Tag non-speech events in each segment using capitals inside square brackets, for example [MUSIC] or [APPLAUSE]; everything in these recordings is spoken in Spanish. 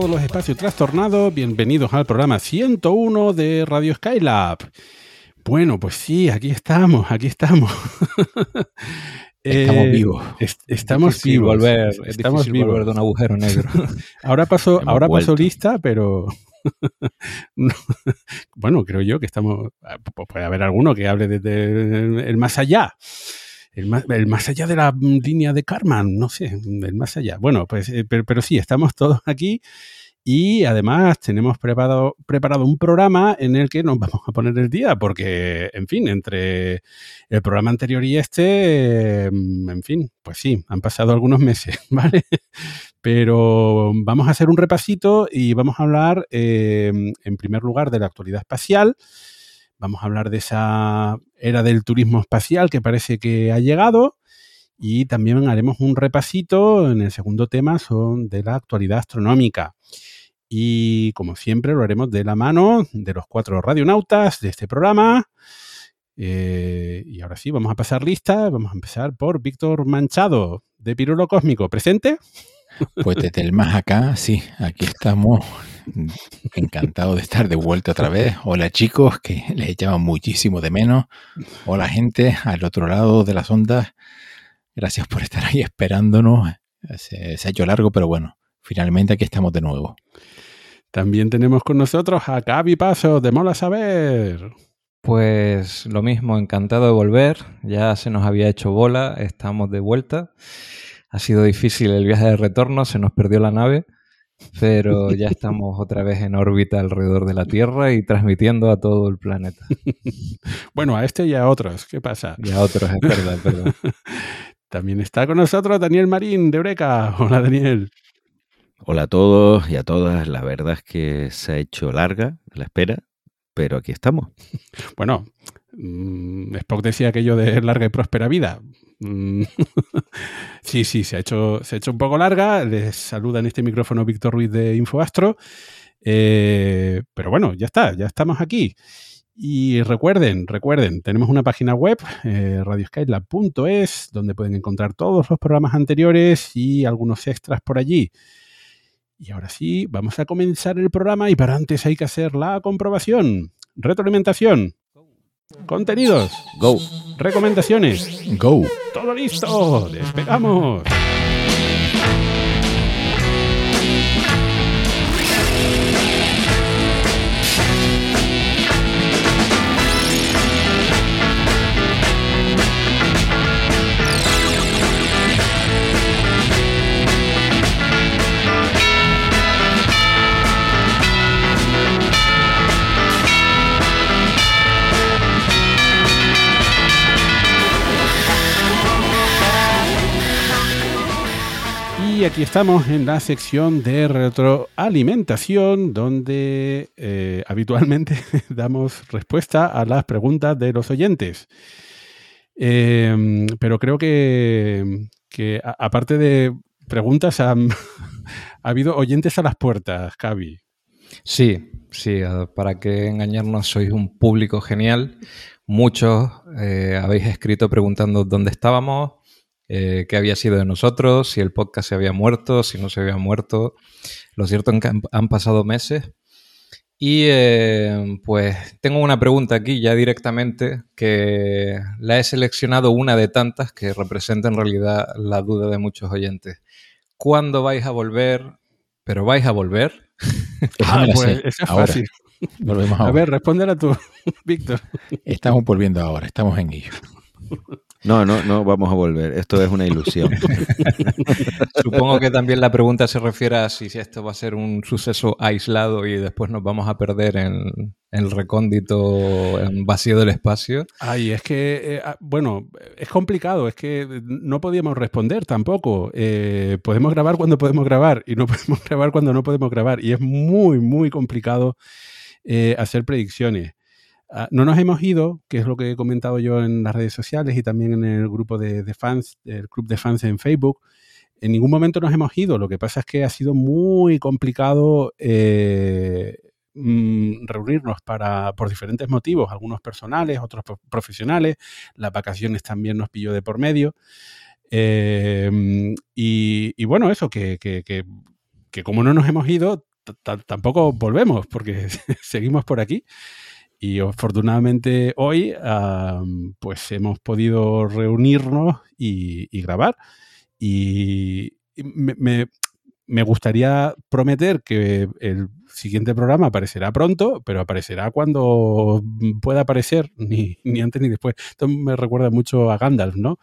Todos los espacios trastornados. Bienvenidos al programa 101 de Radio Skylab. Bueno, pues sí, aquí estamos, aquí estamos. [LAUGHS] Estamos vivos. estamos vivos. Volver, estamos vivos. volver de un agujero negro. [LAUGHS] ahora pasó, ahora pasó lista, pero [LAUGHS] bueno, creo yo que estamos. Puede haber alguno que hable desde el más allá el más, allá de la línea de Carman, no sé, el más allá. Bueno, pues, eh, pero, sí, estamos todos [LAUGHS] aquí y además tenemos preparado, preparado un programa en el que nos vamos a poner el día, porque, en fin, entre el programa anterior y este, em, en fin, pues sí, han pasado algunos meses, [LAUGHS] ¿vale? Pero vamos a hacer un repasito y vamos a hablar, em, en primer lugar, de la actualidad espacial. Vamos a hablar de esa era del turismo espacial que parece que ha llegado y también haremos un repasito en el segundo tema son de la actualidad astronómica. Y como siempre lo haremos de la mano de los cuatro radionautas de este programa. Eh, y ahora sí, vamos a pasar lista. Vamos a empezar por Víctor Manchado, de Pirulo Cósmico. ¿Presente? Pues desde el más acá, sí, aquí estamos Encantado de estar de vuelta otra vez. Hola chicos, que les echaba muchísimo de menos. Hola gente al otro lado de las ondas. Gracias por estar ahí esperándonos. Se, ha hecho largo, pero bueno, finalmente aquí estamos de nuevo. También tenemos con nosotros a Gaby Paso, de Mola Saber. Pues lo mismo, encantado de volver. Ya se nos había hecho bola, estamos de vuelta. Ha sido difícil el viaje de retorno, se nos perdió la nave pero ya estamos otra vez en órbita alrededor de la Tierra y transmitiendo a todo el planeta. [LAUGHS] bueno, a este y a otros, ¿qué pasa? Y a otros, es verdad, es verdad. [LAUGHS] También está con nosotros Daniel Marín de Eureka. Hola, Daniel. Hola a todos y a todas. La verdad es que se ha hecho larga la espera, pero aquí estamos. [LAUGHS] Bueno, Mm, Spock decía aquello de larga y próspera vida. Mm, [LAUGHS] sí, sí, se ha, hecho, se ha hecho un poco larga. Les saluda en este micrófono Víctor Ruiz de InfoAstro. Eh, pero bueno, ya está, ya estamos aquí. Y recuerden, recuerden, tenemos una página web, eh, donde pueden encontrar todos los programas anteriores y algunos extras por allí. Y ahora sí, vamos a comenzar el programa y para antes hay que hacer la comprobación. Retroalimentación. Contenidos. Go. Recomendaciones. Go. Todo listo. Despegamos. Y aquí estamos en la sección de retroalimentación, donde eh, habitualmente [LAUGHS] damos respuesta a las preguntas de los oyentes. Em, pero creo que, aparte de preguntas, [LAUGHS] ha habido oyentes a las puertas, Cavi. Sí, sí, para que engañarnos, sois un público genial. Muchos eh, habéis escrito preguntando dónde estábamos, eh, qué había sido de nosotros, si el podcast se había muerto, si no se había muerto. Lo cierto es que han, pasado meses. Y eh, pues tengo una pregunta aquí ya directamente que la he seleccionado una de tantas que representa en realidad la duda de muchos oyentes. ¿Cuándo vais a volver ¿pero vais a volver? [LAUGHS] ah, pues eso es fácil. Volvemos A ver, respóndela tú, [LAUGHS] Víctor. Estamos volviendo ahora, estamos en ello. [LAUGHS] No, no, no vamos a volver. Esto es una ilusión. [LAUGHS] Supongo que también la pregunta se refiere a si esto va a ser un suceso aislado y después nos vamos a perder en, el recóndito en vacío del espacio. Ay, es que, eh, ah, bueno, es complicado, es que no podíamos responder tampoco. Eh, podemos grabar cuando podemos grabar y no [LAUGHS] podemos grabar cuando no podemos grabar. Y es muy, muy complicado eh, hacer predicciones. Ah, no nos hemos ido, que es lo que he comentado yo en las redes sociales y también en el grupo de, fans, el club de fans en Facebook. En ningún momento nos hemos ido. Lo que pasa es que ha sido muy complicado eh, mm, reunirnos para, por diferentes motivos, algunos personales, otros profesionales. Las vacaciones también nos pilló de por medio. Em, y, bueno, eso, que, que, como no nos hemos ido, tampoco volvemos, porque [LAUGHS] seguimos por aquí. Y afortunadamente hoy pues hemos podido reunirnos y, grabar. Y me, me, gustaría prometer que el siguiente programa aparecerá pronto, pero aparecerá cuando pueda aparecer, [LAUGHS] ni, ni antes ni después. Esto me recuerda mucho a Gandalf, ¿no?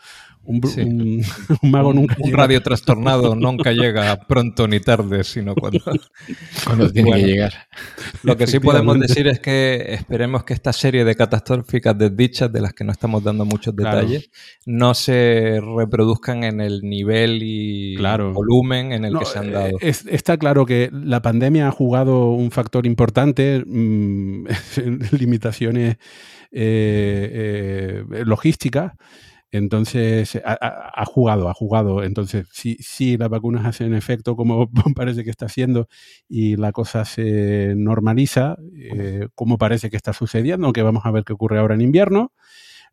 Un, [LAUGHS] mago nunca un radio trastornado nunca llega pronto ni tarde, sino cuando, [LAUGHS] cuando tiene que llegar. Lo que sí podemos decir es que esperemos que esta serie de catastróficas desdichas, de las que no estamos dando muchos detalles, no se reproduzcan en el nivel y volumen en el que se han dado. Eh, está claro que la pandemia ha jugado un factor importante, mm, [LAUGHS] limitaciones eh, eh, logísticas entonces, ha, jugado, ha jugado. Entonces, si, si las vacunas hacen efecto como [LAUGHS] parece que está haciendo y la cosa se normaliza, eh, como parece que está sucediendo, aunque vamos a ver qué ocurre ahora en invierno,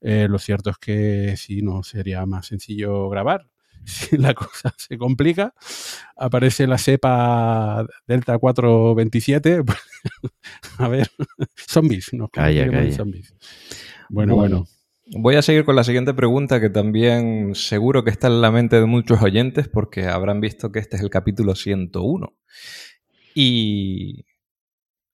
lo cierto es que sí, no sería más sencillo grabar. [LAUGHS] Si la cosa se complica, aparece la cepa Delta 427. [LAUGHS] a ver, zombies, ¿no? Calla, calla. Zombies. bueno. bueno. Voy a seguir con la siguiente pregunta que también seguro que está en la mente de muchos oyentes porque habrán visto que este es el capítulo 101. Y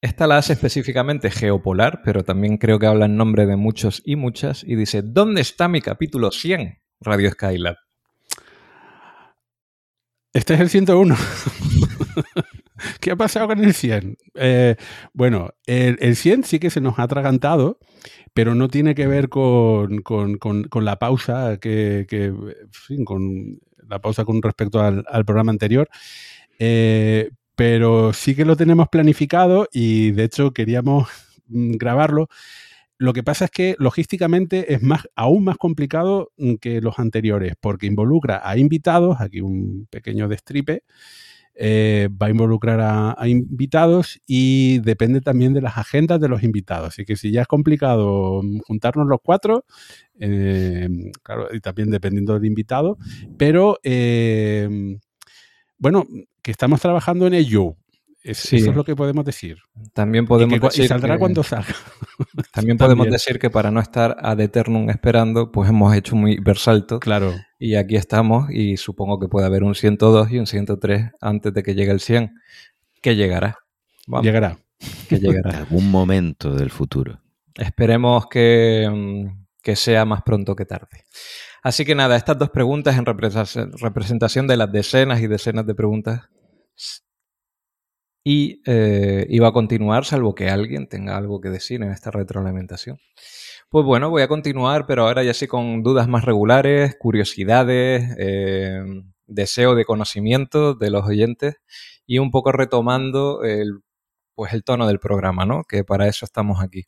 esta la hace específicamente Geopolar, pero también creo que habla en nombre de muchos y muchas y dice, ¿dónde está mi capítulo 100, Radio Skylab? Este es el 101. [LAUGHS] ¿Qué ha pasado con el 100? Eh, bueno, el, el, 100 sí que se nos ha atragantado pero no tiene que ver con, la pausa que, con la pausa con respecto al, programa anterior. Eh, pero sí que lo tenemos planificado y de hecho queríamos mm, grabarlo. Lo que pasa es que logísticamente es más, aún más complicado mm, que los anteriores, porque involucra a invitados, aquí un pequeño destripe, eh, va a involucrar a, invitados y depende también de las agendas de los invitados. Así que si ya es complicado mm, juntarnos los cuatro, eh, claro, y también dependiendo del invitado, pero eh, bueno, que estamos trabajando en ello. Eso es lo que podemos decir. También podemos decir. saldrá cuando salga. [LAUGHS] También podemos decir que para no estar ad eternum esperando, pues hemos hecho muy versalto. Claro. Y aquí estamos, y supongo que puede haber un 102 y un 103 antes de que llegue el 100. Que llegará. Llegará. Que llegará. En [LAUGHS] algún momento del futuro. Esperemos que, mm, que sea más pronto que tarde. Así que nada, estas dos preguntas en representación de las decenas y decenas de preguntas y eh, iba a continuar salvo que alguien tenga algo que decir en esta retroalimentación. Pues bueno, voy a continuar, pero ahora ya sí con dudas más regulares, curiosidades, eh, deseo de conocimiento de los oyentes y un poco retomando el, pues el tono del programa, ¿no? Que para eso estamos aquí.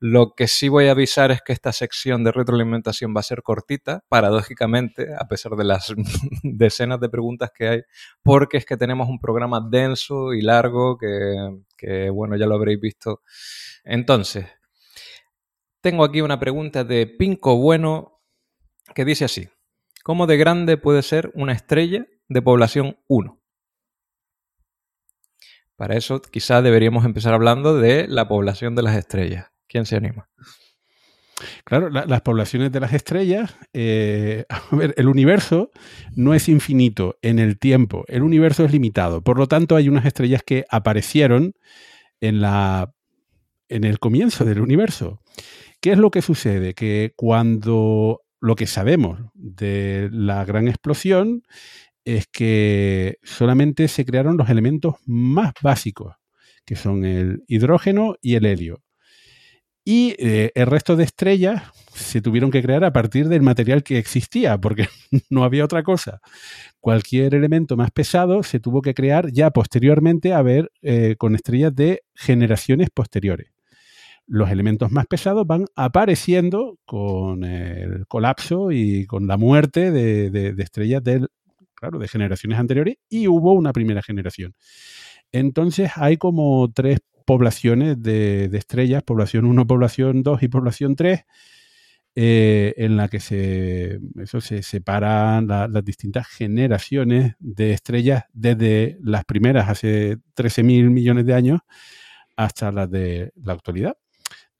Lo que sí voy a avisar es que esta sección de retroalimentación va a ser cortita, paradójicamente, a pesar de las [LAUGHS] decenas de preguntas que hay, porque es que tenemos un programa denso y largo que, bueno, ya lo habréis visto. Entonces, tengo aquí una pregunta de Pinco Bueno que dice así. ¿Cómo de grande puede ser una estrella de población 1? Para eso quizá deberíamos empezar hablando de la población de las estrellas. ¿Quién se anima? Claro, las poblaciones de las estrellas, eh, [LAUGHS] a ver, el universo no es infinito en el tiempo, el universo es limitado. Por lo tanto, hay unas estrellas que aparecieron en, la, en el comienzo del universo. ¿Qué es lo que sucede? Que cuando lo que sabemos de la gran explosión es que solamente se crearon los elementos más básicos, que son el hidrógeno y el helio. Y eh, el resto de estrellas se tuvieron que crear a partir del material que existía, porque [LAUGHS] no había otra cosa. Cualquier elemento más pesado se tuvo que crear ya posteriormente a ver eh, con estrellas de generaciones posteriores. Los elementos más pesados van apareciendo con el colapso y con la muerte de, estrellas claro, de generaciones anteriores y hubo una primera generación. Entonces hay como tres poblaciones de, estrellas, población 1, población 2 y población 3, eh, en la que se, eso se separan las distintas generaciones de estrellas desde las primeras hace 13.000 millones de años hasta las de la actualidad.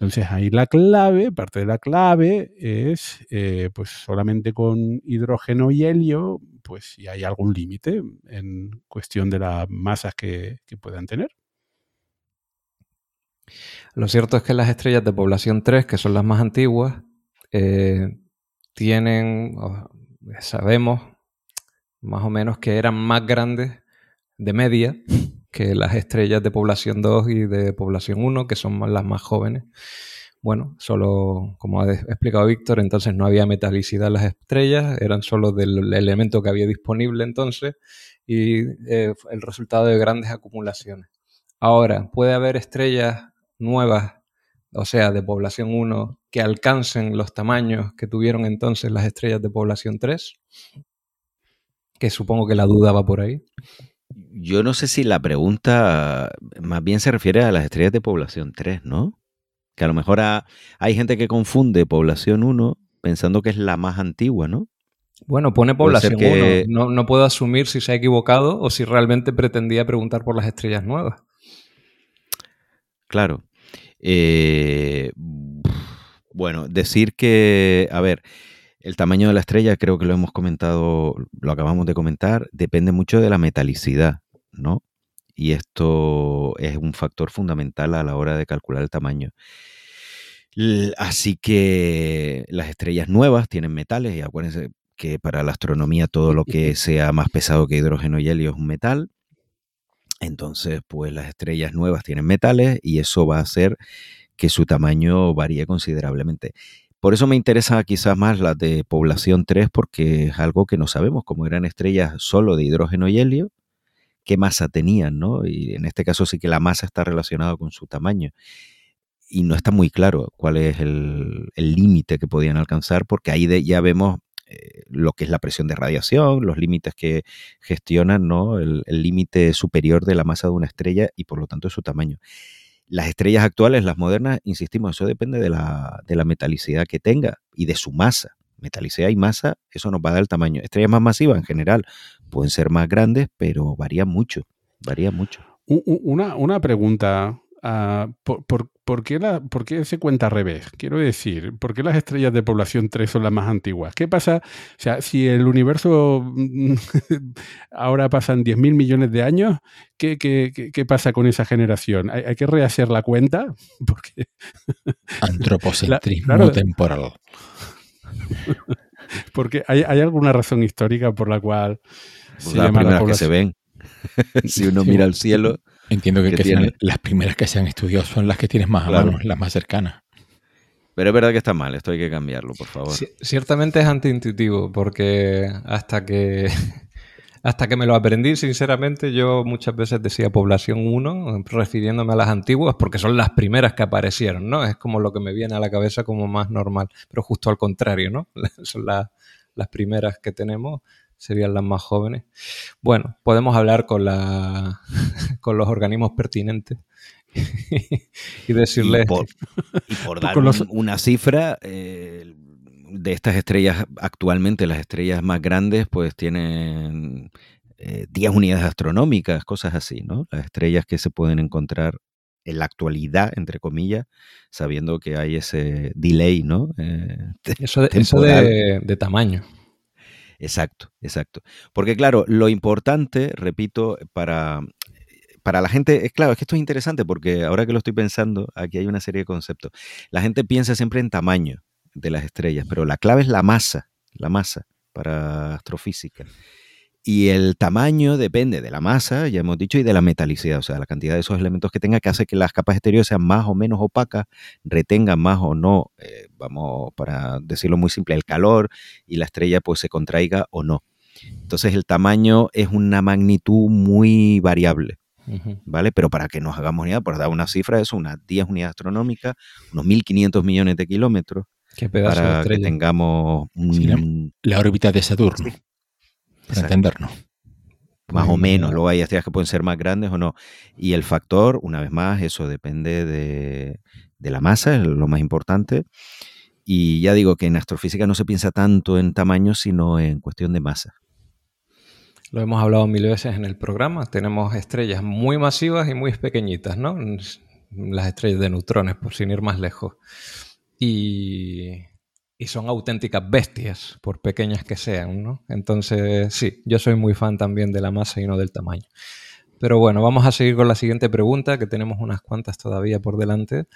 Entonces ahí la clave, parte de la clave es eh, pues solamente con hidrógeno y helio, pues si hay algún límite en cuestión de las masas que puedan tener. Lo cierto es que las estrellas de población 3, que son las más antiguas, eh, tienen, sabemos más o menos que eran más grandes de media que las estrellas de población 2 y de población 1, que son las más jóvenes. Bueno, solo, como ha explicado Víctor, entonces no había metalicidad en las estrellas, eran solo del elemento que había disponible entonces y eh, el resultado de grandes acumulaciones. Ahora, puede haber estrellas nuevas, o sea, de población 1, que alcancen los tamaños que tuvieron entonces las estrellas de población 3? Que supongo que la duda va por ahí. Yo no sé si la pregunta más bien se refiere a las estrellas de población 3, ¿no? Que a lo mejor hay gente que confunde población 1 pensando que es la más antigua, ¿no? Bueno, pone población 1. No, no puedo asumir si se ha equivocado o si realmente pretendía preguntar por las estrellas nuevas. Claro. Eh, bueno, decir que, a ver, el tamaño de la estrella, creo que lo hemos comentado, lo acabamos de comentar, depende mucho de la metalicidad, ¿no? Y esto es un factor fundamental a la hora de calcular el tamaño. Así que las estrellas nuevas tienen metales y acuérdense que para la astronomía todo lo que [LAUGHS] sea más pesado que hidrógeno y helio es un metal. Entonces, pues las estrellas nuevas tienen metales y eso va a hacer que su tamaño varíe considerablemente. Por eso me interesa quizás más las de población 3 porque es algo que no sabemos, como eran estrellas solo de hidrógeno y helio, qué masa tenían, ¿no? Y en este caso sí que la masa está relacionada con su tamaño. Y no está muy claro cuál es el límite que podían alcanzar porque ahí ya vemos eh, lo que es la presión de radiación, los límites que gestionan ¿no? el límite superior de la masa de una estrella y por lo tanto su tamaño. Las estrellas actuales, las modernas, insistimos, eso depende de la, de la metalicidad que tenga y de su masa. Metalicidad y masa, eso nos va a dar el tamaño. Estrellas más masivas en general pueden ser más grandes, pero varían mucho, varía mucho. Una, una pregunta, Ah, ¿por, qué la, ¿por, qué se cuenta al revés? Quiero decir, ¿por qué las estrellas de población 3 son las más antiguas? ¿Qué pasa? O sea, si el universo [LAUGHS] ahora pasan 10.000 millones de años, ¿qué, qué, qué, pasa con esa generación? ¿Hay, que rehacer la cuenta? [LAUGHS] Porque [LAUGHS] Antropocentrismo temporal. Porque hay, hay, alguna razón histórica por la cual... Pues se la que se ven. si uno mira al cielo Entiendo que, las primeras que se han estudiado son las que tienes más a mano, las más cercanas. Pero es verdad que está mal, esto hay que cambiarlo, por favor. ciertamente es antiintuitivo, porque hasta que, [LAUGHS] hasta que me lo aprendí, sinceramente, yo muchas veces decía población 1, refiriéndome a las antiguas, porque son las primeras que aparecieron, ¿no? Es como lo que me viene a la cabeza como más normal, pero justo al contrario, ¿no? [LAUGHS] Son las, las primeras que tenemos serían las más jóvenes. Bueno, podemos hablar con, la, [LAUGHS] con los organismos pertinentes [LAUGHS] y decirles... Y por, [LAUGHS] dar una cifra, eh, de estas estrellas actualmente, las estrellas más grandes, pues tienen 10 eh, unidades astronómicas, cosas así, ¿no? Las estrellas que se pueden encontrar en la actualidad, entre comillas, sabiendo que hay ese delay, ¿no? Eh, eso, de, de, tamaño. Exacto, exacto. Porque claro, lo importante, repito, para, para la gente, es claro, es que esto es interesante porque ahora que lo estoy pensando, aquí hay una serie de conceptos. La gente piensa siempre en tamaño de las estrellas, pero la clave es la masa, la masa para astrofísica. Y el tamaño depende de la masa, ya hemos dicho, y de la metalicidad, o sea, la cantidad de esos elementos que tenga que hace que las capas exteriores sean más o menos opacas, retengan más o no, eh, vamos, para decirlo muy simple, el calor y la estrella pues se contraiga o no. Entonces el tamaño es una magnitud muy variable. ¿Vale? Pero para que nos hagamos idea, por dar una cifra, eso, unas 10 unidades astronómicas, unos 1.500 millones de kilómetros, para que tengamos la, órbita de Saturno para entendernos. Más o menos, luego hay estrellas que pueden ser más grandes o no. Y el factor, una vez más, eso depende de, la masa, es lo más importante. Y ya digo que en astrofísica no se piensa tanto en tamaño, sino en cuestión de masa. Lo hemos hablado mil veces en el programa. Tenemos estrellas muy masivas y muy pequeñitas, ¿no? Las estrellas de neutrones, por sin ir más lejos. Y y son auténticas bestias, por pequeñas que sean, ¿no? Entonces, sí, yo soy muy fan también de la masa y no del tamaño. Pero bueno, vamos a seguir con la siguiente pregunta, que tenemos unas cuantas todavía por delante.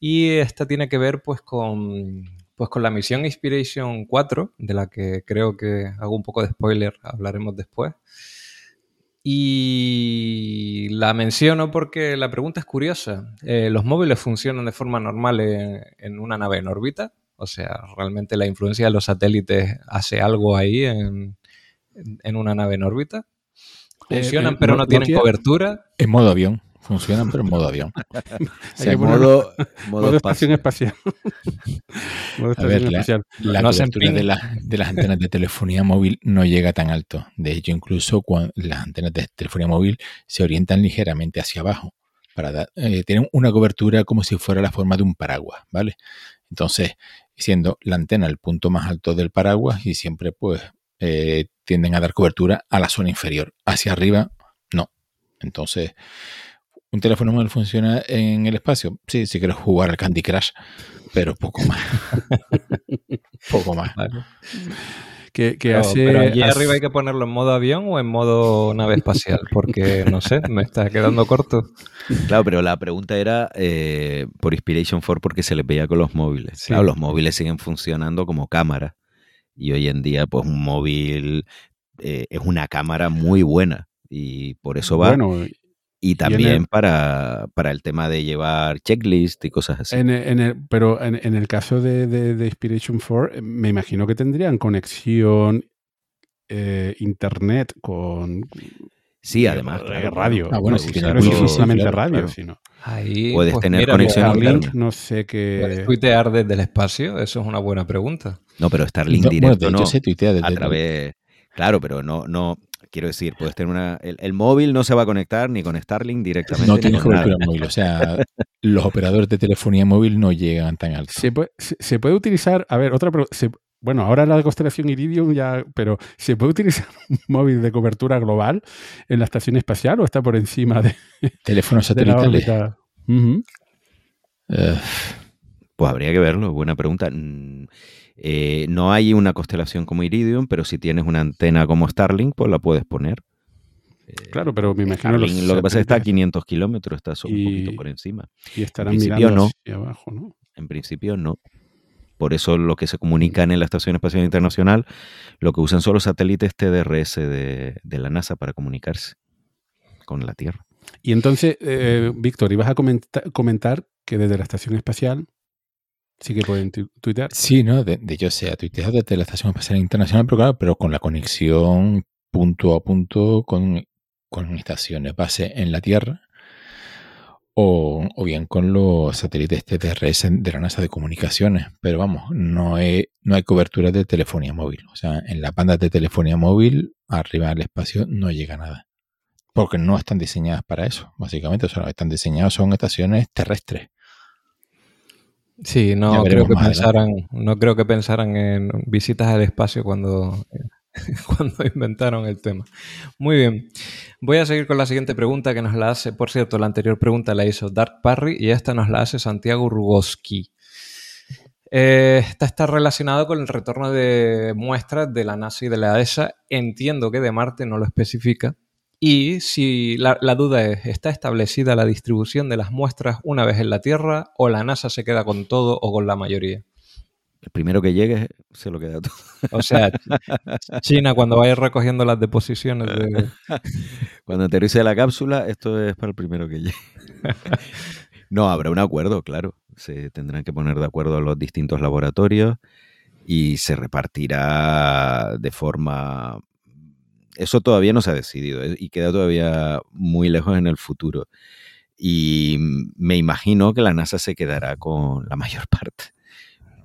Y esta tiene que ver pues con, pues con la misión Inspiration 4, de la que creo que hago un poco de spoiler, hablaremos después. Y la menciono porque la pregunta es curiosa. Eh, ¿Los móviles funcionan de forma normal en una nave en órbita? O sea, realmente la influencia de los satélites hace algo ahí en, una nave en órbita. Eh, Funcionan, pero no, tienen cobertura. En modo avión. Funcionan, pero en modo avión. [LAUGHS] en modo, modo, estación espacial. [LAUGHS] modo a ver, espacial. La, cobertura de, de, las antenas de telefonía móvil no llega tan alto. De hecho, incluso cuando las antenas de telefonía móvil se orientan ligeramente hacia abajo. Para eh, tienen una cobertura como si fuera la forma de un paraguas, ¿vale? Entonces, siendo la antena el punto más alto del paraguas y siempre pues eh, tienden a dar cobertura a la zona inferior. Hacia arriba, no. Entonces, ¿un teléfono móvil funciona en el espacio? Sí, si quieres jugar al Candy Crush, pero poco más. [LAUGHS] poco más. Que, pero, pero, allí arriba hay que ponerlo en modo avión o en modo nave espacial, porque no sé, me está quedando corto. Claro, pero la pregunta era eh, por Inspiration 4 porque se les veía con los móviles. Claro, los móviles siguen funcionando como cámara y hoy en día pues un móvil eh, es una cámara muy buena y por eso va. Bueno, y también para, el tema de llevar checklist y cosas así. pero en, el caso de, Inspiration 4, eh, me imagino que tendrían conexión eh, internet con... Sí, además. radio. Ah, bueno, si no solamente radio, sino... Ahí, Puedes pues tener conexión Starlink, no sé qué. ¿Puedes tuitear desde el espacio? Eso es una buena pregunta. No, pero Starlink directo no. Se tuitea desde a través. Claro, pero no, no, Quiero decir, puedes tener una. El, móvil no se va a conectar ni con Starlink directamente. No tienes cobertura móvil. O sea, los operadores de telefonía móvil no llegan tan alto. Se puede, se, puede utilizar. A ver, otra bueno, ahora la constelación Iridium ya, pero ¿se puede utilizar [LAUGHS] un móvil de cobertura global en la estación espacial o está por encima de teléfonos satelitales? pues habría que verlo, buena pregunta. Eh, no hay una constelación como Iridium, pero si tienes una antena como Starlink, pues la puedes poner. Eh, claro, pero me imagino lo que pasa es que está a 500 kilómetros, está un poquito por encima. Y estarán mirando no. hacia abajo, ¿no? En principio no. Por eso lo que se comunican en la Estación Espacial Internacional, lo que usan son los satélites TDRS de, la NASA para comunicarse con la Tierra. Y entonces, eh, Víctor, ibas a comentar que desde la Estación Espacial Sí que pueden tuitear. Sí, ¿no? De, de hecho, se ha tuiteado desde la Estación Espacial Internacional, pero claro, pero con la conexión punto a punto con, con estaciones base en la Tierra o, o, bien con los satélites TTRS de la NASA de comunicaciones. Pero vamos, no no hay cobertura de telefonía móvil. O sea, en las bandas de telefonía móvil, arriba del espacio, no llega nada. Porque no están diseñadas para eso, básicamente. O sea, están diseñadas son estaciones terrestres. Sí, no creo que pensaran, no creo que pensaran en visitas al espacio cuando [LAUGHS] cuando inventaron el tema. Muy bien. Voy a seguir con la siguiente pregunta que nos la hace, por cierto, la anterior pregunta la hizo Dark Parry y esta nos la hace Santiago Rugoski. Eh, esta está relacionado con el retorno de muestras de la NASA y de la ESA. Entiendo que de Marte no lo especifica. Y si la, la, duda es, ¿está establecida la distribución de las muestras una vez en la Tierra o la NASA se queda con todo o con la mayoría? El primero que llegue se lo queda todo. O sea, [LAUGHS] China cuando vaya recogiendo las deposiciones de... [LAUGHS] Cuando aterrice la cápsula, esto es para el primero que llegue. [LAUGHS] No, habrá un acuerdo, claro. Se tendrán que poner de acuerdo los distintos laboratorios y se repartirá de forma... Eso todavía no se ha decidido ¿eh? y queda todavía muy lejos en el futuro. Y me imagino que la NASA se quedará con la mayor [LAUGHS] parte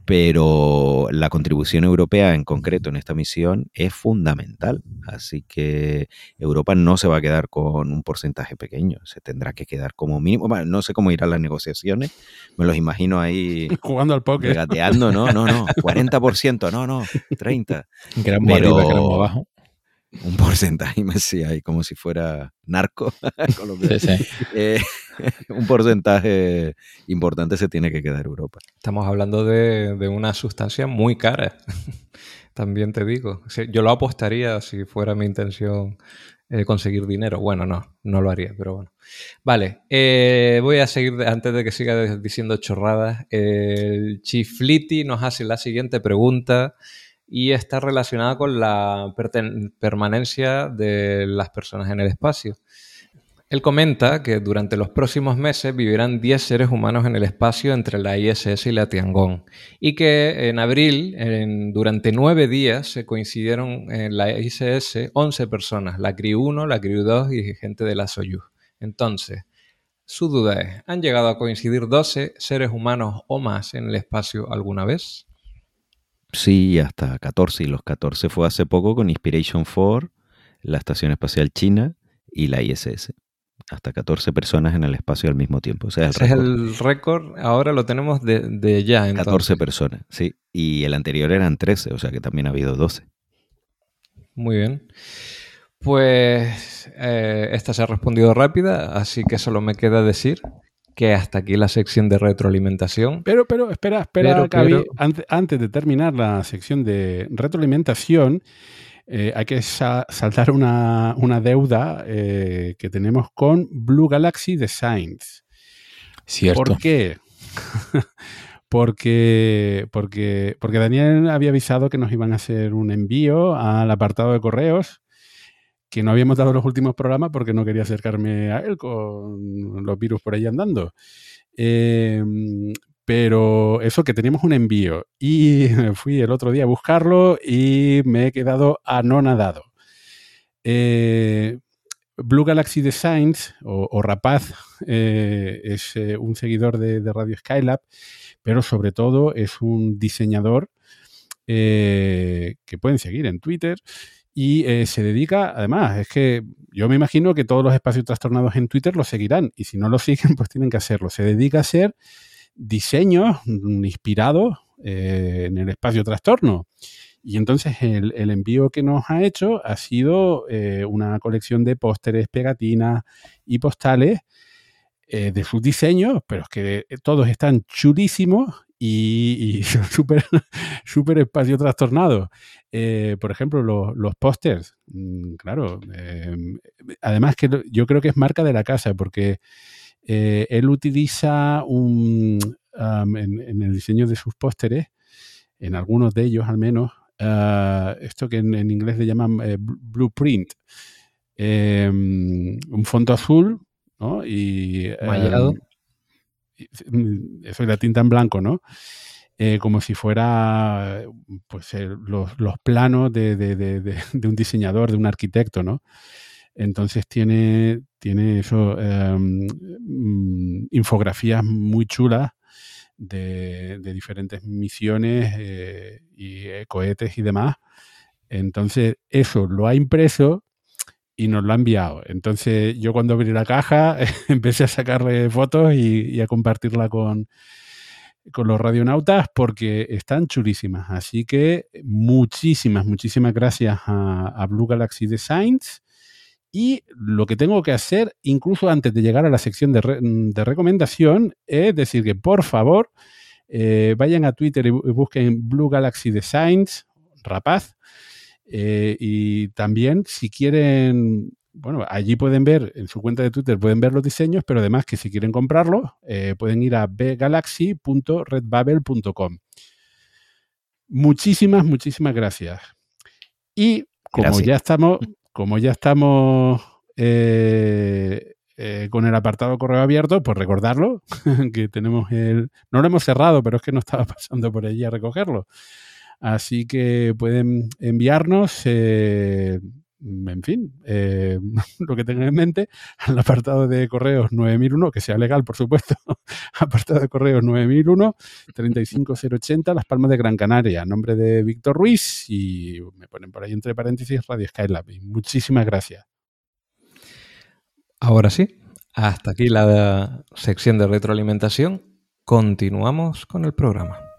pero la contribución europea en concreto en esta misión es fundamental. Así que Europa no se va a quedar con un porcentaje pequeño, se tendrá que quedar como mínimo. no sé cómo irán las negociaciones, me los imagino ahí [LAUGHS] jugando al póker. Gateando, no, no, no, 40%, no, no, 30. Gran pero, arriba, abajo un [LAUGHS] porcentaje, me decía ahí como si fuera narco. [LAUGHS] Eh, [LAUGHS] un porcentaje importante se tiene que quedar Europa. Estamos hablando de, una sustancia muy cara, también te digo. Yo lo apostaría si fuera mi intención eh, conseguir dinero. Bueno, no, no lo haría, pero bueno. Vale, eh, voy a seguir, antes de que siga diciendo chorradas, el Chifliti nos hace la siguiente pregunta y está relacionada con la permanencia de las personas en el espacio. Él comenta que durante los próximos meses vivirán 10 seres humanos en el espacio entre la ISS y la Tiangong y que en abril, durante nueve días, se coincidieron en la ISS 11 personas, la CRI 1, la CRI 2 y gente de la Soyuz. Entonces, su duda es, ¿han llegado a coincidir 12 seres humanos o más en el espacio alguna vez? Sí, hasta 14. Y los 14 fue hace poco con Inspiration 4, la Estación Espacial China y la ISS. Hasta 14 personas en el espacio al mismo tiempo. O sea, Ese es el récord. Ahora lo tenemos de, ya. Entonces. 14 personas, sí. Y el anterior eran 13, o sea que también ha habido 12. Muy bien. Pues eh, esta se ha respondido rápida, así que solo me queda decir que hasta aquí la sección de retroalimentación. Pero, pero, espera, espera, Antes, de terminar la sección de retroalimentación, eh, hay que saltar una, deuda eh, que tenemos con Blue Galaxy Designs. Cierto. ¿Por qué? [LAUGHS] porque, porque, porque Daniel había avisado que nos iban a hacer un envío al apartado de correos que no habíamos dado los últimos programas porque no quería acercarme a él con los virus por ahí andando. Em, pero eso que teníamos un envío y [LAUGHS] fui el otro día a buscarlo y me he quedado anonadado. Eh, Blue Galaxy Designs o, Rapaz eh, es eh, un seguidor de, de, Radio Skylab, pero sobre todo es un diseñador que pueden seguir en Twitter y eh, se dedica, además, es que yo me imagino que todos los espacios trastornados en Twitter lo seguirán y si no lo siguen, [LAUGHS] pues tienen que hacerlo. Se dedica a hacer diseños inspirados eh, en el espacio trastorno. Y entonces el, envío que nos ha hecho ha sido eh, una colección de pósteres, pegatinas y postales de sus diseños, pero es que todos están chulísimos y, y [LAUGHS] súper super espacio trastornado. Eh, por ejemplo, los, pósters, mm, claro, em, además que yo creo que es marca de la casa porque eh, él utiliza un, en, el diseño de sus pósteres, en algunos de ellos al menos, ah, esto que en, inglés le llaman eh, blueprint, un fondo azul ¿no? y... Mallado. Mm, eso es la tinta en blanco, ¿no? Eh, como si fuera pues, eh, los, planos [LAUGHS] de, un diseñador, de un arquitecto, ¿no? Entonces tiene, tiene eso, em, mm, infografías muy chulas de, diferentes misiones eh, y cohetes y demás. Entonces eso lo ha impreso y nos lo ha enviado. Entonces yo cuando abrí la caja [LAUGHS] empecé a sacarle fotos y a compartirla con, con los radionautas porque están chulísimas. Así que muchísimas, muchísimas gracias a, Blue Galaxy Designs. Y lo que tengo que hacer, incluso antes de llegar a la sección de, recomendación, es decir que por favor eh, vayan a Twitter y busquen Blue Galaxy Designs, rapaz. Eh, y también si quieren bueno, allí pueden ver, en su cuenta de Twitter pueden ver los diseños, pero además que si quieren comprarlos, eh, pueden ir a bgalaxy.redbubble.com. Muchísimas, muchísimas gracias. Y como ya estamos, como ya estamos eh, eh, con el apartado correo abierto, pues recordarlo, [LAUGHS] que tenemos el. No lo hemos cerrado, pero es que no estaba [LAUGHS] pasando por allí a recogerlo. Así que pueden enviarnos en fin, eh, [LAUGHS] lo que tengan en mente, al apartado de correos 9001, que sea legal, por supuesto, [LAUGHS] apartado de correos 9001, 35080, Las Palmas de Gran Canaria, nombre de Víctor Ruiz, y me ponen por ahí entre paréntesis Radio Skylab. muchísimas gracias. Ahora sí, hasta aquí la sección de retroalimentación. Continuamos con el programa.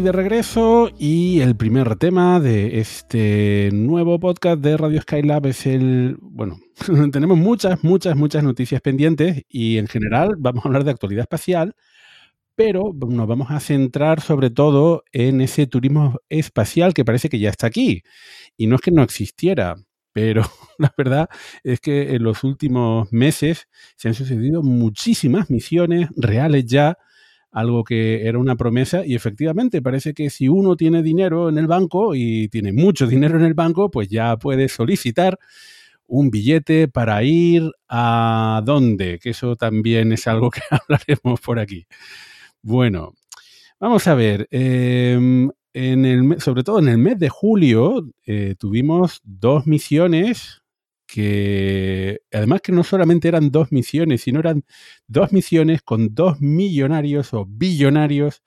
De regreso y el primer tema de este nuevo podcast de Radio Skylab es el, bueno, [LAUGHS] tenemos muchas, muchas, muchas noticias pendientes y en general vamos a hablar de actualidad espacial, pero nos vamos a centrar sobre todo en ese turismo espacial que parece que ya está aquí. Y no es que no existiera, pero [LAUGHS] la verdad es que en los últimos meses se han sucedido muchísimas misiones reales ya algo que era una promesa y efectivamente parece que si uno tiene dinero en el banco y tiene mucho dinero en el banco, pues ya puede solicitar un billete para ir a dónde, que eso también es algo que [LAUGHS] hablaremos por aquí. Bueno, vamos a ver, em, en el, sobre todo en el mes de julio eh, tuvimos dos misiones que además que no solamente eran dos misiones, sino eran dos misiones con dos millonarios o billonarios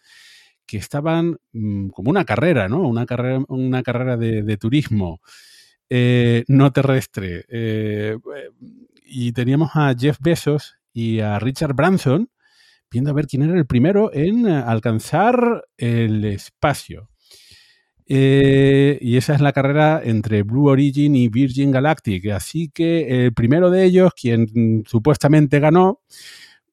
que estaban mm, como una carrera, ¿no? Una carrera, una carrera de, turismo eh, no terrestre. Eh, y teníamos a Jeff Bezos y a Richard Branson viendo a ver quién era el primero en alcanzar el espacio. Eh, y esa es la carrera entre Blue Origin y Virgin Galactic. Así que el primero de ellos, quien supuestamente ganó,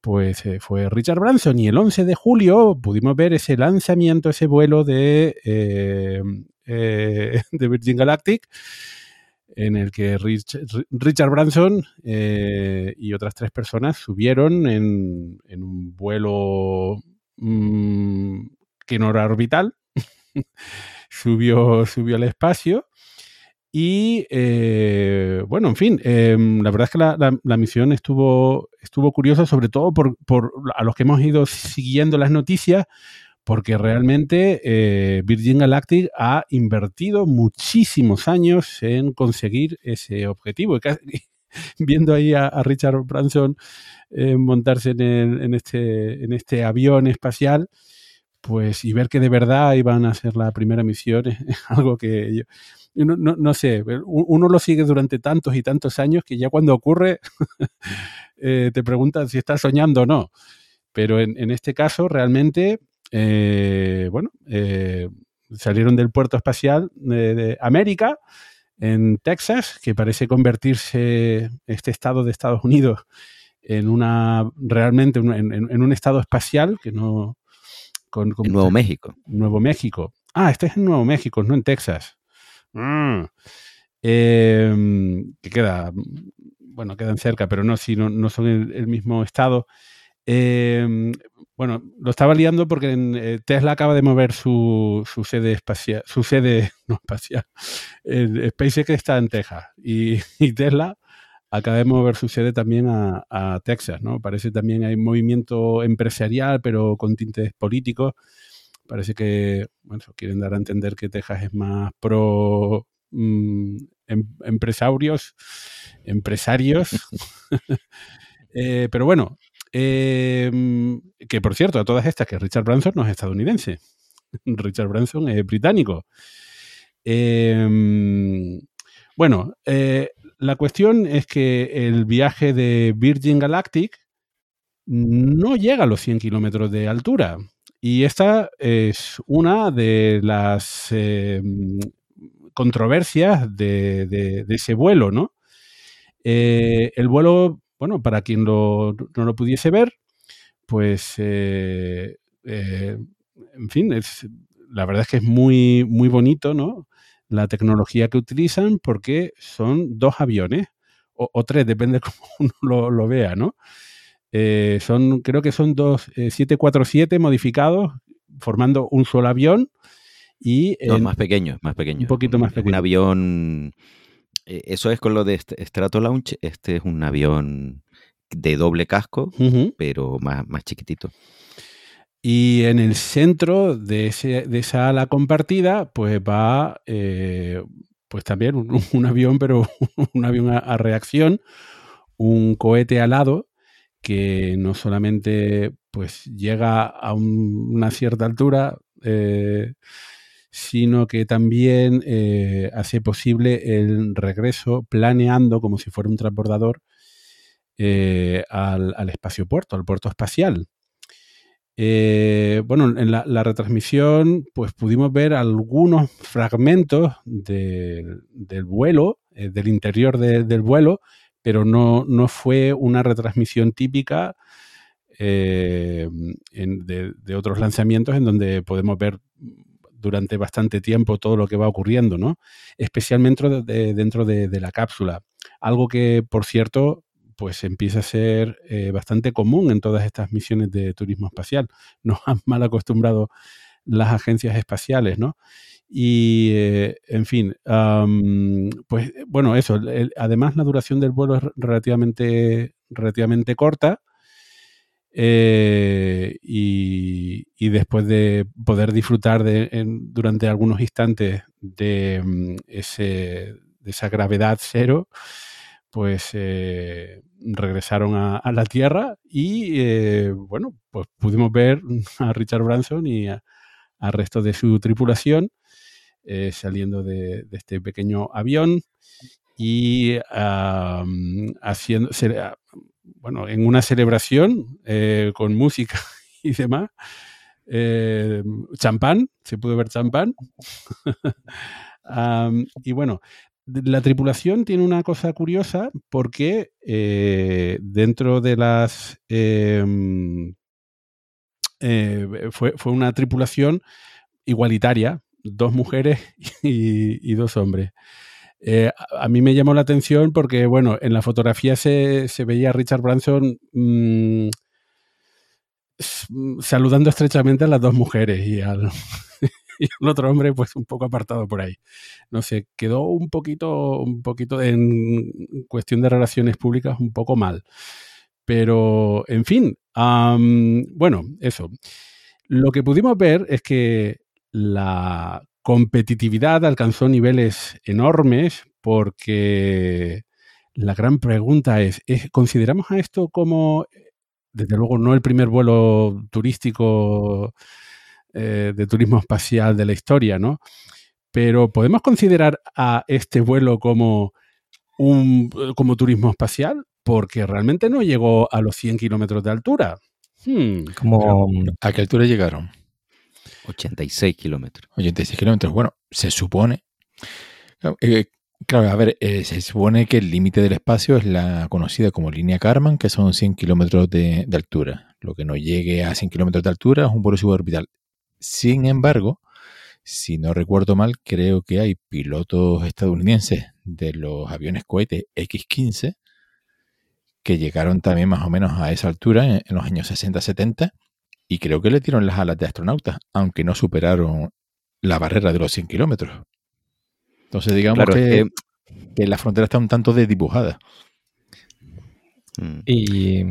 pues eh, fue Richard Branson. Y el 11 de julio pudimos ver ese lanzamiento, ese vuelo de, eh, [LAUGHS] Virgin Galactic, en el que Richard Branson y otras tres personas subieron en, un vuelo mm, que no era orbital. [LAUGHS] subió, subió al espacio. Y eh, bueno, en fin, em, la verdad es que la, misión estuvo, estuvo curiosa, sobre todo por, a los que hemos ido siguiendo las noticias, porque realmente eh, Virgin Galactic ha invertido muchísimos años en conseguir ese objetivo. [LAUGHS] viendo ahí a, Richard Branson eh, montarse en, este, en este avión espacial, pues y ver que de verdad iban a ser la primera misión es [LAUGHS] algo que yo, no, sé, uno lo sigue durante tantos y tantos años que ya cuando ocurre [LAUGHS] eh, te preguntan si estás soñando o no. Pero en, este caso realmente, eh, bueno, eh, salieron del puerto espacial de, América, en Texas, que parece convertirse este estado de Estados Unidos en una realmente en un estado espacial que no, en Nuevo México. Nuevo México. Ah, este es en Nuevo México, no en Texas. Mm. Em, que queda, bueno, quedan cerca, pero no, si no, son el, mismo estado. Em, bueno, lo estaba liando porque en, eh, Tesla acaba de mover su, sede espacial, su sede [LAUGHS] no espacial. El SpaceX está en Texas y, [LAUGHS] Tesla acaba de mover su también a, Texas, ¿no? Parece también hay movimiento empresarial, pero con tintes políticos. Parece que, bueno, quieren dar a entender que Texas es más pro mm, em- empresarios, empresarios. [LAUGHS] Eh, pero bueno, eh, que por cierto, a todas estas, que Richard Branson no es estadounidense. [LAUGHS] Richard Branson es británico. Eh, bueno, eh, la cuestión es que el viaje de Virgin Galactic no llega a los 100 kilómetros de altura. Y esta es una de las eh, controversias de, ese vuelo, ¿no? Eh, el vuelo, bueno, para quien no lo pudiese ver, pues, eh, eh, en fin, la verdad es que es muy, muy bonito, ¿no? La tecnología que utilizan porque son dos aviones, o, o tres, depende [LAUGHS] cómo uno lo, lo vea, ¿no? Eh, son, creo que son dos eh, 747 modificados, formando un solo avión. Y en- más pequeño, más pequeño. un poquito más es Un pequeño. avión. eh, Eso es con lo de St- Stratolaunch. Este es un avión de doble casco, pero más, más chiquitito. Y en el centro de, ese- de esa ala compartida, pues va, eh, pues también un, [LAUGHS] avión, pero [LAUGHS] un avión a, reacción, un cohete alado que no solamente pues llega a un- una cierta altura, eh, sino que también eh, hace posible el regreso planeando como si fuera un transbordador al, al espacio puerto, al puerto espacial. Eh, bueno, en la, retransmisión, pues pudimos ver algunos fragmentos del- vuelo, eh, del interior de- del vuelo, pero no, no fue una retransmisión típica eh, en- de, de otros lanzamientos en donde podemos ver durante bastante tiempo todo lo que va ocurriendo, ¿no? Especialmente dentro de, dentro de- de la cápsula. Algo que, por cierto, pues empieza a ser eh, bastante común en todas estas misiones de turismo espacial. [LAUGHS] Nos han mal acostumbrado las agencias espaciales, ¿no? Y, eh, en fin, pues bueno, eso. además, la duración del vuelo es relativamente, relativamente corta. eh, y, y después de poder disfrutar de, en- durante algunos instantes de, mm, ese, de esa gravedad cero, pues eh, regresaron a, la Tierra y eh, bueno, pues pudimos ver [LAUGHS] a Richard Branson y al resto de su tripulación eh, saliendo de, este pequeño avión y haciendo, bueno, en una celebración con música [LAUGHS] y demás. champán, se pudo ver champán. [LAUGHS] Am, y bueno, la tripulación tiene una cosa curiosa porque eh, dentro de las... em, eh, fue, fue una tripulación igualitaria, dos mujeres [LAUGHS] y, dos hombres. Eh, a, mí me llamó la atención porque, bueno, en la fotografía se, se veía a Richard Branson mm, mm, saludando estrechamente a las dos mujeres y al, [LAUGHS] [LAUGHS] y al otro hombre, pues un poco apartado por ahí. No sé, quedó un poquito, un poquito en cuestión de relaciones públicas, un poco mal. Pero, en fin, bueno, eso. Lo que pudimos ver es que la competitividad alcanzó niveles enormes porque la gran pregunta es, ¿es- ¿consideramos a esto como, desde luego, no el primer vuelo turístico eh, de turismo espacial de la historia, ¿no? Pero ¿podemos considerar a este vuelo como un como turismo espacial? Porque realmente no llegó a los 100 kilómetros de altura. Hmm, Como, ¿A qué altura llegaron? 86 kilómetros. 86 kilómetros. Bueno, se supone. Claro, eh, claro, a ver, eh, se supone que el límite del espacio es la conocida como línea Karman, que son 100 kilómetros de, de altura. Lo que no llegue a 100 kilómetros de altura es un vuelo suborbital. Sin embargo, si no recuerdo mal, creo que hay pilotos estadounidenses de los aviones cohetes X-15 que llegaron también más o menos a esa altura en, en los años 60-70 y creo que le dieron las alas de astronautas, aunque no superaron la barrera de los 100 kilómetros. Entonces digamos Claro, es que, que que la frontera está un tanto desdibujada. Mm. Y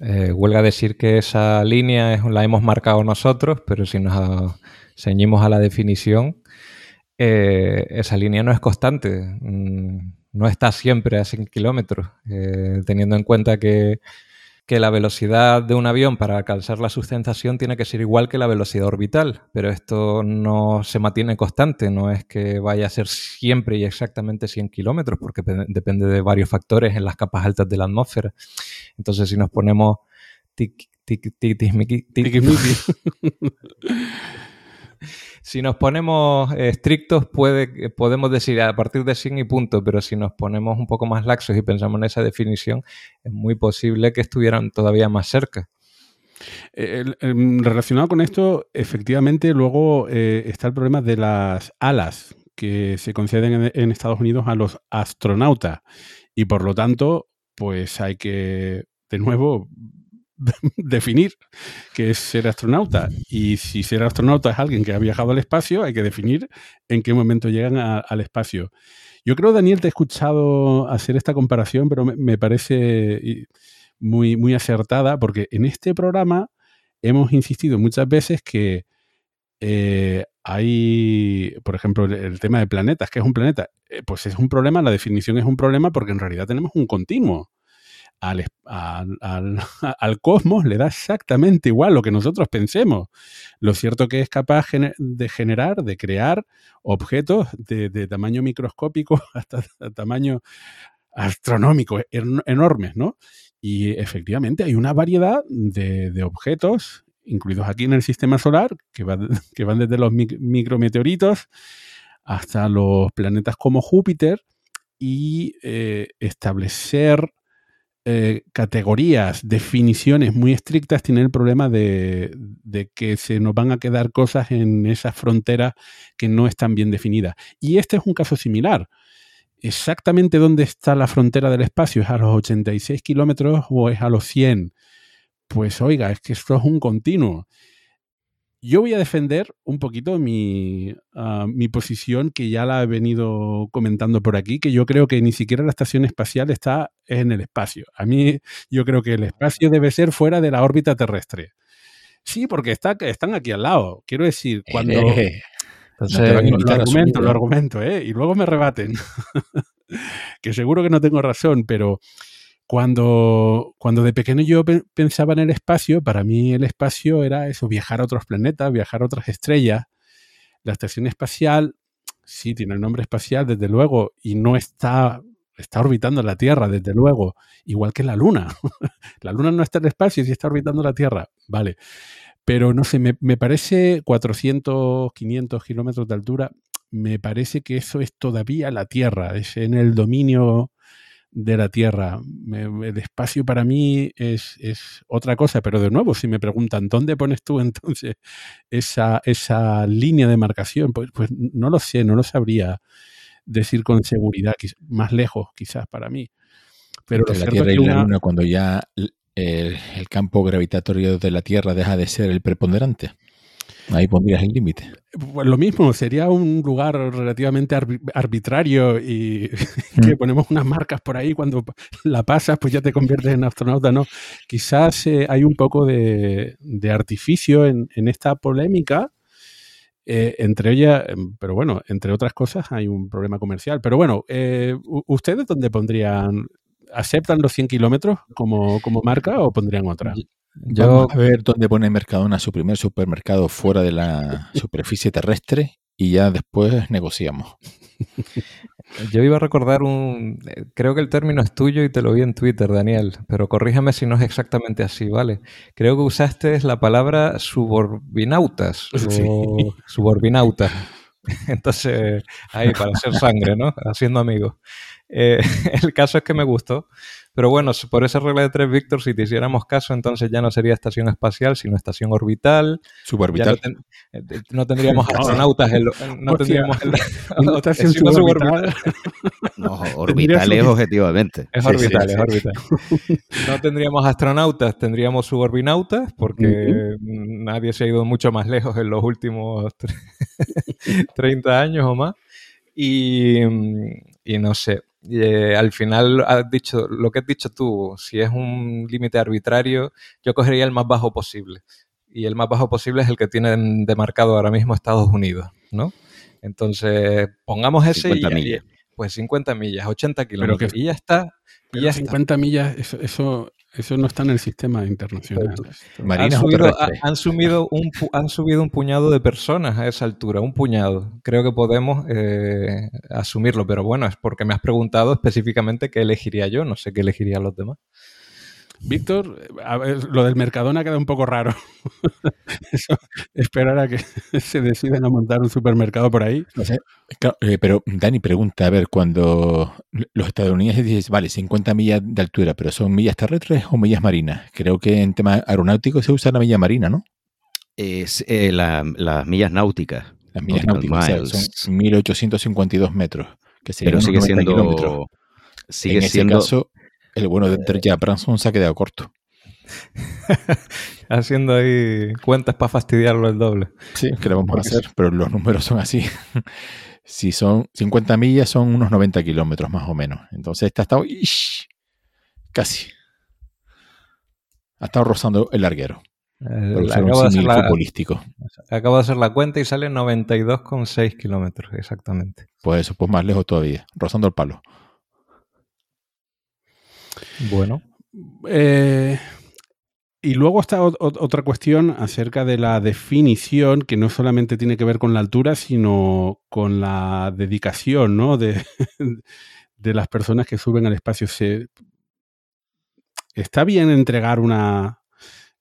eh, huelga decir que esa línea la hemos marcado nosotros, pero si nos ceñimos a la definición, eh, esa línea no es constante, mm, no está siempre a 100 kilómetros, eh, teniendo en cuenta que, que, la velocidad de un avión para alcanzar la sustentación tiene que ser igual que la velocidad orbital, pero esto no se mantiene constante, no es que vaya a ser siempre y exactamente 100 kilómetros, porque depende de varios factores en las capas altas de la atmósfera. Entonces, si nos ponemos tic, tic, tic, tic, si nos ponemos estrictos, puede, podemos decir a partir de 100 y punto, pero si nos ponemos un poco más laxos y pensamos en esa definición, es muy posible que estuvieran todavía más cerca. relacionado con esto, efectivamente, luego eh, está el problema de las alas que se conceden en, Estados Unidos a los astronautas. Y por lo tanto, pues hay que, de nuevo, [LAUGHS] definir qué es ser astronauta. Y si ser astronauta es alguien que ha viajado al espacio, hay que definir en qué momento llegan al espacio. Yo creo, Daniel, te he escuchado hacer esta comparación, pero me, parece muy, muy acertada, porque en este programa hemos insistido muchas veces que eh, hay, por ejemplo, el tema de planetas, que es un planeta, eh, pues es un problema, la definición es un problema porque en realidad tenemos un continuo al, [LAUGHS] al, cosmos le da exactamente igual lo que nosotros pensemos. Lo cierto que es capaz de generar, de crear objetos de, tamaño microscópico [LAUGHS] hasta tamaño astronómico, enormes, ¿no? Y efectivamente hay una variedad de, objetos, incluidos aquí en el sistema solar, que, [LAUGHS] que van desde los micrometeoritos hasta los planetas como Júpiter, y eh, establecer eh, categorías, definiciones muy estrictas, tienen el problema de, que se nos van a quedar cosas en esas fronteras que no están bien definidas. Y este es un caso similar. Exactamente dónde está la frontera del espacio, ¿es a los 86 kilómetros o es a los 100? Pues oiga, es que esto es un continuo. Yo voy a defender un poquito mi, ah, mi, posición, que ya la he venido comentando por aquí, que yo creo que ni siquiera la estación espacial está en el espacio. A mí, yo creo que el espacio debe ser fuera de la órbita terrestre. Sí, porque está, están aquí al lado. Quiero decir, cuando... Eh, lo, argumento, lo argumento, ¿eh? Y luego me rebaten. [LAUGHS] que seguro que no tengo razón, pero cuando, cuando de pequeño yo pensaba en el espacio, para mí el espacio era eso, viajar a otros planetas, viajar a otras estrellas. La estación espacial, sí, tiene el nombre espacial, desde luego, y no está, está orbitando la Tierra, desde luego, igual que la Luna. [LAUGHS] la Luna no está en el espacio, sí está orbitando la Tierra, vale. Pero no sé, me, me parece 400, 500 kilómetros de altura, me parece que eso es todavía la Tierra, es en el dominio de la Tierra. el espacio para mí es, otra cosa, pero de nuevo, si me preguntan, ¿dónde pones tú [LAUGHS] entonces esa, esa línea de marcación? Pues, pues no lo sé, no lo sabría decir con seguridad, más lejos quizás para mí. Pero la Tierra y la Luna, cuando ya el campo gravitatorio de la Tierra deja de ser el preponderante. Ahí pondrías el límite. Pues lo mismo, sería un lugar relativamente arbitrario y [LAUGHS] que mm. ponemos unas marcas por ahí, cuando la pasas pues ya te conviertes en astronauta, ¿no? Quizás eh, hay un poco de, artificio en, esta polémica, eh, entre ellas, em, pero bueno, entre otras cosas hay un problema comercial. Pero bueno, eh, ¿ustedes dónde pondrían, aceptan los 100 kilómetros como, como marca o pondrían otra? Vamos a ver dónde pone Mercadona su primer supermercado fuera de la [LAUGHS] superficie terrestre y ya después negociamos. [LAUGHS] Yo iba a recordar un... Creo que el término es tuyo y te lo vi en Twitter, Daniel, pero corríjame si no es exactamente así, ¿vale? Creo que usaste la palabra suborbinautas [LAUGHS] o suborbinautas. Entonces, ahí, para hacer sangre, ¿no? Haciendo amigos. Eh, el caso es que me gustó pero bueno, por esa regla de tres, Víctor, si te hiciéramos caso, entonces ya no sería estación espacial, sino estación orbital. [LAUGHS] Suborbital. No, [LAUGHS] no, tendríamos astronautas. no tendríamos el, estación suborbital. No, orbital es objetivamente. Es orbital, es orbital. [LAUGHS] No tendríamos astronautas, tendríamos suborbinautas, porque nadie se ha ido mucho más lejos en los últimos 30 años o más. Y, y no sé, eh, al final has dicho lo que has dicho tú, si es un límite arbitrario, yo cogería el más bajo posible. Y el más bajo posible es el que tienen demarcado ahora mismo Estados Unidos, ¿no? Entonces, pongamos ese 50 y, millas. pues 50 millas, 80 kilómetros. y ya está. Y Pero ya está. 50 millas, eso, eso, eso no está en el sistema internacional. Han subido, ha- han, subido un, pu- han subido un puñado de personas a esa altura, un puñado. Creo que podemos eh, asumirlo, pero bueno, es porque me has preguntado específicamente qué elegiría yo, no sé qué elegirían los demás. Víctor, a ver, lo del Mercadona queda un poco raro. [LAUGHS] Eso, esperar a que [LAUGHS] se decidan a montar un supermercado por ahí. No sé. Claro, eh, pero Dani pregunta, a ver, cuando los estadounidenses dicen, vale, 50 millas de altura, pero ¿son millas terrestres o millas marinas? Creo que en tema aeronáutico se usa la milla marina, ¿no? Es eh, la- las millas náuticas. Las millas náuticas, o sea, son 1852 metros, que Pero sigue 90 kilómetros. siendo. Sigue en ese siendo. caso, el bueno de Terja Branson se ha quedado corto. [LAUGHS] Haciendo ahí cuentas para fastidiarlo el doble. Sí, que lo vamos a hacer, pero los números son así. [LAUGHS] si son 50 millas, son unos 90 kilómetros más o menos. Entonces, esta ha estado ¡ish! casi. Ha estado rozando el larguero. Eh, Por usar acabo, un de hacer la, futbolístico. acabo de hacer la cuenta y sale 92,6 kilómetros, exactamente. Pues eso, pues más lejos todavía, rozando el palo. Bueno, Eh, y luego está ot- ot- otra cuestión acerca de la definición, que no solamente tiene que ver con la altura, sino con la dedicación ¿no? de, [LAUGHS] de las personas que suben al espacio. Se, está bien entregar una,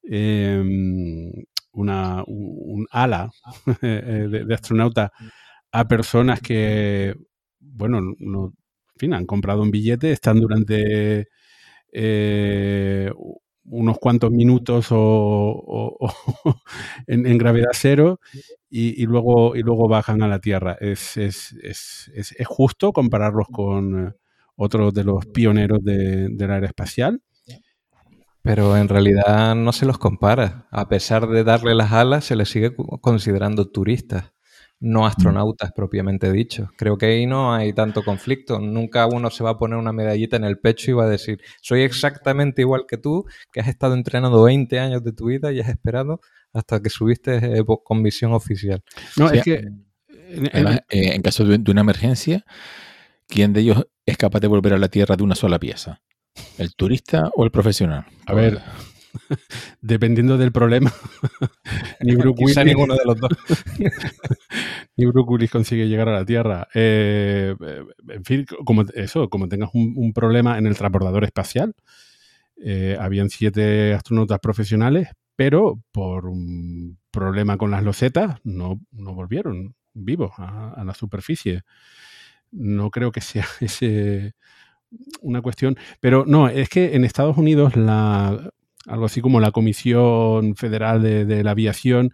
em, una un, un ala [LAUGHS] eh, de, de astronauta a personas que, bueno, no, en fin, han comprado un billete, están durante eh, unos cuantos minutos o, [LAUGHS] en, gravedad cero y, luego, y luego bajan a la Tierra. Es, es, es, es- justo compararlos con eh, otros de los pioneros de, de la era espacial. pero en realidad no se los compara. A pesar de darle las alas, se les sigue considerando turistas, no astronautas propiamente dicho. Creo que ahí no hay tanto conflicto. Nunca uno se va a poner una medallita en el pecho y va a decir, soy exactamente igual que tú, que has estado entrenando 20 años de tu vida y has esperado hasta que subiste eh, con misión oficial. No, es que en- Además, eh, en caso de, de una emergencia, ¿quién de ellos es capaz de volver a la Tierra de una sola pieza? ¿El turista o el profesional? A ver, [LAUGHS] dependiendo del problema, [LAUGHS] ni Quizá Willis, ninguno de los dos. [LAUGHS] ni Bruce Willis consigue llegar a la Tierra. Eh, eh, en fin, como eso, como tengas un, un problema en el transbordador espacial, eh, habían siete astronautas profesionales, pero por un problema con las losetas no, no volvieron vivos a, a la superficie. No creo que sea ese una cuestión. Pero no, es que en Estados Unidos la algo así como la Comisión Federal de, de la Aviación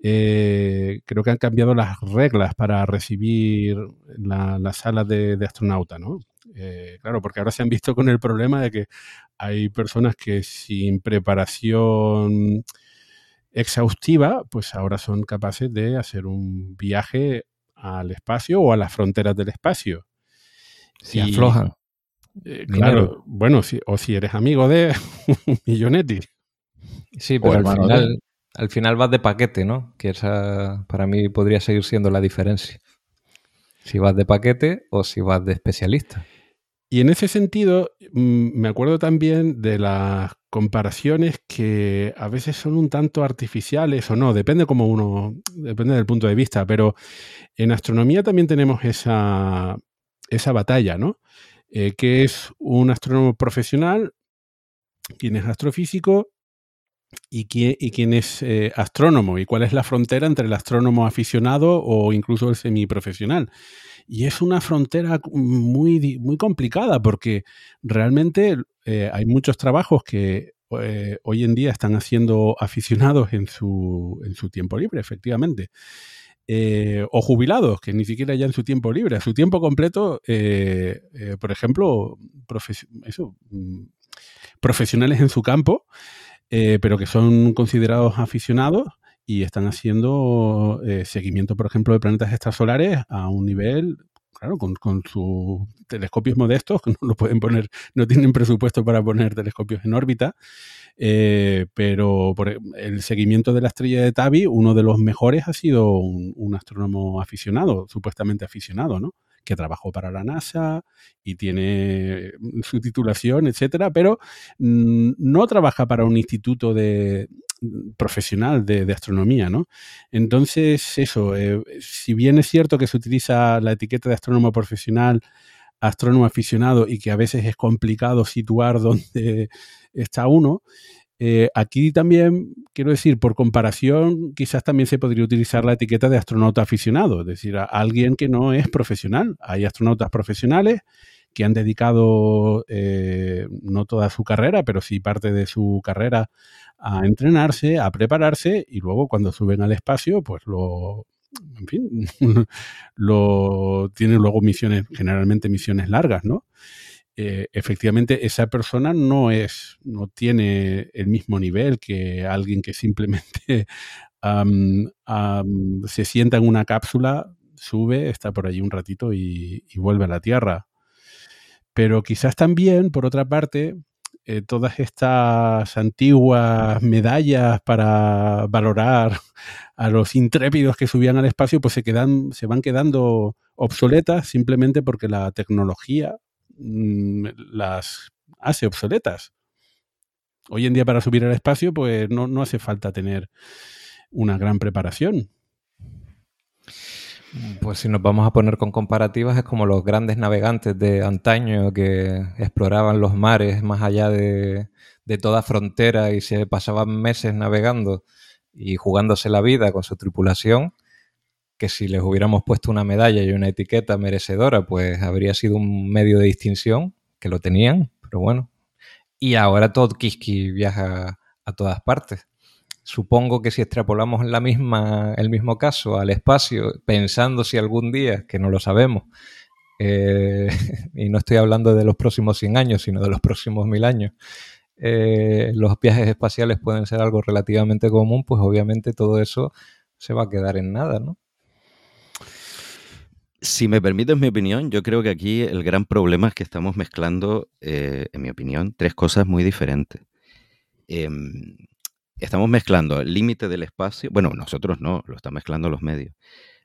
eh, creo que han cambiado las reglas para recibir la, la sala de, de astronauta, ¿no? Eh, claro, porque ahora se han visto con el problema de que hay personas que sin preparación exhaustiva, pues ahora son capaces de hacer un viaje al espacio o a las fronteras del espacio. Y- aflojan. Eh, Dinero. claro, bueno, si, o si eres amigo de [LAUGHS] Millonetti. Sí, pero al de- final, al final vas de paquete, ¿no? Que esa para mí podría seguir siendo la diferencia. Si vas de paquete o si vas de especialista. Y en ese sentido, mm, me acuerdo también de las comparaciones que a veces son un tanto artificiales o no, depende como uno, depende del punto de vista, pero en astronomía también tenemos esa, esa batalla, ¿no? Eh, que es un astrónomo profesional, quién es astrofísico y quién, y quién es eh, astrónomo, y cuál es la frontera entre el astrónomo aficionado o incluso el semiprofesional. Y es una frontera muy, muy complicada porque realmente eh, hay muchos trabajos que eh, hoy en día están haciendo aficionados en su, en su tiempo libre, efectivamente. Eh, o jubilados, que ni siquiera ya en su tiempo libre, a su tiempo completo, eh, eh, por ejemplo, mm, profesionales en su campo, pero que son considerados aficionados y están haciendo seguimiento, por ejemplo, de planetas extrasolares a un nivel claro, con, sus telescopios modestos, que [LAUGHS] no lo pueden poner, no tienen presupuesto para poner telescopios en órbita, eh, pero por el seguimiento de la estrella de Tabi, uno de los mejores ha sido un, astrónomo aficionado, supuestamente aficionado, ¿no? que trabajó para la NASA y tiene su titulación, etcétera, pero mm, no trabaja para un instituto de, profesional de, astronomía, ¿no? Entonces, eso, eh, si bien es cierto que se utiliza la etiqueta de astrónomo profesional, astrónomo aficionado y que a veces es complicado situar [LAUGHS] dónde está uno, eh, aquí también, quiero decir, por comparación, quizás también se podría utilizar la etiqueta de astronauta aficionado, es decir, a alguien que no es profesional. Hay astronautas profesionales que han dedicado eh, no toda su carrera, pero sí parte de su carrera a entrenarse, a prepararse y luego cuando suben al espacio, pues lo, en fin, [LAUGHS] lo tienen luego misiones, generalmente misiones largas, ¿no? Eh, efectivamente esa persona no es, no tiene el mismo nivel que alguien que simplemente [LAUGHS] se sienta en una cápsula, sube, está por allí un ratito y vuelve a la Tierra. Pero quizás también, por otra parte, eh, todas estas antiguas medallas para valorar a los intrépidos que subían al espacio, pues se, quedan, se van quedando obsoletas simplemente porque la tecnología mm, las hace obsoletas. Hoy en día para subir al espacio, pues no, no hace falta tener una gran preparación. Pues si nos vamos a poner con comparativas, es como los grandes navegantes de antaño que exploraban los mares más allá de, toda frontera y se pasaban meses navegando y jugándose la vida con su tripulación, que si les hubiéramos puesto una medalla y una etiqueta merecedora, pues habría sido un medio de distinción, que lo tenían, pero bueno. Y ahora todo Kiski viaja a todas partes. Supongo que si extrapolamos la misma, el mismo caso al espacio, pensando si algún día, que no lo sabemos, eh, [LAUGHS] y no estoy hablando de los próximos 100 años, sino de los próximos 1000 años, eh, los viajes espaciales pueden ser algo relativamente común, pues obviamente todo eso se va a quedar en nada, ¿no? Si me permites mi opinión, yo creo que aquí el gran problema es que estamos mezclando, eh, en mi opinión, tres cosas muy diferentes. Em, estamos mezclando el límite del espacio, bueno, nosotros no, lo están mezclando los medios.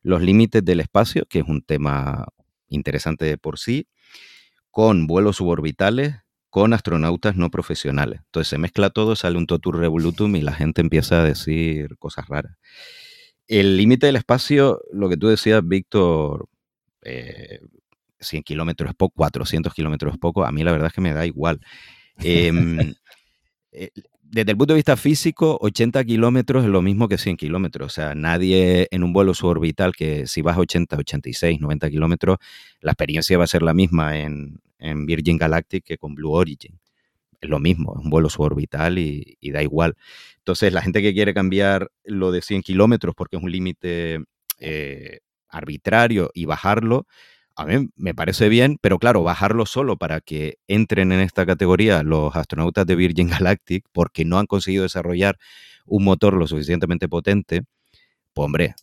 Los límites del espacio, que es un tema interesante de por sí, con vuelos suborbitales, con astronautas no profesionales. Entonces se mezcla todo, sale un totur revolutum y la gente empieza a decir cosas raras. El límite del espacio, lo que tú decías, Víctor, 100 eh, kilómetros es poco, 400 kilómetros es poco, a mí la verdad es que me da igual. [LAUGHS] Em, eh, desde el punto de vista físico, 80 kilómetros es lo mismo que 100 kilómetros. O sea, nadie en un vuelo suborbital que si vas a 80, 86, 90 kilómetros, la experiencia va a ser la misma en, Virgin Galactic que con Blue Origin. Es lo mismo, es un vuelo suborbital y, da igual. Entonces, la gente que quiere cambiar lo de 100 kilómetros porque es un límite eh, arbitrario y bajarlo, a mí me parece bien, pero claro, bajarlo solo para que entren en esta categoría los astronautas de Virgin [LAUGHS] Galactic porque no han conseguido desarrollar un motor lo suficientemente potente, pues hombre,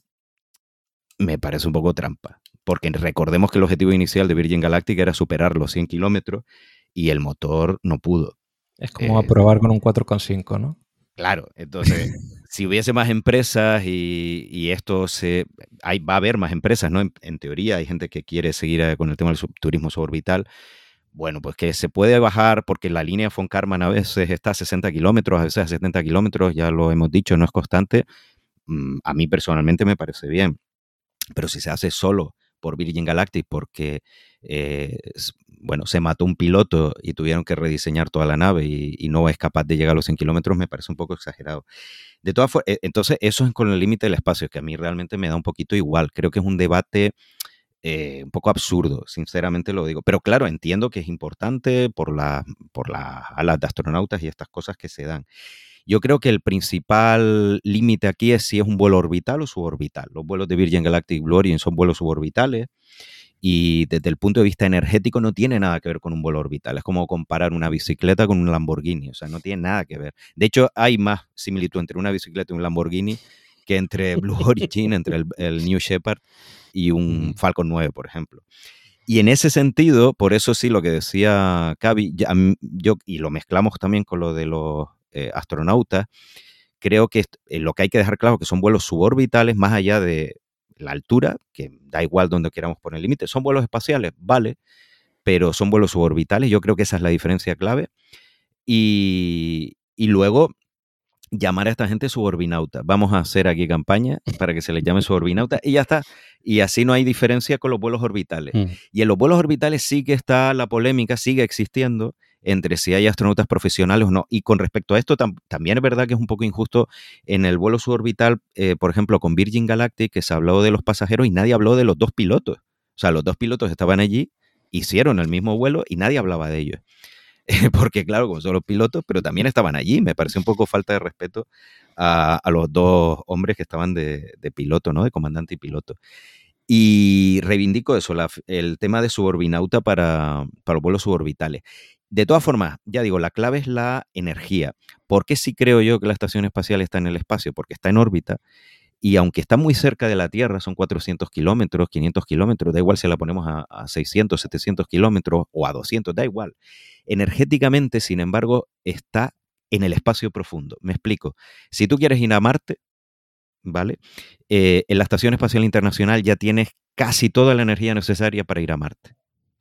me parece un poco trampa. Porque recordemos que el objetivo inicial de Virgin Galactic era superar los 100 kilómetros y el motor no pudo. Es como eh, aprobar con un 4,5, ¿no? Claro, entonces, [LAUGHS] si hubiese más empresas y, esto se. Va a haber más empresas, ¿no? En, teoría, hay gente que quiere seguir eh, con el tema del turismo suborbital. Bueno, pues que se puede bajar porque la línea von Karman a veces está a 60 kilómetros, a veces a 70 kilómetros, ya lo hemos dicho, no es constante. Mm, a mí personalmente me parece bien. Pero si se hace solo por Virgin Galactic, porque eh, bueno, se mató un piloto y tuvieron que rediseñar toda la nave y, no es capaz de llegar a los 100 kilómetros, me parece un poco exagerado. De todas formas, e, entonces eso es con el límite del espacio, que a mí realmente me da un poquito igual. Creo que es un debate eh, un poco absurdo, sinceramente lo digo. Pero claro, entiendo que es importante por, la, por las alas de astronautas y estas cosas que se dan. Yo creo que el principal límite aquí es si es un vuelo orbital o suborbital. Los vuelos de Virgin Galactic Blue Origin son vuelos suborbitales y desde el punto de vista energético no tiene nada que ver con un vuelo orbital. Es como comparar una bicicleta con un Lamborghini, o sea, no tiene nada que ver. De hecho, hay más similitud entre una bicicleta y un Lamborghini que entre Blue [LAUGHS] Origin, entre el, New Shepard y un Falcon 9, por ejemplo. Y en ese sentido, por eso sí, lo que decía Cavi, yo, y lo mezclamos también con lo de los eh, astronautas, creo que eh, lo que hay que dejar claro que son vuelos suborbitales más allá de la altura, que da igual donde queramos poner límite, son vuelos espaciales, vale, pero son vuelos suborbitales, yo creo que esa es la diferencia clave. Y, y luego llamar a esta gente suborbinauta. Vamos a hacer aquí campaña para que se les llame suborbinauta y ya está. Y así no hay diferencia con los vuelos orbitales. Mm. Y en los vuelos orbitales sí que está la polémica, sigue existiendo entre si hay astronautas profesionales o no. Y con respecto a esto, también es verdad que es un poco injusto en el vuelo suborbital, eh, por ejemplo, con Virgin Galactic, que se habló de los pasajeros y nadie habló de los dos pilotos. O sea, los dos pilotos estaban allí, hicieron el mismo vuelo y nadie hablaba de ellos. [LAUGHS] porque claro, como son los pilotos, pero también estaban allí. Me parece un poco falta de respeto a, los dos hombres que estaban de, piloto, ¿no? De comandante y piloto. Y reivindico eso, el tema de suborbinauta para, para los vuelos suborbitales. De todas formas, ya digo, la clave es la energía. ¿Por qué sí creo yo que la estación espacial está en el espacio? Porque está en órbita y aunque está muy cerca de la Tierra, son 400 kilómetros, 500 kilómetros, da igual si la ponemos a, 600, 700 kilómetros o a 200, da igual. Energéticamente, sin embargo, está en el espacio profundo. Me explico. Si tú quieres ir a Marte, ¿vale? Eh, en la Estación Espacial Internacional ya tienes casi toda la energía necesaria para ir a Marte.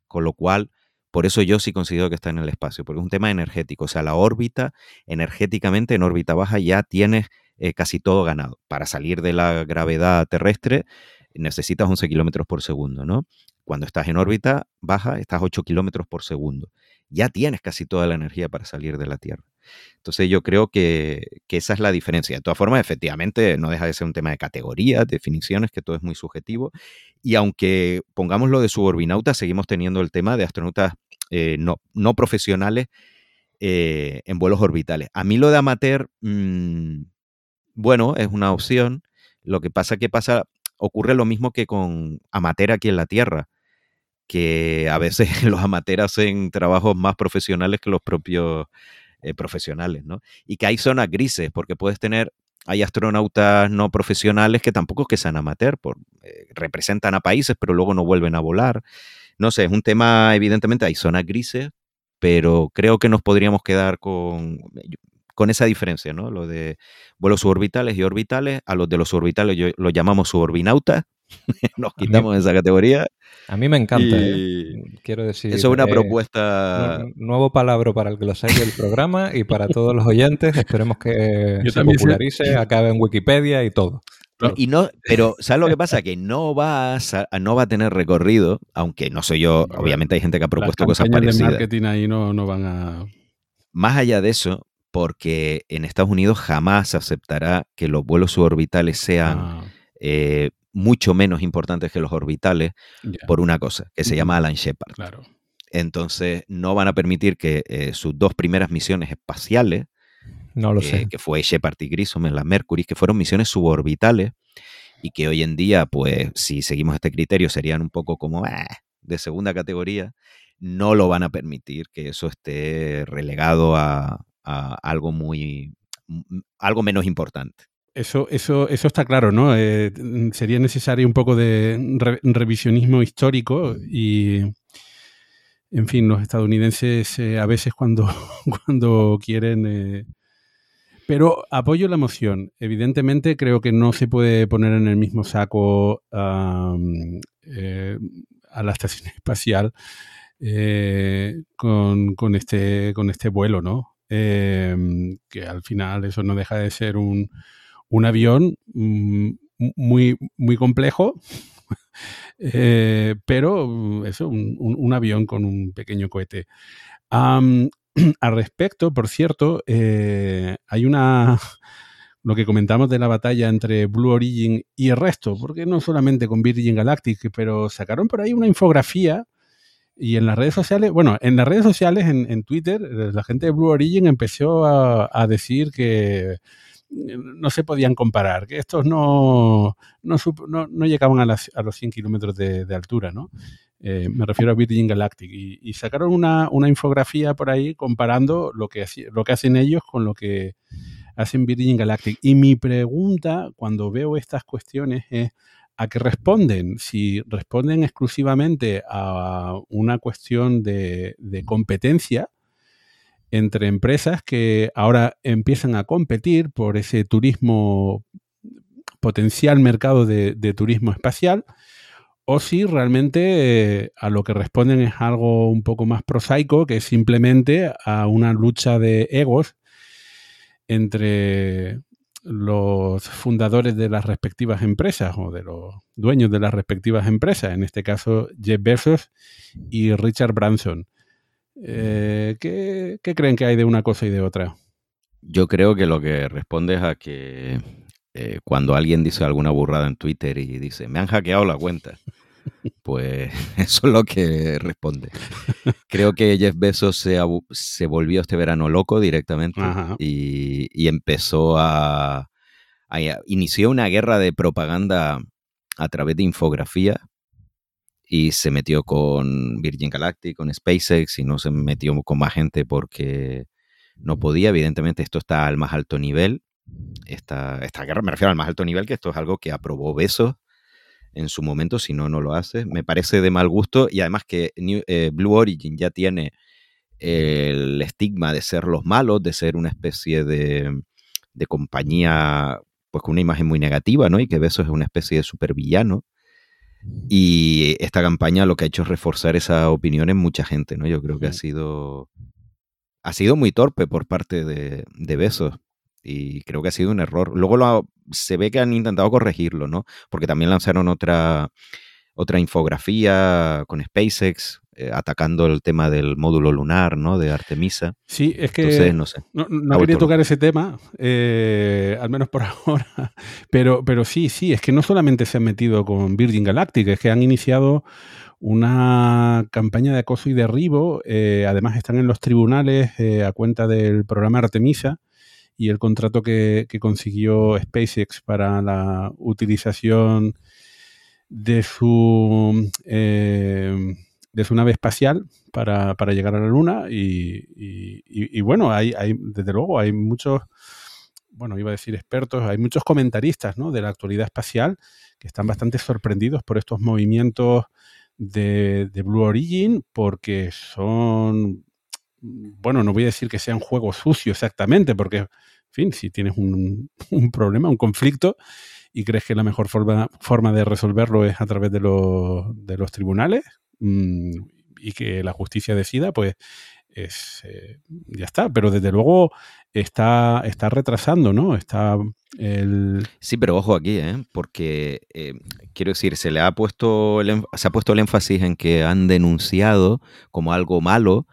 Con lo cual, por eso yo sí considero que está en el espacio, porque es un tema energético. O sea, la órbita, energéticamente, en órbita baja, ya tienes eh, casi todo ganado. Para salir de la gravedad terrestre necesitas 11 kilómetros por segundo, ¿no? Cuando estás en órbita baja, estás 8 kilómetros por segundo. Ya tienes casi toda la energía para salir de la Tierra. Entonces yo creo que, esa es la diferencia. De todas formas, efectivamente, no deja de ser un tema de categorías, definiciones, que todo es muy subjetivo. Y aunque pongamos lo de suborbinautas, seguimos teniendo el tema de astronautas eh, no, no, profesionales eh, en vuelos orbitales. A mí lo de amateur, mm, bueno, es una opción. Lo que pasa que pasa, ocurre lo mismo que con amateur aquí en la Tierra, que a veces [LAUGHS] los amateurs hacen trabajos más profesionales que los propios eh, profesionales, ¿no? Y que hay zonas grises, porque puedes tener, hay astronautas no profesionales que tampoco es que sean amateur, por, eh, representan a países, pero luego no vuelven a volar. No sé, es un tema, evidentemente hay zonas grises, pero creo que nos podríamos quedar con con esa diferencia, ¿no? Lo de vuelos suborbitales y orbitales, a los de los suborbitales yo, lo llamamos suborbinauta, [LAUGHS] nos quitamos esa categoría. A mí me encanta, ¿eh? quiero decir. Eso es una propuesta. nuevo palabra para el que lo sabe del programa y para todos los oyentes. Esperemos que se popularice, acabe en Wikipedia y todo. Y no, pero ¿sabes lo que pasa? Que no va a, no va a tener recorrido, aunque no soy yo, obviamente hay gente que ha propuesto cosas parecidas. de marketing ahí no, no van a... Más allá de eso, porque en Estados Unidos jamás aceptará que los vuelos suborbitales sean ah. eh, mucho menos importantes que los orbitales por una cosa, que se llama Alan Shepard. Claro. Entonces, no van a permitir que eh, sus dos primeras misiones espaciales, no lo sé. que fue Shepard y Grissom en la Mercury, que fueron misiones suborbitales y que hoy en día, pues, si seguimos este criterio, serían un poco como ah, de segunda categoría, no lo van a permitir que eso esté relegado a, algo muy, algo menos importante. Eso, eso, eso está claro, ¿no? Eh, mm, sería necesario un poco de revisionismo histórico y, en fin, los estadounidenses eh, a veces cuando, [LAUGHS] cuando quieren... Eh, pero apoyo la moción. Evidentemente creo que no se puede poner en el mismo saco a la estación [LAUGHS] espacial con, con, este, con este vuelo, ¿no? Que al final eso no deja de ser un, avión mm, muy, muy complejo, [LAUGHS] eh, pero eso, un, avión con un pequeño cohete. [CLEARS THROAT] al respecto, por cierto, eh, hay una [LAUGHS] lo que comentamos de la batalla entre Blue Origin y el resto, porque no solamente con Virgin Galactic, pero sacaron por ahí una infografía y en las redes sociales, bueno, en las redes sociales, en, Twitter, la gente de Blue Origin empezó a, decir que no se podían comparar, que estos no, no, llegaban a, a, los 100 kilómetros de, altura, ¿no? Eh, me refiero a Virgin Galactic. Y, sacaron una, infografía por ahí comparando lo que, lo que hacen ellos con lo que hacen Virgin Galactic. Y mi pregunta cuando veo estas cuestiones es, ¿A qué responden? Si responden exclusivamente a una cuestión de, competencia entre empresas que ahora empiezan a competir por ese turismo, potencial mercado de, turismo espacial, o si realmente eh, a lo que responden es algo un poco más prosaico, que es simplemente a una lucha de egos entre los fundadores de las respectivas empresas o de los dueños de las respectivas empresas, en este caso Jeff Bezos y Richard Branson. Eh, ¿qué, creen que hay de una cosa y de otra? Yo creo que lo que responde es a que eh, cuando alguien dice alguna burrada en Twitter y dice, me han hackeado la cuenta, [LAUGHS] pues [LAUGHS] eso es lo que responde. Creo que Jeff Bezos se, se volvió este verano loco directamente y, empezó a, Inició una guerra de propaganda a través de infografía y se metió con Virgin Galactic, con SpaceX y no se metió con más gente porque no podía. Evidentemente esto está al más alto nivel. Esta, esta guerra me refiero al más alto nivel, que esto es algo que aprobó Bezos en su momento, si no, no lo hace. Me parece de mal gusto y además que eh, Blue Origin ya tiene el estigma de ser los malos, de ser una especie de, compañía pues con una imagen muy negativa, ¿no? Y que Besos es una especie de supervillano. Y esta campaña lo que ha hecho es reforzar esa opinión en mucha gente, ¿no? Yo creo que ha sido ha sido muy torpe por parte de, de Besos y creo que ha sido un error. Luego lo, se ve que han intentado corregirlo, ¿no? Porque también lanzaron otra, otra infografía con SpaceX eh, atacando el tema del módulo lunar, ¿no? De Artemisa. Sí, es que no, sé. no, quería tocar ese tema, eh, al menos por [LAUGHS] ahora, pero, pero sí, sí, es que no solamente se han metido con Virgin Galactic, es que han iniciado una campaña de acoso y derribo, eh, además están en los tribunales a cuenta del programa Artemisa, y el contrato que, consiguió SpaceX para la utilización de su, de su nave espacial para, llegar a la Luna. Y, bueno, hay, hay, desde luego hay muchos, bueno, iba a decir expertos, hay muchos comentaristas de la actualidad espacial que están bastante sorprendidos por estos movimientos de, de Blue Origin porque son bueno, no voy a decir que sea un juego sucio exactamente, porque, en fin, si tienes [LAUGHS] un, problema, un conflicto, y crees que la mejor forma, forma de resolverlo es a través de, de los tribunales mm, y que la justicia decida, pues es, eh, ya está. Pero desde luego está, está retrasando, ¿no? Está el... Sí, pero ojo aquí, ¿eh? porque eh, quiero decir, se le ha puesto se ha puesto el énfasis en que han denunciado como algo malo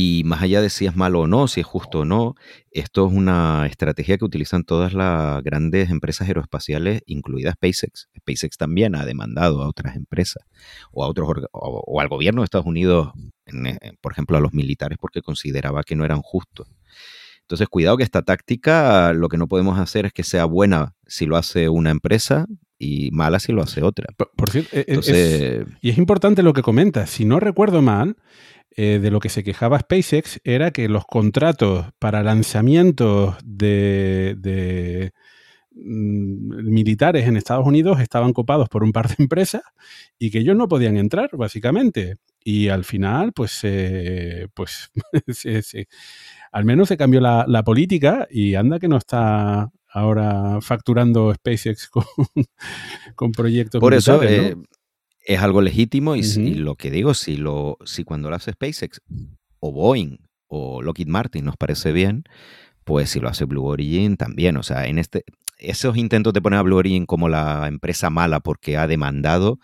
y más allá de si es malo o no, si es justo o no, esto es una estrategia que utilizan todas las grandes empresas aeroespaciales, incluida SpaceX. SpaceX también ha demandado a otras empresas o a otros o, al gobierno de Estados Unidos, eh, por ejemplo, a los militares, porque consideraba que no eran justos. Entonces, cuidado que esta táctica lo que no podemos hacer es que sea buena si lo hace una empresa y mala si lo hace otra. Por, cierto, e, y es importante lo que comentas. Si no recuerdo mal, eh, de lo que se quejaba SpaceX era que los contratos para lanzamientos de, mm, militares en Estados Unidos estaban copados por un par de [LAUGHS] empresas y que ellos no podían entrar, básicamente. Y al final, pues, pues [LAUGHS] al menos se cambió la, política y anda que no está ahora facturando SpaceX [LAUGHS] con, con proyectos Por eso, eh, es algo legítimo y, lo que digo, si, lo, si cuando lo hace SpaceX o Boeing o Lockheed Martin nos parece bien, pues si lo hace Blue Origin también. O sea, en este, esos intentos de poner a Blue Origin como la empresa mala porque ha demandado,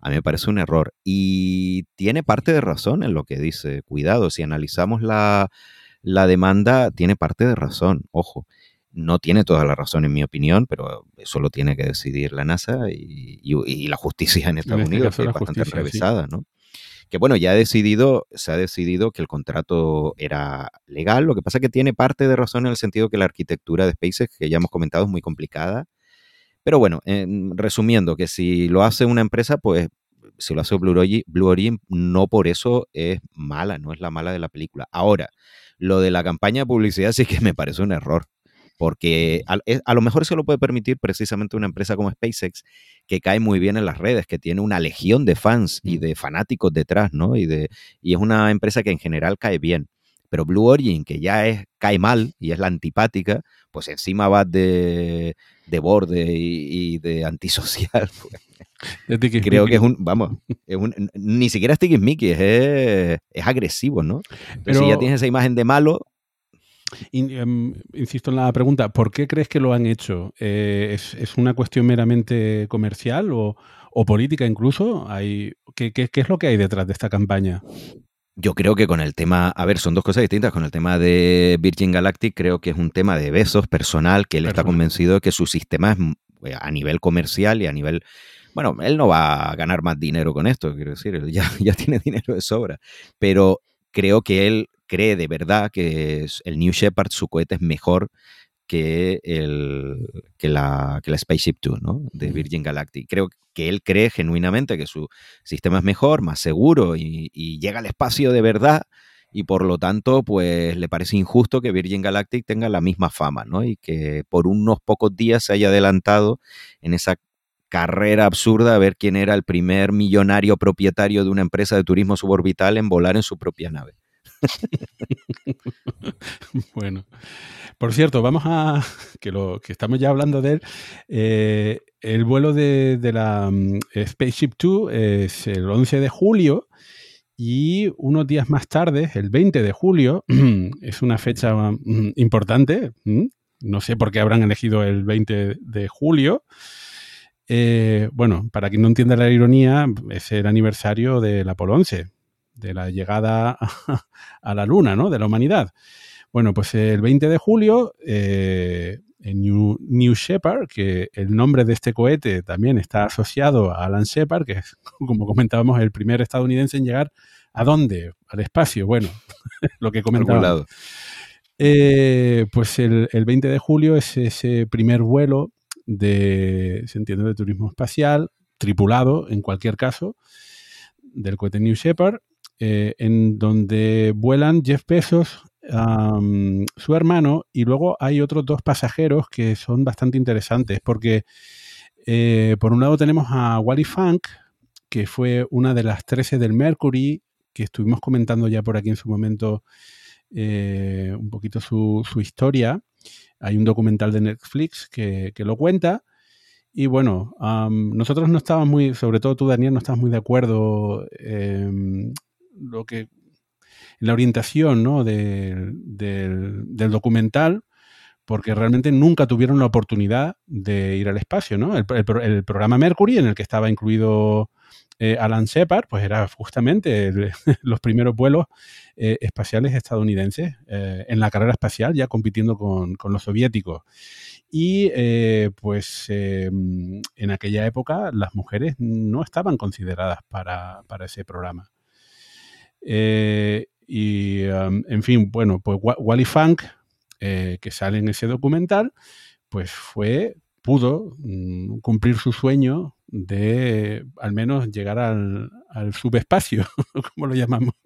a mí me parece un error. Y tiene parte de razón en lo que dice. Cuidado, si analizamos la, la demanda, tiene parte de razón, ojo no tiene toda la razón en mi opinión, pero eso lo tiene que decidir la NASA y, la justicia en Estados este Unidos, que es bastante revisada, ¿no? Que bueno, ya ha decidido, se ha decidido que el contrato era legal, lo que pasa es que tiene parte de razón en el sentido que la arquitectura de SpaceX, que ya hemos comentado, es muy complicada. Pero bueno, resumiendo, que si lo hace una empresa, pues si lo hace Blue Origin, Blue Origin, no por eso es mala, no es la mala de la película. Ahora, lo de la campaña de publicidad sí que me parece un error porque a, lo mejor se lo puede permitir precisamente una empresa como SpaceX, que cae muy bien en las redes, que tiene una legión de fans y de fanáticos detrás, ¿no? Y, de, y es una empresa que en general cae bien. Pero Blue Origin, que ya es, cae mal y es la antipática, pues encima va de, de borde y, de antisocial. [LAUGHS] Pues. Creo que es un, vamos, es un, ni siquiera es Mickey, es, es agresivo, ¿no? Pero si ya tienes esa imagen de malo, Em, insisto en la pregunta, ¿por qué crees que lo han hecho? Eh, ¿es, una cuestión meramente comercial o, política incluso? Hay, ¿qué, es lo que hay detrás de esta campaña? Yo creo que con el tema, a ver, son dos cosas distintas. Con el tema de Virgin Galactic, creo que es un tema de besos personal, que él está convencido de que su sistema es eh, a nivel comercial y a nivel. Bueno, él no va a ganar más dinero con esto, quiero decir, él ya, [LAUGHS] ya tiene dinero de sobra. Pero creo que él cree de verdad que el New Shepard, su cohete es mejor que, el, que, la, que la Spaceship Two, ¿no? De Virgin Galactic. Creo que él cree genuinamente que su sistema es mejor, más seguro y, llega al espacio de verdad y por lo tanto, pues le parece injusto que Virgin Galactic tenga la misma fama, ¿no? Y que por unos pocos días se haya adelantado en esa carrera absurda a ver quién era el primer millonario propietario de una empresa de turismo suborbital en volar en su propia nave. [LAUGHS] bueno, por cierto, vamos a que lo que estamos ya hablando de él. Eh, el vuelo de, la mm, Spaceship 2 es el 11 de julio y unos días más tarde, el 20 de julio, [CLEARS THROAT] es una fecha mm, importante. No sé por qué habrán elegido el 20 de julio. Eh, bueno, para quien no entienda la ironía, es el aniversario del Apolo 11 de la llegada [LAUGHS] a la Luna, ¿no? De la humanidad. Bueno, pues el 20 de julio, eh, en New, Shepard, que el nombre de este cohete también está asociado a Alan Shepard, que es, [LAUGHS] como comentábamos, el primer estadounidense en llegar a dónde? Al espacio. Bueno, [LAUGHS] lo que comentaba. Eh, pues el, el, 20 de julio es ese primer vuelo de, se entiende, de turismo espacial, tripulado en cualquier caso, del cohete New Shepard, eh, en donde vuelan Jeff Bezos, su hermano, y luego hay otros dos pasajeros que son bastante interesantes, porque eh, por un lado tenemos a Wally Funk, que fue una de las 13 del Mercury, que estuvimos comentando ya por aquí en su momento eh, un poquito su, historia. Hay un documental de Netflix que, lo cuenta. Y bueno, nosotros no estábamos muy, sobre todo tú, Daniel, no estabas muy de acuerdo em, lo que la orientación ¿no? del, documental, porque realmente nunca tuvieron la oportunidad de ir al espacio. ¿no? El, programa Mercury, en el que estaba incluido eh, Alan Shepard, pues era justamente [LAUGHS] los primeros vuelos eh, espaciales estadounidenses eh, en la carrera espacial, ya compitiendo con, los soviéticos. Y pues em, en aquella época las mujeres no estaban consideradas para ese programa. Eh, y, um, en fin, bueno, pues Wally Funk, eh, que sale en ese documental, pues fue, pudo mm, cumplir su sueño de al menos llegar al, subespacio, [LAUGHS] como lo llamamos. [LAUGHS]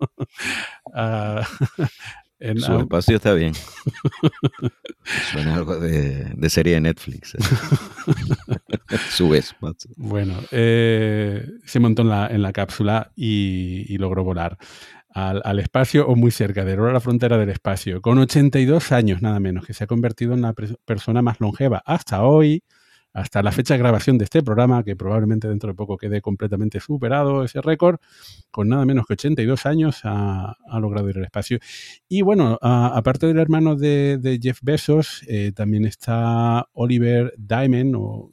[LAUGHS] Subespacio está bien. Suena algo de, serie de Netflix. ¿eh? [LAUGHS] subespacio. Bueno, eh, se montó en la, en la cápsula y, logró volar al, espacio o muy cerca, de la frontera del espacio, con 82 años nada menos, que se ha convertido en la persona más longeva hasta hoy hasta la fecha de grabación de este programa, que probablemente dentro de poco quede completamente superado ese récord, con nada menos que 82 años ha, logrado ir al espacio. Y bueno, aparte del hermano de, Jeff Bezos, eh, también está Oliver Diamond, o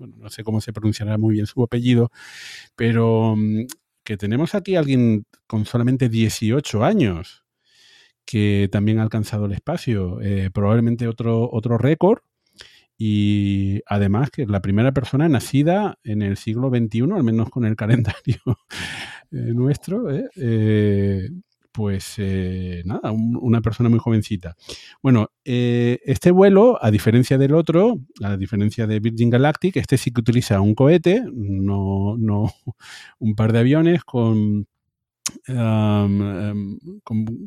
bueno, no sé cómo se pronunciará muy bien su apellido, pero mm, que tenemos aquí a alguien con solamente 18 años que también ha alcanzado el espacio, eh, probablemente otro, otro récord y además que es la primera persona nacida en el siglo XXI, al menos con el [LAUGHS] calendario eh, nuestro, ¿eh? Eh, pues nada, una persona muy jovencita. Bueno, este vuelo, a diferencia del otro, a diferencia de Virgin Galactic, este sí que utiliza un cohete, no, no [LAUGHS] un par de aviones con em,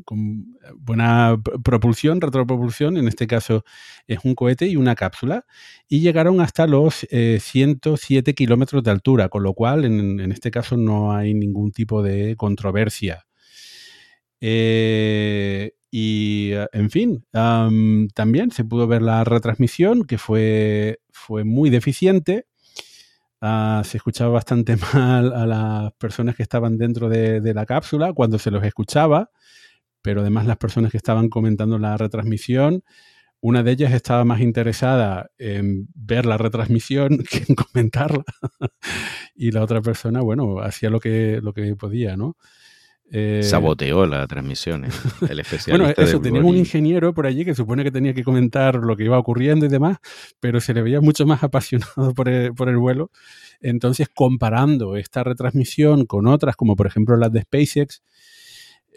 con, buena propulsión, retropropulsión, en este caso es un cohete y una cápsula, y llegaron hasta los 107 eh, kilómetros de altura, con lo cual en, este caso no hay ningún tipo de controversia. Eh, y, en fin, también se pudo ver la retransmisión, que fue, fue muy deficiente. Ah, se escuchaba bastante [LAUGHS] mal a las personas que estaban dentro de, la cápsula cuando se los escuchaba, pero además las personas que estaban comentando la retransmisión, una de ellas estaba más interesada en ver la retransmisión [LAUGHS] que en comentarla. y la otra persona, bueno, hacía lo que, lo que podía, ¿no? Eh, Saboteó la transmisión, [LAUGHS] el especialista. bueno, eso, teníamos un ingeniero por allí que supone que tenía que comentar lo que iba ocurriendo y demás, pero se le veía mucho más [LAUGHS] apasionado por el, por el vuelo. Entonces, comparando esta retransmisión con otras, como por ejemplo las de SpaceX,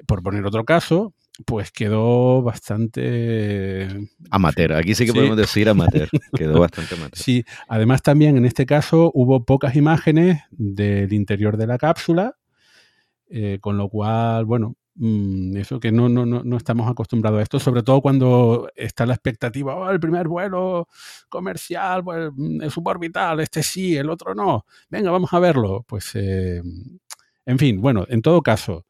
por poner otro caso, pues quedó bastante... Amateur, aquí sí que podemos decir amateur, [LAUGHS] quedó bastante amateur. Sí, además también en este caso hubo pocas imágenes del interior de la cápsula, eh, con lo cual, bueno, mm, eso que no, no, no, estamos acostumbrados a esto, sobre todo cuando está la expectativa, oh, el primer vuelo comercial, pues mm, es suborbital, este sí, el otro no, venga, vamos a verlo. Pues, eh, en fin, bueno, en todo caso,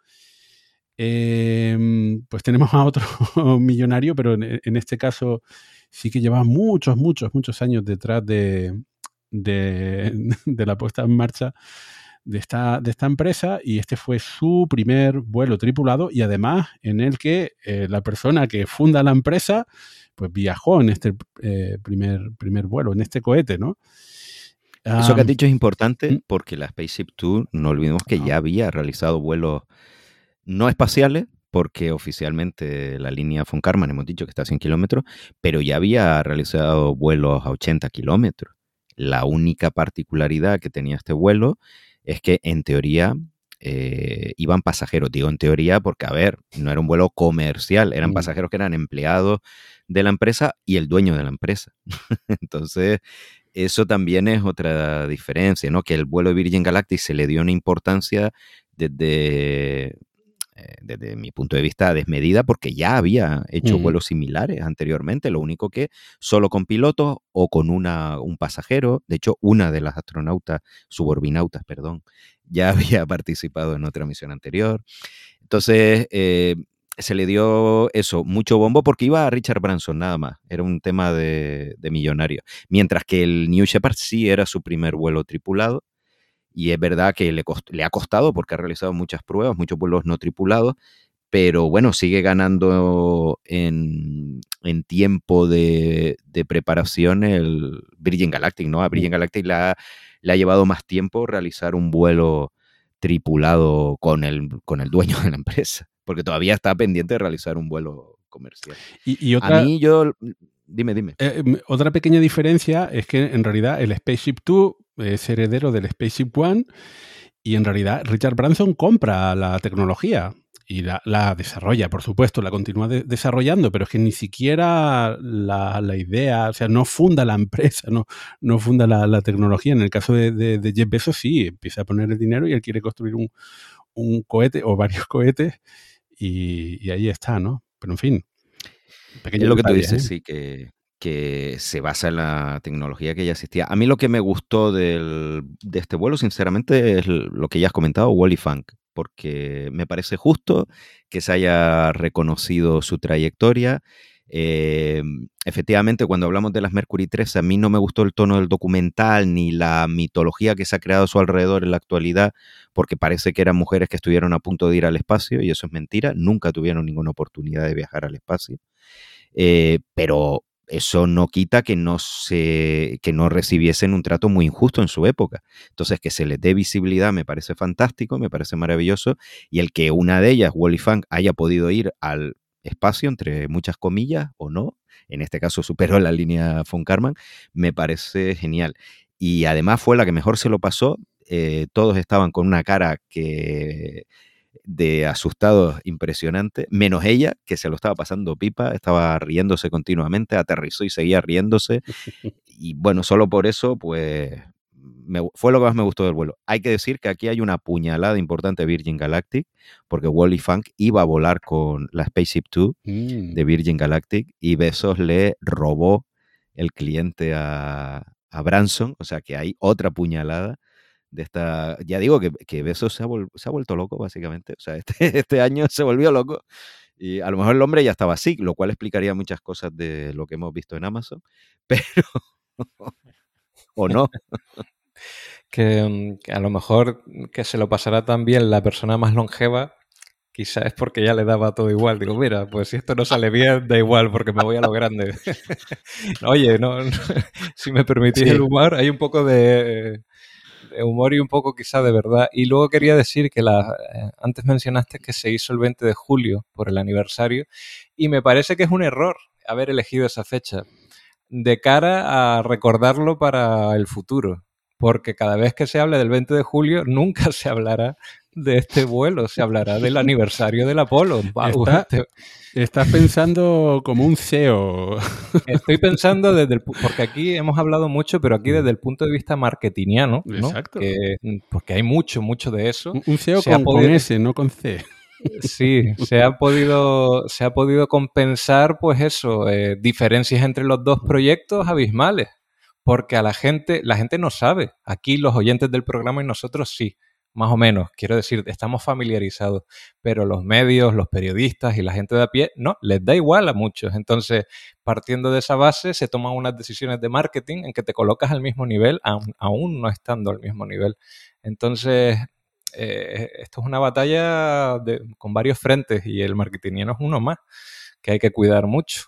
em, pues tenemos a otro [LAUGHS] millonario, pero en, este caso sí que lleva muchos, muchos, muchos años detrás de, de, [LAUGHS] de la puesta en marcha de esta, de esta empresa y este fue su primer vuelo tripulado y además en el que eh, la persona que funda la empresa pues viajó en este eh, primer, primer vuelo, en este cohete, ¿no? Eso que has dicho es importante ¿Mm? porque la Spaceship Two, no olvidemos que ya había realizado vuelos no espaciales, porque oficialmente la línea von Karman hemos dicho que está a 100 kilómetros, pero ya había realizado vuelos a 80 kilómetros. La única particularidad que tenía este vuelo es que en teoría eh, iban pasajeros. Digo en teoría porque, a ver, no era un vuelo comercial, eran mm. pasajeros que eran empleados de la empresa y el dueño de la empresa. [LAUGHS] Entonces, eso también es otra diferencia, ¿no? Que el vuelo de Virgin Galactic se le dio una importancia desde desde mi punto de vista, desmedida porque ya había hecho vuelos similares anteriormente, lo único que solo con pilotos o con una, un pasajero. De hecho, una de las astronautas, suborbinautas, perdón, [LAUGHS] ya había participado en otra misión anterior. Entonces, eh, se le dio eso, mucho bombo, porque iba a Richard Branson nada más, era un tema de, de millonario. Mientras que el New Shepard sí era su primer vuelo tripulado y es verdad que le, le ha costado porque ha realizado muchas pruebas, muchos vuelos no tripulados, pero bueno, sigue ganando en, tiempo de, preparación el Virgin Galactic, ¿no? A Virgin Galactic le ha, le ha, llevado más tiempo realizar un vuelo tripulado con el, con el dueño de la empresa, porque todavía está pendiente de realizar un vuelo comercial. Y, otra, A mí yo... Dime, dime. Eh, otra pequeña diferencia es que en realidad el Spaceship 2 es heredero del Spaceship One y en realidad Richard Branson compra la tecnología y la, desarrolla, por supuesto, la continúa desarrollando, pero es que ni siquiera la, idea, o sea, no funda la empresa, [LAUGHS] no, no funda la, tecnología. En el caso de, de, Jeff Bezos sí, empieza a poner el dinero y él quiere construir un, cohete o varios [LAUGHS] cohetes y, ahí está, ¿no? Pero en fin. Es lo que tú dices, ¿eh? sí, que, que se basa en la tecnología que ya existía. A mí lo que me gustó de este vuelo, sinceramente, es lo que ya has comentado, Wally Funk, porque me parece justo que se haya reconocido su trayectoria. Eh, efectivamente, cuando hablamos de las Mercury 13, a mí no me gustó el tono del documental ni la mitología que se ha creado a su alrededor en la actualidad, porque parece que eran mujeres que estuvieron a punto de ir al espacio, y eso es mentira, nunca tuvieron ninguna oportunidad de viajar al espacio. Eh, pero eso no quita que no, se, que no recibiesen un trato muy injusto en su época. Entonces, que se les dé visibilidad me parece fantástico, me parece maravilloso, y el que una de ellas, Wally Funk, haya podido ir al espacio, entre muchas comillas, o no, en este caso superó la línea von Karman, me parece genial. Y además fue la que mejor se lo pasó, eh, todos estaban con una cara que de asustados impresionante, menos ella, que se lo estaba pasando pipa, estaba riéndose continuamente, aterrizó y seguía riéndose. [LAUGHS] Y bueno, solo por eso, pues fue lo que más me gustó del vuelo. Hay que decir que aquí hay una puñalada importante de Virgin Galactic, porque Wally Funk iba a volar con la Spaceship 2 Mm. de Virgin Galactic y Besos le robó el cliente a, a Branson, o sea que hay otra puñalada de esta, ya digo que, que Besos se ha, vol- se ha vuelto loco básicamente, o sea, este, [LAUGHS] este año se volvió loco y a lo mejor el hombre ya estaba así, lo cual explicaría muchas cosas de lo que hemos visto en Amazon, [LAUGHS] pero... o no. que, mm, que a lo mejor que se lo pasará también la persona más longeva, quizás es porque ya le daba todo igual. Digo, mira, pues si esto no sale bien, da igual, porque me voy a lo grande. [LAUGHS] Oye, no, no, si me permitís Sí. el humor, hay un poco de, de humor y un poco quizá de verdad. Y luego quería decir que la, eh, antes mencionaste que se hizo el 20 de julio por el aniversario y me parece que es un error haber elegido esa fecha de cara a recordarlo para el futuro. Porque cada vez que se hable del 20 de julio, nunca [LAUGHS] se hablará de este vuelo, se hablará del aniversario del Apolo. Wow, Está- te- Estás pensando como un CEO. Estoy pensando desde el... Porque aquí hemos hablado mucho, pero aquí desde el punto de vista marketingiano, ¿no? Exacto. Que- porque hay mucho, mucho de eso. Un- CEO con podido- S, no con C. Sí, se ha podido, se ha podido compensar, pues eso, eh, diferencias entre los dos proyectos abismales. Porque a la gente, la gente no sabe. Aquí los oyentes del programa y nosotros sí, más o menos. Quiero decir, estamos familiarizados. Pero los medios, los periodistas y la gente de a pie, no, les da igual a muchos. Entonces, partiendo de esa base, se toman unas decisiones de marketing en que te colocas al mismo nivel, aún no estando al mismo nivel. Entonces, eh, esto es una batalla de- con varios frentes y el marketingiano es uno más que hay que cuidar mucho,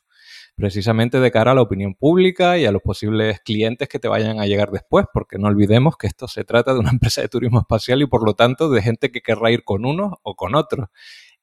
precisamente de cara a la opinión pública y a los posibles clientes que te vayan a llegar después, porque no olvidemos que esto se trata de una [LAUGHS] empresa de turismo espacial y por lo tanto de gente que querrá ir con unos o con otros.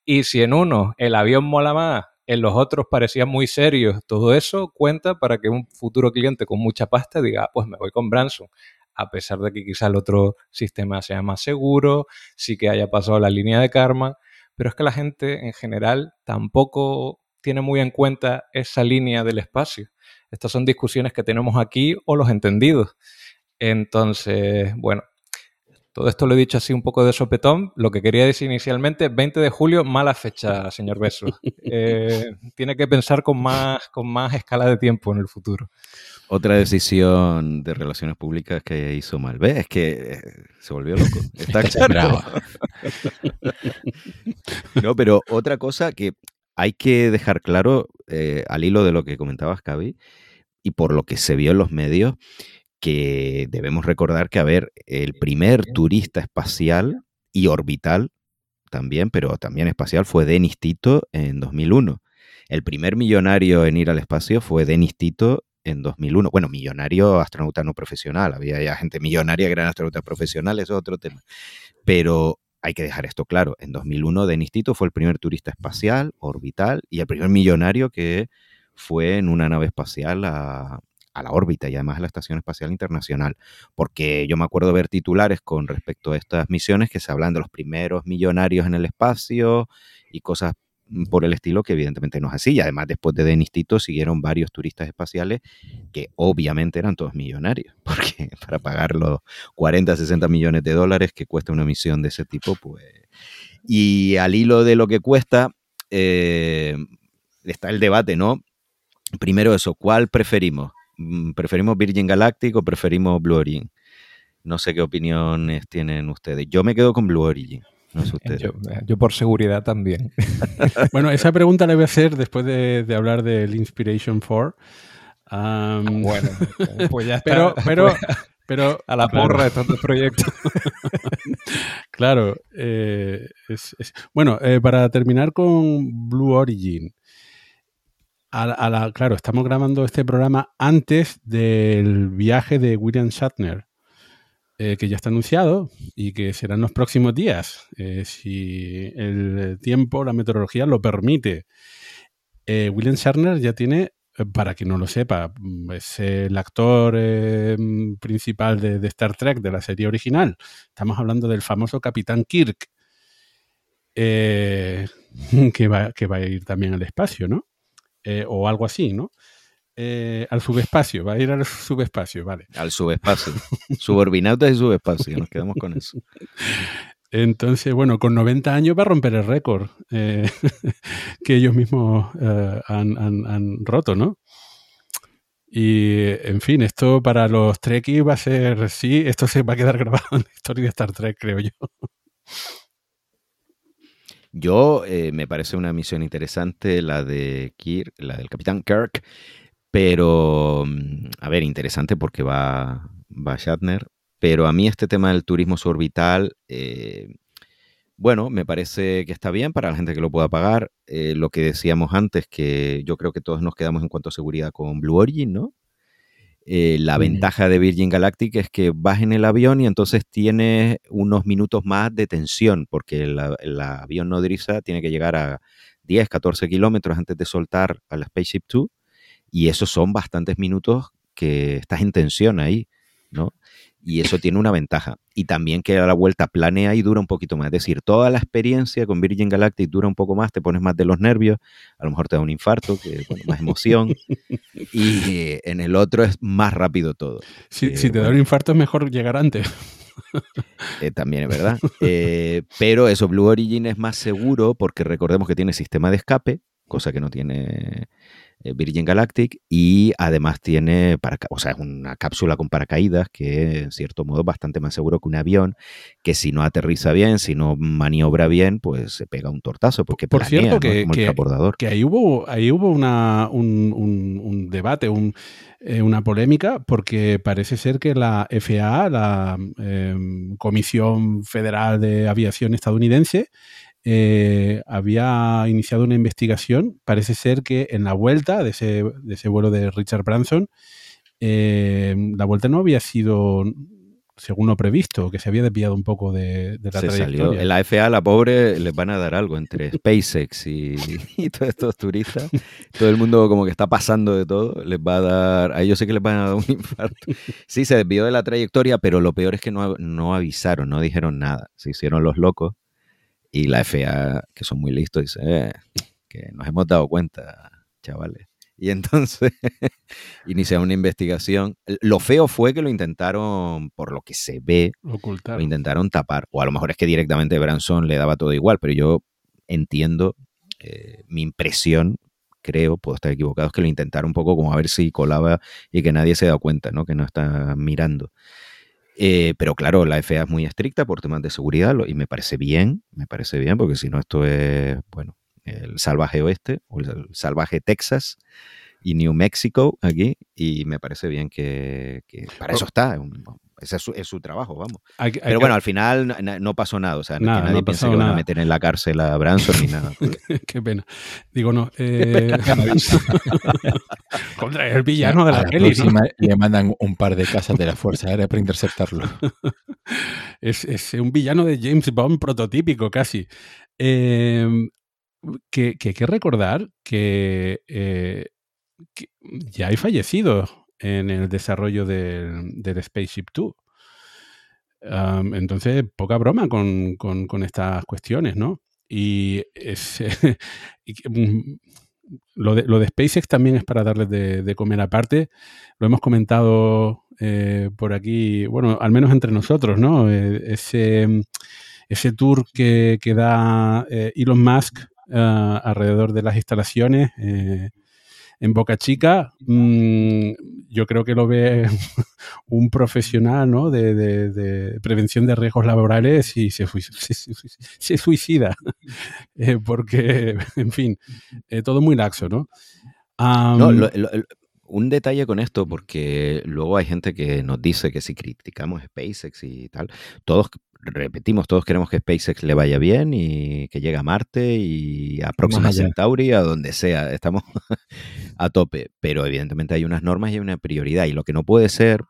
Y si en uno el avión mola más, en los otros parecían muy serios, todo eso cuenta para que un futuro cliente con mucha pasta diga, "Ah, pues me voy con Branson, a pesar de que quizá el otro sistema sea más seguro, sí que haya pasado la línea de karma, pero es que la gente en general tampoco tiene muy en cuenta esa línea del espacio. Estas son discusiones que tenemos aquí o los entendidos. Entonces, bueno, todo esto lo he dicho así un poco de sopetón. Lo que quería decir inicialmente, 20 de julio, mala fecha, señor Beso. [LAUGHS] Eh, tiene que pensar con más, con más escala de tiempo en el futuro. Otra decisión de relaciones públicas que hizo mal. ¿Ves? Es que eh, se volvió loco. [LAUGHS] Está claro. [LAUGHS] No, pero otra cosa que hay que dejar claro, eh, al hilo de lo que comentabas, Cavi, y por lo que se vio en los medios, que debemos recordar que, a ver, el primer turista espacial y orbital también, pero también espacial, fue Denis Tito en 2001. El primer millonario en ir al espacio fue Denis Tito en 2001. Bueno, millonario astronauta no profesional. Había ya gente millonaria que eran astronautas profesionales, eso es otro tema. Pero hay que dejar esto claro. En 2001, Denis Tito fue el primer turista espacial, orbital, y el primer millonario que fue en una nave espacial a, a la órbita y además a la Estación Espacial Internacional. Porque yo me acuerdo ver titulares con respecto a estas misiones que se hablan de los primeros millonarios en el espacio y cosas por el estilo que evidentemente no es así. Y además después de Denis Tito siguieron varios turistas espaciales que obviamente eran todos millonarios, [LAUGHS] porque para pagar los 40, 60 millones de dólares que cuesta una misión de ese tipo, pues... Y al hilo de lo que cuesta, eh, está el debate, ¿no? Primero eso, ¿cuál preferimos? Mm, ¿Preferimos Virgin Galactic o preferimos Blue Origin? No sé qué opiniones tienen ustedes. Yo me quedo con Blue Origin. No sé ustedes. Yo, yo por seguridad también. [LAUGHS] Bueno, esa pregunta la voy a hacer después de, de hablar del Inspiration 4. Am, Bueno, [LAUGHS] pues ya está. pero, pero, Pues, pero a la claro, porra estos dos proyectos. [LAUGHS] Claro. eh, es- es- bueno, eh, para terminar con Blue Origin. A la- a la- claro, estamos grabando este programa antes del viaje de William Shatner, eh, que ya está anunciado y que será en los próximos días, eh, si el tiempo, la meteorología lo permite. Eh, William Shatner ya tiene, para quien no lo sepa, mm, es el actor mm, principal de, de Star Trek, de la serie original. Estamos hablando del famoso Capitán Kirk, [LAUGHS] que, va, que va a ir también al espacio, ¿no? O algo así, ¿no? Eh, al subespacio, va a ir al subespacio, vale. Al subespacio. Suborbinautas y subespacio, nos quedamos con eso. Entonces, bueno, con 90 años va a romper el récord eh, [LAUGHS] que ellos mismos eh, han, han, roto, ¿no? Y, en fin, esto para los Trekkies va a ser, sí, esto se va a quedar grabado en la historia de Star Trek, creo yo. Yo eh, me parece una misión interesante la de Kirk, la del Capitán Kirk, pero mm, a ver, interesante porque va, va Shatner, pero a mí este tema del turismo suborbital, eh, bueno, me parece que está bien para la gente que lo pueda pagar. Eh, lo que decíamos antes, que yo creo que todos nos quedamos en cuanto a seguridad con Blue Origin, ¿no? Eh, la ventaja de Virgin Galactic es que vas en el avión y entonces tienes unos minutos más de tensión, porque el, avión nodriza tiene que llegar a 10, 14 kilómetros antes de soltar a la Spaceship 2, y esos son bastantes minutos que estás en tensión ahí, ¿no? y eso tiene una ventaja. Y también que a la vuelta planea y dura un poquito más. Es decir, toda la experiencia con Virgin Galactic dura un poco más, te pones más de los nervios, a lo mejor te da un infarto, que más emoción. [LAUGHS] y eh, en el otro es más rápido todo. Si, eh, te da un infarto es mejor llegar antes. [LAUGHS] Eh, también es verdad. pero eso, Blue Origin es más seguro porque recordemos que tiene sistema de escape, cosa que no tiene Virgin Galactic y además tiene, para, o sea, es una cápsula con paracaídas que en cierto modo es bastante más seguro que un avión, que si no aterriza bien, si no maniobra bien, pues se pega un tortazo porque Por cierto, que, que, ahí hubo, ahí hubo una, un, debate, eh, una polémica, porque parece ser que la FAA, la em, Comisión Federal de Aviación estadounidense, eh, había iniciado una investigación. Parece ser que en la vuelta de ese, de ese vuelo de Richard Branson, eh, la vuelta no había sido según lo previsto, que se había desviado un poco de, la se trayectoria. En la FA, la pobre, les van a dar algo entre SpaceX [LAUGHS] y, todos estos turistas. Todo el mundo como que está pasando de todo, les va a dar, a ellos sé que les van a dar un [LAUGHS] infarto. Sí, se desvió de la trayectoria, pero lo peor es que no, no avisaron, no dijeron nada. Se hicieron los locos y la FA, que son muy listos, dice, eh, que nos hemos dado cuenta, chavales. Y entonces [LAUGHS] inicia una investigación. Lo feo fue que lo intentaron, por lo que se ve, lo intentaron tapar. O a lo mejor es que directamente Branson le daba todo igual, pero yo entiendo, eh, mi impresión, creo, puedo estar equivocado, es que lo intentaron un poco como a ver si colaba y que nadie se da cuenta, ¿no? Que no está mirando. Eh, pero claro, la FAA es muy estricta por temas de seguridad y me parece bien, me parece bien, porque si no esto es, bueno, el salvaje oeste o el salvaje Texas y New Mexico aquí y me parece bien que, para eso está, ese es su, trabajo, vamos. Pero bueno, al final no, pasó nada. O sea, nada, que nadie piensa que nada. van a meter en la cárcel a Branson ni nada. [LAUGHS] Qué pena. Digo, no. [LAUGHS] Eh... [LAUGHS] Contra el villano de la, peli. Le mandan un par de casas de la Fuerza Aérea para interceptarlo. es, un villano de James Bond prototípico, casi. Em, que, hay que recordar que, eh, que ya hay fallecidos en el desarrollo del, Spaceship 2. entonces, poca broma con, estas cuestiones, ¿no? Y, es, [LAUGHS] mm, lo, de, lo, de, SpaceX también es para darles de, comer aparte. Lo hemos comentado eh, por aquí, bueno, al menos entre nosotros, ¿no? Eh, ese, ese tour que, que da eh, Elon Musk ah, alrededor de las instalaciones en Boca Chica, mm, yo creo que lo ve [LAUGHS] un profesional ¿no? de, prevención de riesgos laborales y se, suicida. [LAUGHS] [LAUGHS] Eh, porque, en fin, eh, todo muy laxo, ¿no? Un detalle con esto, porque luego hay gente que nos dice que si criticamos SpaceX y tal, todos repetimos, todos queremos que SpaceX le vaya bien y que llegue a Marte y a Próxima Centauri, a donde sea. Estamos [LAUGHS] a tope. Pero evidentemente hay unas normas y hay una prioridad. Y lo que no puede ser,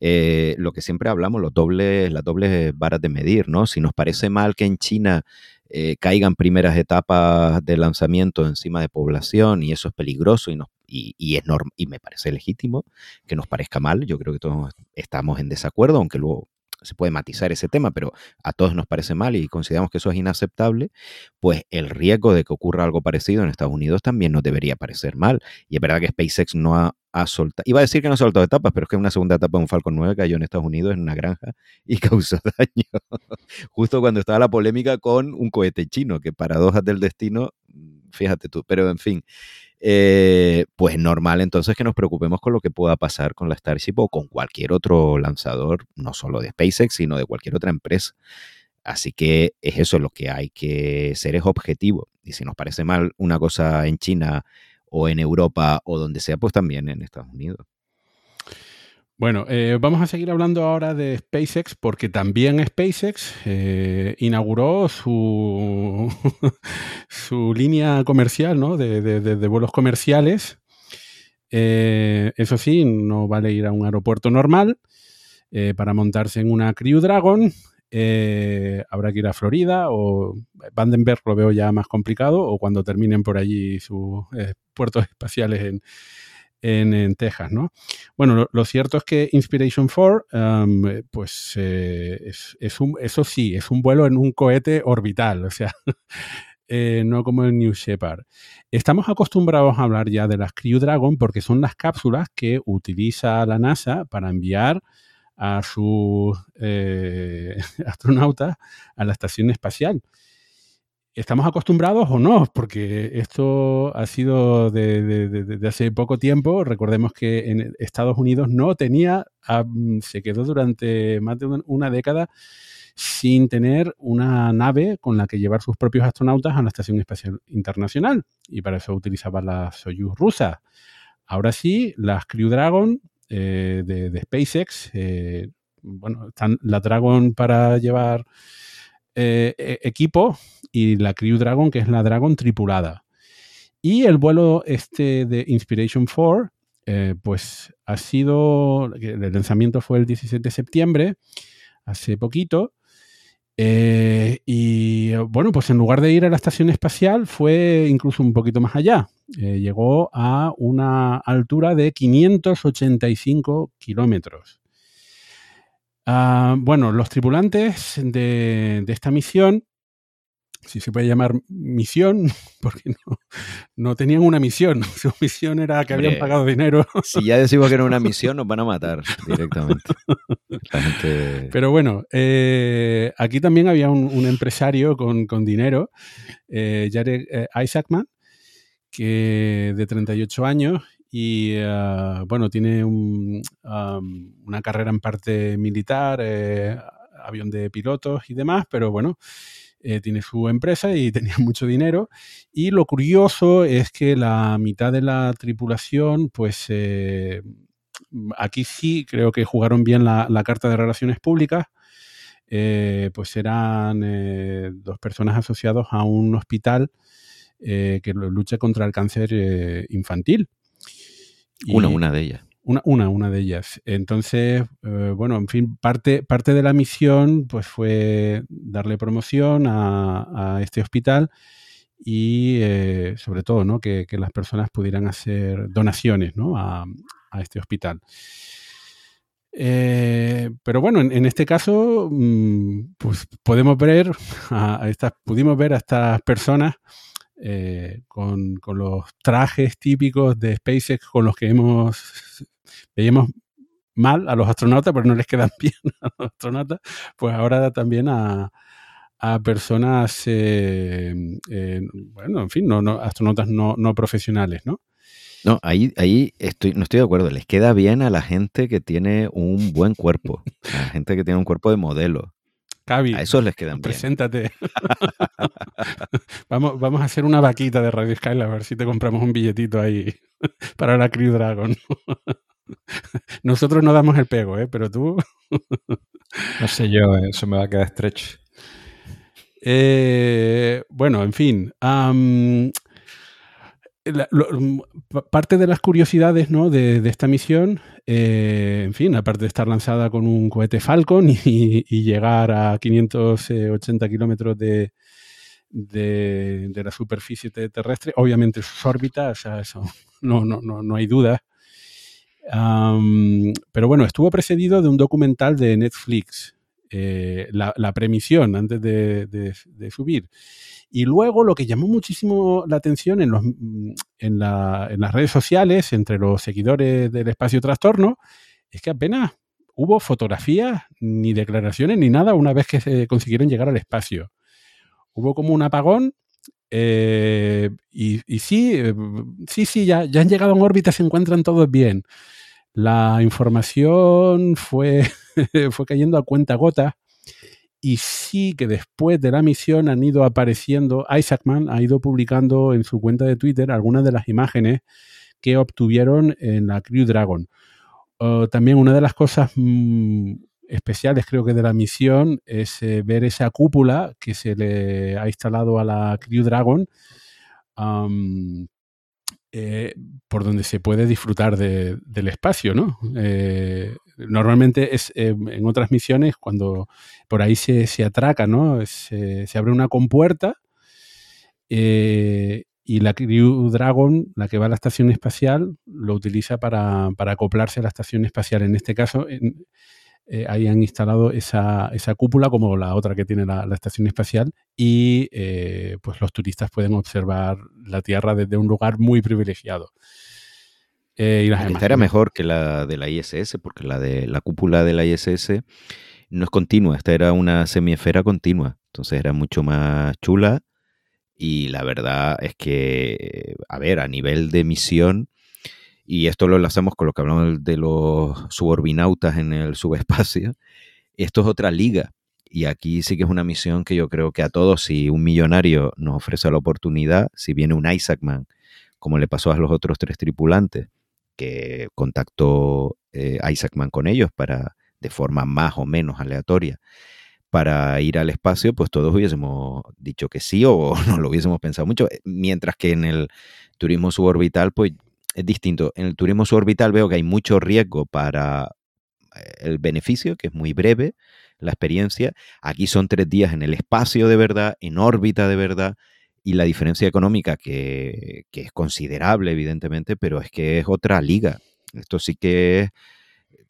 eh, lo que siempre hablamos, los dobles, las dobles varas de medir, ¿no? Si nos parece mal que en China eh, caigan primeras etapas de lanzamiento encima de población y eso es peligroso y, nos, y, y es y me parece legítimo que nos parezca mal. Yo creo que todos estamos en desacuerdo, aunque luego se puede matizar ese tema, pero a todos nos parece mal y consideramos que eso es inaceptable, pues el riesgo de que ocurra algo parecido en Estados Unidos también nos debería parecer mal. Y es verdad que SpaceX no ha, soltado, iba a decir que no ha soltado etapas, pero es que una segunda etapa de un Falcon 9 cayó en Estados Unidos en una granja y [LAUGHS] causó daño. Justo cuando estaba la polémica con un cohete chino, que paradojas del destino, fíjate tú, pero en fin. Eh, pues normal entonces que nos preocupemos con lo que pueda pasar con la Starship o con cualquier otro lanzador, no solo de SpaceX, sino de cualquier otra empresa. Así que es eso lo que hay que ser, es objetivo. Y si nos parece mal una cosa en China o en Europa o donde sea, pues también en Estados Unidos. Bueno, eh, vamos a seguir hablando ahora de SpaceX porque también SpaceX eh, inauguró su, [LAUGHS] su línea comercial ¿no? de, vuelos comerciales. Eh, eso sí, no vale ir a un aeropuerto normal. para montarse en una Crew Dragon habrá que ir a Florida o Vandenberg lo veo ya más complicado o cuando terminen por allí sus puertos espaciales en, en, Texas, ¿no? Bueno, lo, cierto es que Inspiration 4, pues eh, es, un, eso sí, es un vuelo en un cohete orbital, o sea, [LAUGHS] eh, no como el New Shepard. Estamos acostumbrados a hablar ya de las Crew Dragon porque son las cápsulas que utiliza la NASA para enviar a sus eh, [LAUGHS] astronautas a la estación espacial. ¿Estamos acostumbrados o no? Porque esto ha sido de, hace poco tiempo. Recordemos que en Estados Unidos no tenía, se quedó durante más de una década sin tener una nave con la que llevar sus propios astronautas a la Estación Espacial Internacional. Y para eso utilizaba la Soyuz rusa. Ahora sí, las Crew Dragon eh, de, SpaceX, eh, bueno, están la Dragon para llevar eh, e, equipo y la Crew Dragon, que es la Dragon tripulada. Y el vuelo este de Inspiration 4, eh, pues ha sido, el lanzamiento fue el 17 de septiembre, hace poquito. Eh, y bueno, pues en lugar de ir a la estación espacial, fue incluso un poquito más allá. llegó a una altura de 585 kilómetros. Ah, bueno, los tripulantes de, esta misión, si se puede llamar misión, [LAUGHS] porque no, tenían una misión, [LAUGHS] su misión era que habían pagado dinero. Si ya decimos que era una [LAUGHS] misión, nos van a matar directamente. Pero bueno, eh, aquí también había un, empresario con, dinero, eh, Jared eh, Isaacman, que de 38 años y ah, bueno, tiene una carrera en parte militar, eh, avión de pilotos y demás, pero bueno, eh, tiene su empresa y [LAUGHS] tenía mucho dinero. Y lo curioso es que la mitad de la tripulación, pues aquí sí creo que jugaron bien la, carta de relaciones públicas. pues eran dos personas asociadas a un hospital que lucha contra el cáncer infantil. Una, una de ellas. Una, una, una de ellas. Entonces, eh, bueno, en fin, parte, parte de la misión pues fue darle promoción a, este hospital y eh, sobre todo ¿no? que, las personas pudieran hacer donaciones ¿no? a, este hospital. Eh, pero bueno, en, este caso, mm, pues podemos ver a, estas, pudimos ver a estas personas eh, con, los trajes típicos de SpaceX con los que hemos veíamos mal a los astronautas, pero no les quedan [LAUGHS] bien a los astronautas, pues ahora también a, personas, eh, eh, bueno, en fin, no, astronautas no, profesionales, ¿no? No, ahí, ahí estoy, no estoy de acuerdo. Les queda bien a la gente que tiene un buen cuerpo, a la gente que tiene un cuerpo de modelo. Cavi, a esos les quedan preséntate. [LAUGHS] vamos, vamos a hacer una vaquita de Radio Sky a ver si te compramos un billetito ahí [LAUGHS] para la Crew Dragon. [LAUGHS] Nosotros no damos el pego, ¿eh? Pero tú... no sé yo, eso me va a quedar estrecho. Eh, bueno, en fin parte de las curiosidades ¿no? de, esta misión, eh, en fin, aparte de estar lanzada con un cohete Falcon y, llegar a 580 kilómetros de, de, la superficie terrestre, obviamente sus órbitas, eso [LAUGHS] no, no, no, no hay duda. pero bueno, estuvo precedido de un documental de Netflix eh, la, premisión antes de, subir. Y luego lo que llamó muchísimo la atención en, los, mm, en, las redes sociales, entre los seguidores del espacio trastorno, es que apenas hubo fotografías, ni declaraciones, ni nada una vez que se consiguieron llegar al espacio. Hubo como un apagón eh, y, sí, eh, sí, sí, ya, ya han llegado en órbita, se encuentran todos bien. La información fue, [LAUGHS] fue cayendo a cuenta gota y sí que después de la misión han ido apareciendo, Isaacman ha ido publicando en su cuenta de Twitter algunas de las imágenes que obtuvieron en la Crew Dragon. también una de las cosas mm, especiales creo que de la misión es eh, ver esa cúpula que se le ha instalado a la Crew Dragon eh, por donde se puede disfrutar del espacio, ¿no? Eh, normalmente es eh, en otras misiones cuando por ahí se, atraca, ¿no? Se, abre una compuerta y la Crew Dragon, la que va a la estación espacial, lo utiliza para, acoplarse a la estación espacial. En este caso, eh, ahí han instalado esa, cúpula como la otra que tiene la, estación espacial y eh, pues los turistas pueden observar la Tierra desde un lugar muy privilegiado. Eh, y esta era mejor que la de la ISS porque la de la cúpula de la ISS no es continua, esta era una semiesfera continua, entonces era mucho más chula y la verdad es que, a ver, a nivel de misión y esto lo enlazamos con lo que hablamos de los suborbinautas en el subespacio, esto es otra liga. Y aquí sí que es una misión que yo creo que a todos, si un millonario nos ofrece la oportunidad, si viene un Isaacman, como le pasó a los otros tres tripulantes, que contactó eh, Isaacman con ellos para, de forma más o menos aleatoria, para ir al espacio, pues todos hubiésemos dicho que sí o [LAUGHS] no lo hubiésemos pensado mucho. Mientras que en el turismo suborbital, pues es distinto. En el turismo suborbital veo que hay mucho riesgo para eh, el beneficio, que es muy breve la experiencia. Aquí son tres días en el espacio de verdad, en órbita de verdad, y la diferencia económica que, es considerable, evidentemente, pero es que es otra liga. Esto sí que es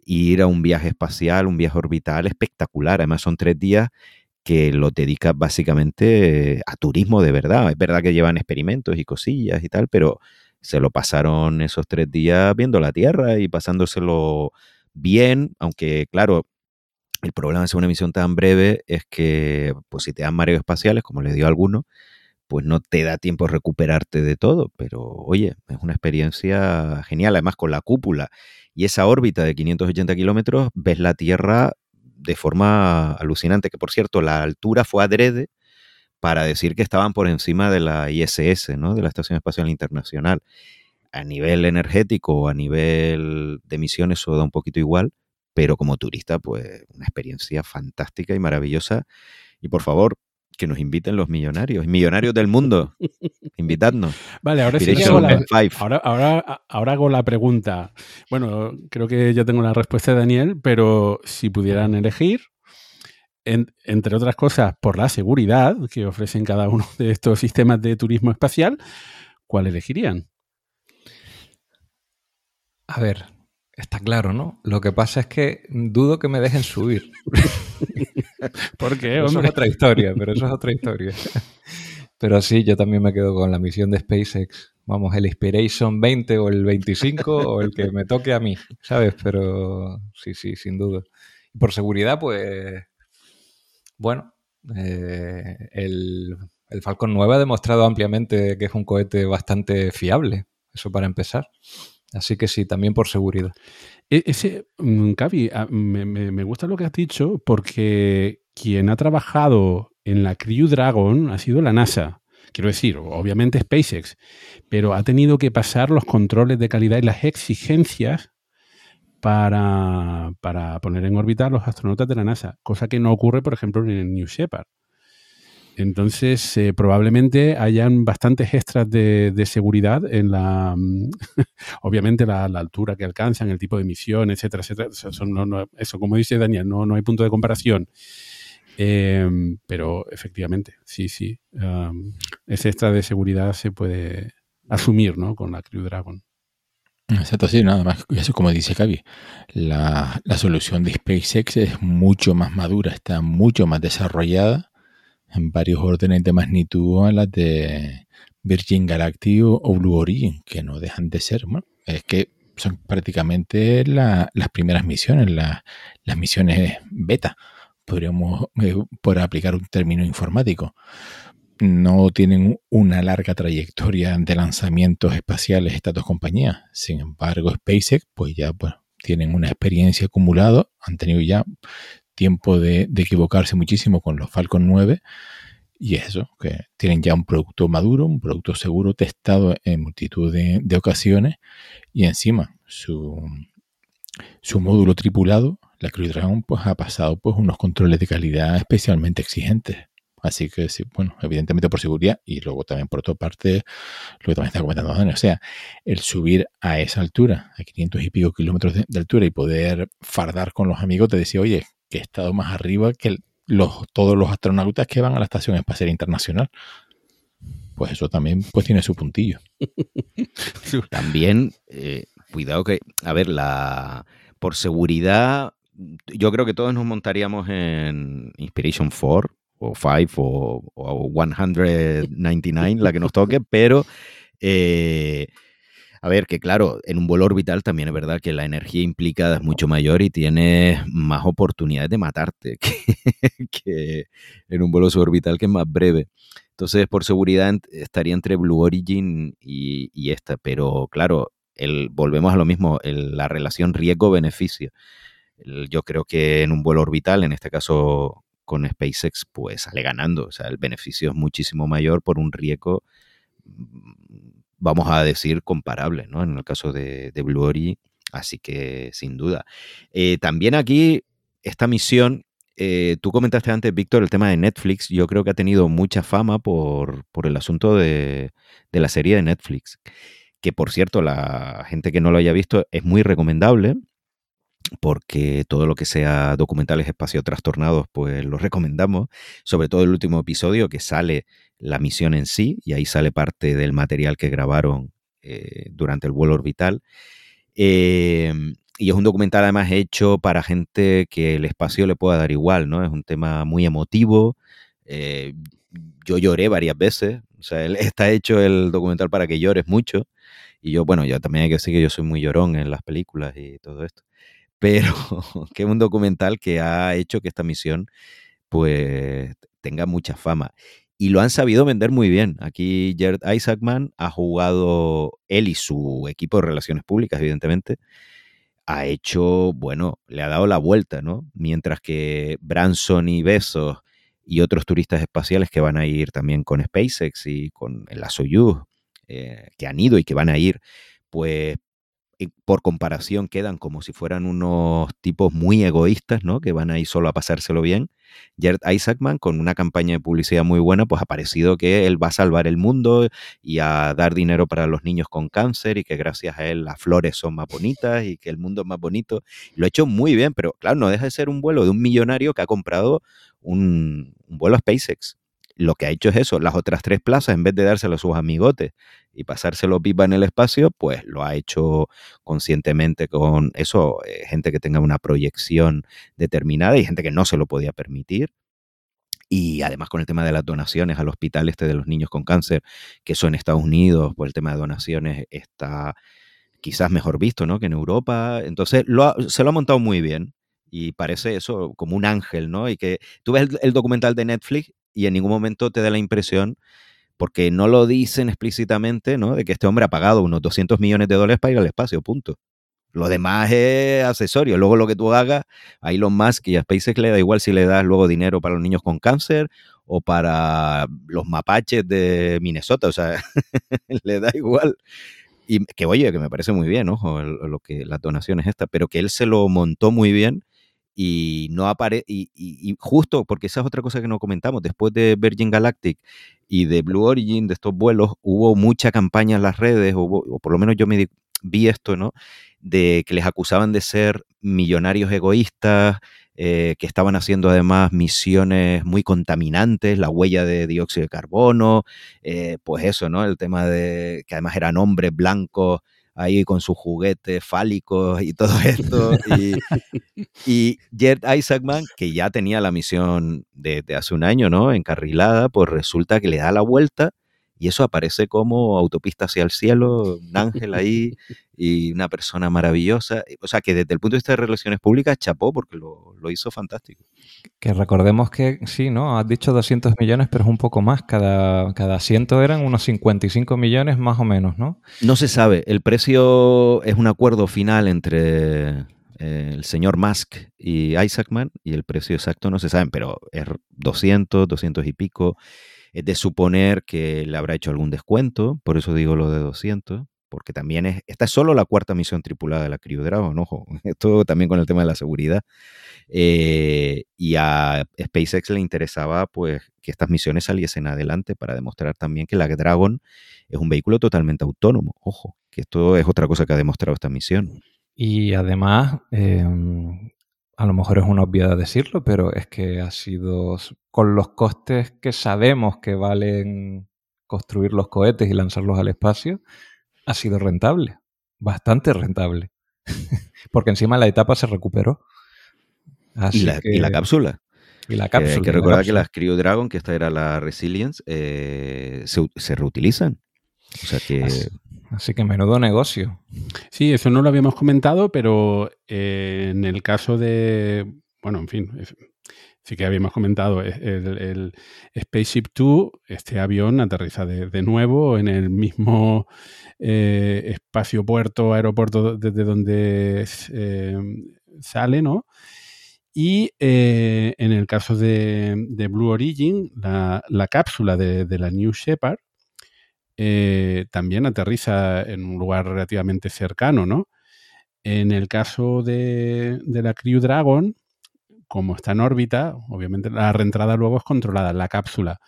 ir a un viaje espacial, un viaje orbital espectacular. Además, son tres días que lo dedicas básicamente a turismo de verdad. Es verdad que llevan experimentos y cosillas y tal, pero se lo pasaron esos tres días viendo la Tierra y pasándoselo bien, aunque claro, el problema de ser una misión tan breve es que, pues si te dan mareos espaciales, como le dio a alguno, pues no te da tiempo a recuperarte de todo. Pero oye, es una experiencia genial. Además, con la cúpula y esa órbita de 580 kilómetros, ves la Tierra de forma alucinante. Que por cierto, la altura fue adrede para decir que estaban por encima de la ISS, ¿no? de la Estación Espacial Internacional. A nivel energético o a nivel de emisiones eso da un poquito igual, pero como turista, pues una experiencia fantástica y maravillosa. Y por favor, que nos inviten los millonarios, millonarios del mundo, invitadnos. Vale, ahora sí hago la, ahora, ahora, ahora hago la pregunta. Bueno, creo que ya tengo la respuesta de Daniel, pero si pudieran elegir, entre otras cosas, por la seguridad que ofrecen cada uno de estos sistemas de turismo espacial, ¿cuál elegirían? A ver, está claro, ¿no? Lo que pasa es que dudo que me dejen subir. [LAUGHS] ¿Por qué? Eso es otra historia, pero eso es otra historia. [LAUGHS] Pero sí, yo también me quedo con la misión de SpaceX. Vamos, el Inspiration 20 o el 25 o el que me toque a mí, ¿sabes? Pero sí, sí, sin duda. Y por seguridad, pues bueno, eh, el, Falcon 9 ha demostrado ampliamente que es un cohete bastante fiable, eso para empezar. Así que sí, también por seguridad. E, ese, mm, Cavi, ah, me, me, gusta lo que has dicho porque quien ha trabajado en la Crew Dragon ha sido la NASA. Quiero decir, obviamente SpaceX, pero ha tenido que pasar los controles de calidad y las exigencias para, poner en órbita a los astronautas de la NASA, cosa que no ocurre, por ejemplo, en el New Shepard. Entonces, eh, probablemente hayan bastantes extras de, seguridad en la, [LAUGHS] obviamente, la, altura que alcanzan, el tipo de misión, etcétera, etcétera. Eso, como dice Daniel, no, no hay punto de comparación. Em, pero efectivamente, sí, sí. ese extra de seguridad se puede asumir ¿no? con la Crew Dragon. Exacto, sí, nada más. Eso como dice Cavi, la, la solución de SpaceX es mucho más madura, está mucho más desarrollada en varios órdenes de magnitud a las de Virgin Galactic o Blue Origin, que no dejan de ser. es que son prácticamente las primeras misiones, las misiones beta, podríamos eh, por aplicar un término informático no tienen una larga trayectoria de lanzamientos espaciales estas dos compañías. Sin embargo, SpaceX, pues ya tienen una experiencia acumulada, han tenido ya tiempo de, equivocarse muchísimo con los Falcon 9 y eso, que tienen ya un producto maduro, un producto seguro, testado en multitud de, ocasiones y encima su, su módulo tripulado, la Crew Dragon, pues ha pasado pues unos controles de calidad especialmente exigentes. Así que sí, bueno, evidentemente por seguridad y luego también por otra parte, lo que también está comentando Dani, o sea, el subir a esa altura, a 500 y pico kilómetros de, altura y poder fardar con los amigos, te decía, oye, que he estado más arriba que los, todos los astronautas que van a la Estación Espacial Internacional. Pues eso también pues tiene su puntillo. [LAUGHS] también, eh, cuidado que, a ver, la por seguridad, yo creo que todos nos montaríamos en Inspiration 4 o 5 o, 199, la que nos [LAUGHS] toque, pero eh, a ver, que claro, en un vuelo orbital también es verdad que la energía implicada es mucho mayor y tienes más oportunidades de matarte [LAUGHS] que, en un vuelo suborbital que es más breve. Entonces, por seguridad, estaría entre Blue Origin y, esta, pero claro, el, volvemos a lo mismo, la relación riesgo-beneficio. Yo creo que en un vuelo orbital, en este caso con SpaceX pues sale ganando. O sea, el beneficio es muchísimo mayor por un riesgo, mm, vamos a decir, comparable, ¿no? En el caso de, Blue Origin, así que sin duda. Eh, también aquí, esta misión, eh, tú comentaste antes, Víctor, el tema de Netflix. Yo creo que ha tenido mucha fama por, el asunto de, de la serie de Netflix. Que por cierto, la gente que no lo haya visto es muy recomendable porque todo lo que sea documentales espacio trastornados, pues lo recomendamos, sobre todo el último episodio que sale la misión en sí, y ahí sale parte del material que grabaron eh, durante el vuelo orbital. Em, y es un documental además hecho para gente que el espacio le pueda dar igual, ¿no? Es un tema muy emotivo. Eh, yo lloré varias veces, o sea, [LAUGHS] está hecho el documental para que llores mucho. Y yo, bueno, ya también hay que decir que yo soy muy llorón en las películas y todo esto pero [LAUGHS] que es un documental que ha hecho que esta misión pues tenga mucha fama. Y lo han sabido vender muy bien. Aquí Jared Isaacman ha jugado, él y su equipo de relaciones públicas, evidentemente, ha hecho, bueno, le ha dado la vuelta, ¿no? Mientras que Branson y Besos y otros turistas espaciales que van a ir también con SpaceX y con la Soyuz, eh, que han ido y que van a ir, pues por comparación quedan como si fueran unos tipos muy egoístas, ¿no? Que van ahí solo a pasárselo bien. Jared Isaacman, con una campaña de publicidad muy buena, pues ha parecido que él va a salvar el mundo y a dar dinero para los niños con cáncer y que gracias a él las flores son más bonitas y que el mundo es más bonito. Lo ha hecho muy bien, pero claro, no deja de ser un vuelo de un millonario que ha comprado un, un vuelo a SpaceX lo que ha hecho es eso, las otras tres plazas, en vez de dárselo a sus amigotes y pasárselo pipa en el espacio, pues lo ha hecho conscientemente con eso, eh, gente que tenga una proyección determinada y gente que no se lo podía permitir. Y además con el tema de las donaciones al hospital este de los niños con cáncer, que eso en Estados Unidos, pues el tema de donaciones está quizás mejor visto, ¿no? Que en Europa. Entonces se lo ha montado muy bien y parece eso como un ángel, ¿no? Y que tú ves el, documental de Netflix y en ningún momento te da la impresión, porque no lo dicen explícitamente, ¿no? De que este hombre ha pagado unos 200 millones de dólares para ir al espacio, punto. Lo demás es accesorio. Luego lo que tú hagas, a Elon Musk y a SpaceX le da igual si le das luego dinero para los niños con cáncer o para los mapaches de Minnesota. O sea, [LAUGHS] le da igual. Y que oye, que me parece muy bien, ojo, lo que las donaciones estas, pero que él se lo montó muy bien y no aparece, y, justo porque esa es otra cosa que no comentamos, después de Virgin Galactic y de Blue Origin, de estos vuelos, hubo mucha campaña en las redes, o por lo menos yo me vi esto, ¿no? De que les acusaban de ser millonarios egoístas, eh, que estaban haciendo además misiones muy contaminantes, la huella de dióxido de carbono, eh, pues eso, ¿no? El tema de que además eran hombres blancos ahí con sus juguetes fálicos y todo [LAUGHS] esto. Y, [LAUGHS] y Jed Isaacman, que ya tenía la misión de, hace un año, ¿no? Encarrilada, pues resulta que le da la vuelta y eso aparece como autopista hacia el cielo, un [LAUGHS] ángel ahí y una persona maravillosa. O sea, que desde el punto de vista de relaciones públicas, chapó porque lo, hizo fantástico. Que recordemos que sí, ¿no? Has dicho 200 millones, pero es un poco más. Cada, cada asiento eran unos 55 millones más o menos, ¿no? No se sabe. El precio es un acuerdo final entre eh, el señor Musk y Isaacman y el precio exacto no se sabe, pero es 200, 200 y pico. Es de suponer que le habrá hecho algún descuento, por eso digo lo de 200, porque también es, esta es solo la cuarta misión tripulada de la Crew Dragon, ojo, [LAUGHS] esto también con el tema de la seguridad. Eh, y a SpaceX le interesaba pues que estas misiones saliesen adelante para demostrar también que la Dragon es un vehículo totalmente autónomo, ojo, que esto es otra cosa que ha demostrado esta misión. Y además, em, a lo mejor es una obviedad decirlo, pero es que ha sido con los costes que sabemos que valen construir los cohetes y lanzarlos al espacio, ha sido rentable, bastante rentable. [LAUGHS] Porque encima la etapa se recuperó. ¿Y, la, cápsula. Y la cápsula. hay que recordar que las Cryo Dragon, que esta era la Resilience, eh, se, reutilizan. O sea que. Así que menudo negocio. Sí, eso no lo habíamos comentado, pero eh, en el caso de, bueno, en fin, sí que habíamos comentado, eh, el, Spaceship 2, este avión aterriza de, nuevo en el mismo eh, espacio puerto, aeropuerto desde donde sale, ¿no? Y en el caso de, Blue Origin, la, cápsula de, de, la New Shepard eh, también aterriza en un lugar relativamente cercano, ¿no? En el caso de, la Crew Dragon, como está en órbita, obviamente la reentrada luego es controlada. La cápsula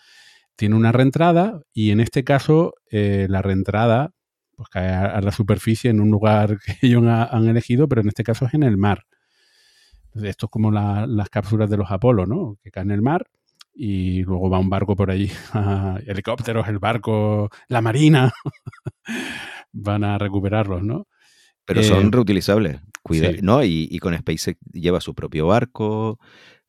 tiene una reentrada y en este caso eh, la reentrada pues, cae a, la superficie en un lugar [LAUGHS] que ellos han elegido, pero en este caso es en el mar. Esto es como las cápsulas de los Apolo, ¿no? Que caen en el mar y luego va un barco por allí, [LAUGHS] helicópteros, el barco, la marina, [LAUGHS] van a recuperarlos, ¿no? Pero son eh, reutilizables, cuida, ¿no? Y, con SpaceX lleva su propio barco,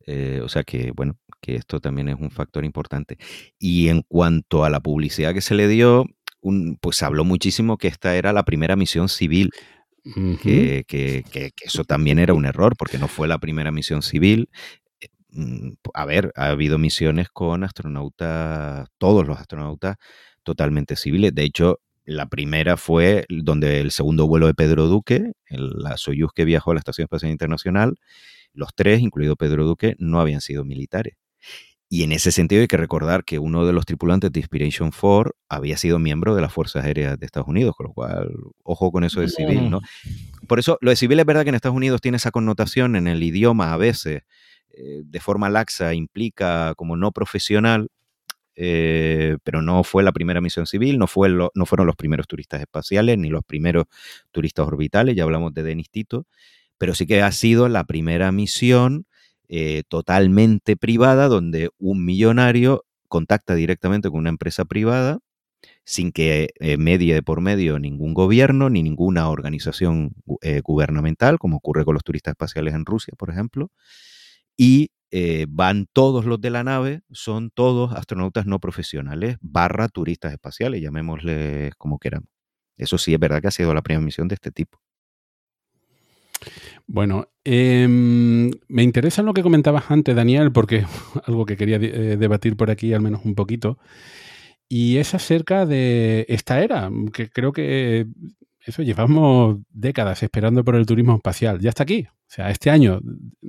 eh, o sea que, bueno, que esto también es un factor importante. Y en cuanto a la publicidad que se le dio, un, pues habló muchísimo que esta era la primera misión civil. que, que, que, eso también era un error, porque no fue la primera misión civil. Mm, a ver, ha habido misiones con astronautas, todos los astronautas totalmente civiles. De hecho, la primera fue donde el segundo vuelo de Pedro Duque, la Soyuz que viajó a la Estación Espacial Internacional, los tres, incluido Pedro Duque, no habían sido militares. Y en ese sentido hay que recordar que uno de los tripulantes de Inspiration 4 había sido miembro de las Fuerzas Aéreas de Estados Unidos, con lo cual, ojo con eso de civil, ¿no? Por eso, lo de civil es verdad que en Estados Unidos tiene esa connotación en el idioma a veces, eh, de forma laxa implica como no profesional, eh, pero no fue la primera misión civil, no, fue no fueron los primeros turistas espaciales ni los primeros turistas orbitales, ya hablamos de Denis Tito, pero sí que ha sido la primera misión eh, totalmente privada donde un millonario contacta directamente con una empresa privada sin que medie de por medio ningún gobierno ni ninguna organización gubernamental, como ocurre con los turistas espaciales en Rusia, por ejemplo, y eh, van todos los de la nave, son todos astronautas no profesionales, barra turistas espaciales, llamémosles como queramos. Eso sí es verdad que ha sido la primera misión de este tipo. Bueno, em, me interesa lo que comentabas antes, Daniel, porque [LAUGHS] algo que quería eh, debatir por aquí al menos un poquito, y es acerca de esta era, que creo que eso llevamos décadas esperando por el turismo espacial. Ya está aquí. O sea, este año,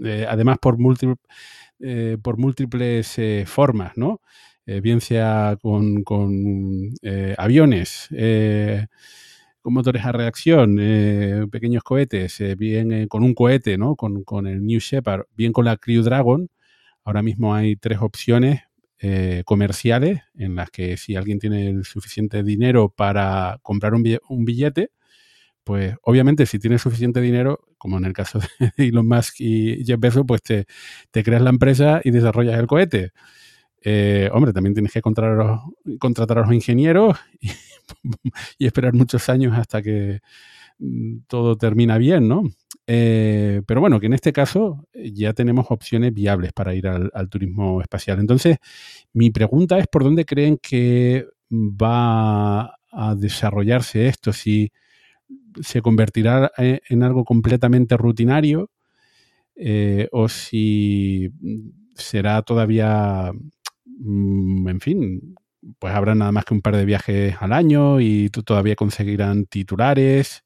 eh, además por, eh, por múltiples eh, formas, ¿no? bien sea con, aviones, con motores a reacción, pequeños cohetes, bien con un cohete, ¿no? Con, con, el New Shepard, bien con la Crew Dragon. Ahora mismo hay tres opciones comerciales en las que si alguien tiene el suficiente dinero para comprar un billete, pues obviamente si tienes suficiente dinero, como en el caso de [LAUGHS] Elon Musk y Jeff Bezos, pues te, creas la empresa y desarrollas el cohete. Eh, hombre, también tienes que contratar a los, contratar a los ingenieros [LAUGHS] y, esperar muchos años hasta que, todo termina bien, ¿no? Eh, pero bueno, que en este caso ya tenemos opciones viables para ir al, turismo espacial. Entonces, mi pregunta es por dónde creen que va a desarrollarse esto, si se convertirá en algo completamente rutinario eh, o si será todavía, mm, en fin, pues habrá nada más que un par de viajes al año y todavía conseguirán titulares.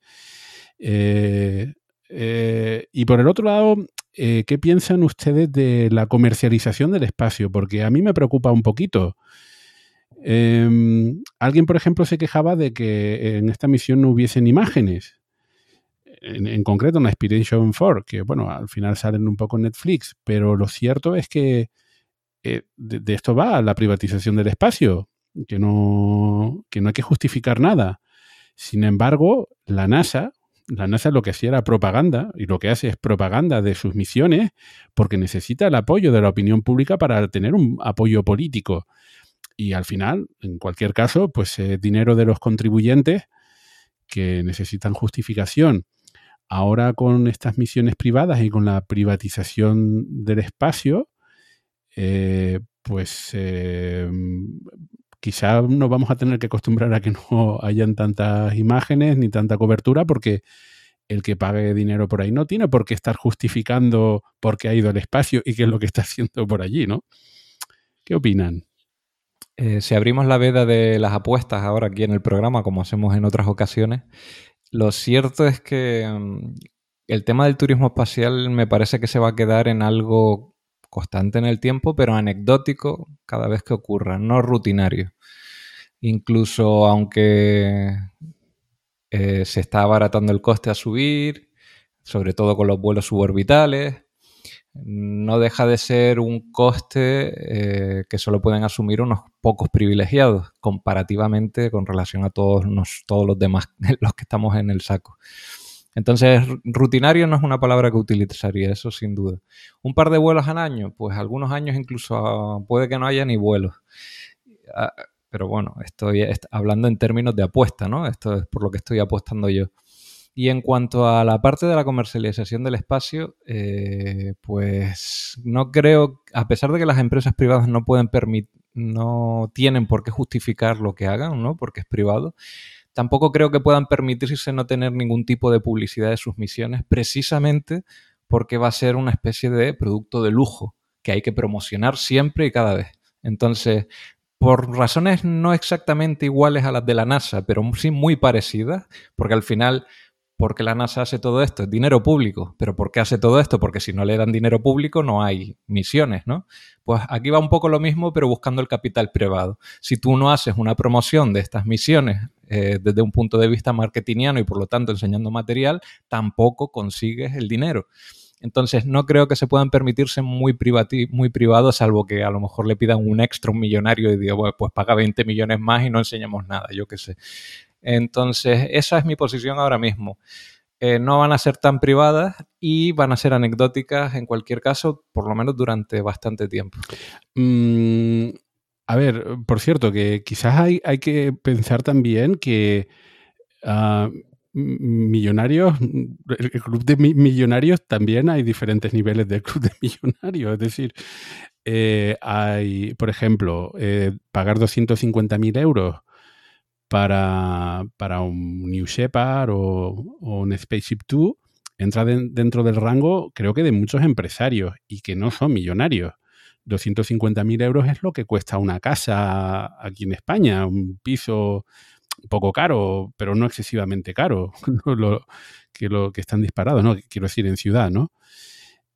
Eh, eh, y por el otro lado, eh, ¿qué piensan ustedes de la comercialización del espacio? Porque a mí me preocupa un poquito. Em, alguien, por ejemplo, se quejaba de que en esta misión no hubiesen imágenes. En, concreto, en la Inspiration 4, que bueno, al final salen un poco en Netflix, pero lo cierto es que de, de, esto va la privatización del espacio, que no, que no hay que justificar nada. Sin embargo, la NASA, la NASA lo que hacía era propaganda y lo que hace es propaganda de sus misiones porque necesita el apoyo de la opinión pública para tener un apoyo político. Y al final, en cualquier caso, pues es dinero de los contribuyentes que necesitan justificación. Ahora con estas misiones privadas y con la privatización del espacio, eh, pues eh, quizá nos vamos a tener que acostumbrar a que no [LAUGHS] hayan tantas imágenes ni tanta cobertura porque el que pague dinero por ahí no tiene por qué estar justificando por qué ha ido al espacio y qué es lo que está [LAUGHS] haciendo por allí, ¿no? ¿Qué opinan? Eh, si abrimos la veda de las apuestas ahora aquí en el programa, como hacemos en otras ocasiones, lo cierto es que mm, el tema del turismo espacial me parece que se va a quedar en algo constante en el tiempo, pero anecdótico cada vez que ocurra, no rutinario. Incluso aunque eh, se está abaratando el coste a subir, sobre todo con los vuelos suborbitales, no deja de ser un coste eh, que solo pueden asumir unos pocos privilegiados comparativamente con relación a todos, todos los demás, [LAUGHS] los que estamos en el saco. Entonces, rutinario no es una palabra que utilizaría, eso sin duda. Un par de vuelos al año, pues algunos años incluso ah, puede que no haya ni vuelos. Ah, pero bueno, estoy hablando en términos de apuesta, ¿no? Esto es por lo que estoy apostando yo. Y en cuanto a la parte de la comercialización del espacio, eh, pues no creo, a pesar de que las empresas privadas no pueden permitir, no tienen por qué justificar lo que hagan, ¿no? Porque es privado tampoco creo que puedan permitirse no tener ningún tipo de publicidad de sus misiones, precisamente porque va a ser una especie de producto de lujo que hay que promocionar siempre y cada vez. Entonces, por razones no exactamente iguales a las de la NASA, pero sí muy parecidas, porque al final ¿Por qué la NASA hace todo esto? Es dinero público. ¿Pero por qué hace todo esto? Porque si no le dan dinero público no hay misiones, ¿no? Pues aquí va un poco lo mismo, pero buscando el capital privado. Si tú no haces una promoción de estas misiones eh, desde un punto de vista marketingiano y por lo tanto enseñando material, tampoco consigues el dinero. Entonces, no creo que se puedan permitirse muy, muy privados, salvo que a lo mejor le pidan un extra un millonario y diga, pues paga 20 millones más y no enseñamos nada, yo qué sé. Entonces, esa es mi posición ahora mismo. Eh, no van a ser tan privadas y van a ser anecdóticas en cualquier caso, por lo menos durante bastante tiempo. Mm, a ver, por cierto, que quizás hay, que pensar también que ah, millonarios, el club de millonarios también hay diferentes niveles del club de [LAUGHS] millonarios. Es decir, eh, hay, por ejemplo, eh, pagar 250.000 euros para, para un New Shepard o, un Spaceship 2 entra dentro del rango, creo que de muchos empresarios y que no son millonarios. 250.000 euros es lo que cuesta una casa aquí en España, un piso poco caro, pero no excesivamente caro, [LAUGHS] que, lo, que están disparados, ¿no? Quiero decir, en ciudad, ¿no?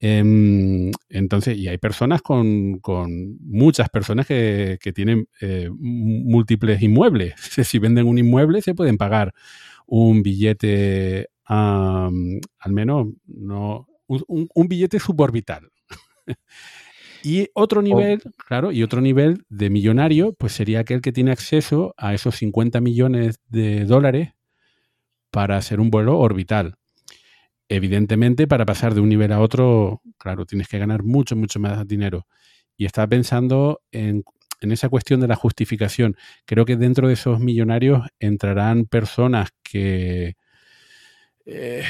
Em, entonces, y hay personas con, muchas personas que, tienen eh, múltiples inmuebles. [LAUGHS] Si venden un inmueble, se pueden pagar un billete, al menos, no, un, billete suborbital. [LAUGHS] y otro nivel, claro, y otro nivel de millonario, pues sería aquel que tiene acceso a esos 50 millones de dólares para hacer un vuelo orbital. Evidentemente, para pasar de un nivel a otro, claro, tienes que ganar mucho, mucho más dinero. Y estaba pensando en, esa cuestión de la justificación. Creo que dentro de esos millonarios entrarán personas que, eh,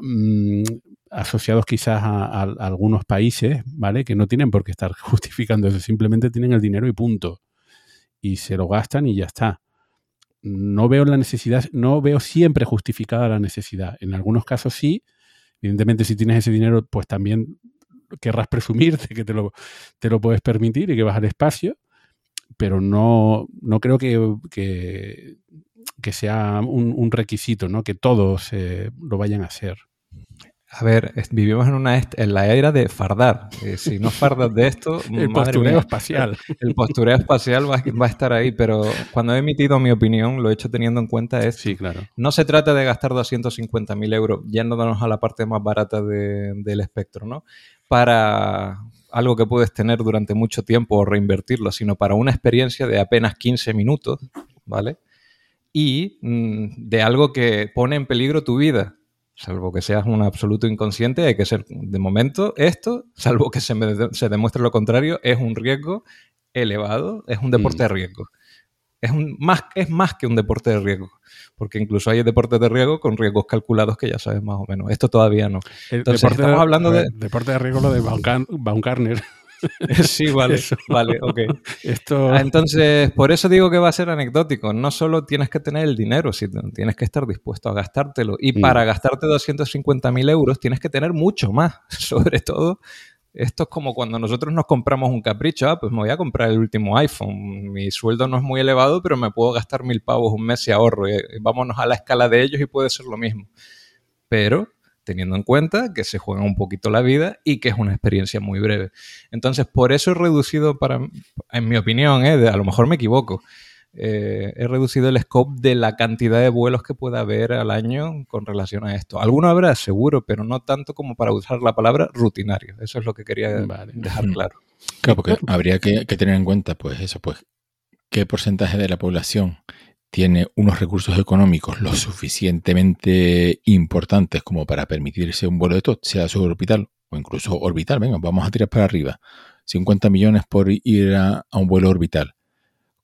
mm, asociados quizás a, algunos países, ¿vale? Que no tienen por qué estar [LAUGHS] justificando eso, simplemente tienen el dinero y punto. Y se lo gastan y ya está. No veo la necesidad, no veo siempre justificada la necesidad. En algunos casos sí. Evidentemente, si tienes ese dinero, pues también querrás [LAUGHS] presumir de que te lo, te lo puedes permitir y que vas al espacio. Pero no, no creo que, que, sea un, requisito, ¿no? Que todos eh, lo vayan a hacer. A ver, vivimos en una en la era de fardar. Eh, si no fardas de esto, [LAUGHS] [LAUGHS] el postureo espacial. El postureo espacial va, a estar ahí, pero cuando he emitido mi opinión, lo he hecho teniendo en cuenta es. Sí, claro. No se trata de gastar 250.000 euros, yéndonos a la parte más barata del espectro, ¿no? Para algo que puedes tener durante mucho tiempo o reinvertirlo, sino para una experiencia de apenas 15 minutos, ¿vale? Y mm, de algo que pone en peligro tu vida salvo que seas un absoluto inconsciente, hay que ser, de momento, esto, salvo que se, se demuestre lo contrario, es un riesgo elevado, es un deporte de mm. riesgo. Es, un, más, es más que un deporte de riesgo, porque incluso hay deportes de riesgo con riesgos calculados que ya sabes más o menos. Esto todavía no. Entonces, estamos hablando de... Deporte de riesgo lo de Baumgartner. [LAUGHS] sí, vale, vale, ok. Esto... Ah, entonces, por eso digo que va a ser anecdótico. No solo tienes que tener el dinero, sino tienes que estar dispuesto a gastártelo. Y mm. para gastarte 250.000 euros tienes que tener mucho más. [LAUGHS] Sobre todo, esto es como cuando nosotros nos compramos un capricho. Ah, pues me voy a comprar el último iPhone. Mi sueldo no es muy elevado, pero me puedo gastar mil pavos un mes y ahorro. Y vámonos a la escala de ellos y puede ser lo mismo. Pero teniendo en cuenta que se juega un poquito la vida y que es una experiencia muy breve. Entonces, por eso he reducido, para, en mi opinión, ¿eh? a lo mejor me equivoco, eh, he reducido el scope de la cantidad de vuelos que pueda haber al año con relación a esto. Alguno habrá, seguro, pero no tanto como para usar la palabra rutinario. Eso es lo que quería dejar claro. Claro, porque habría que, que tener en cuenta, pues eso, pues, qué porcentaje de la población tiene unos recursos económicos lo suficientemente importantes como para permitirse un vuelo de estos, sea suborbital o incluso orbital, venga, vamos a tirar para arriba, 50 millones por ir a, un vuelo orbital.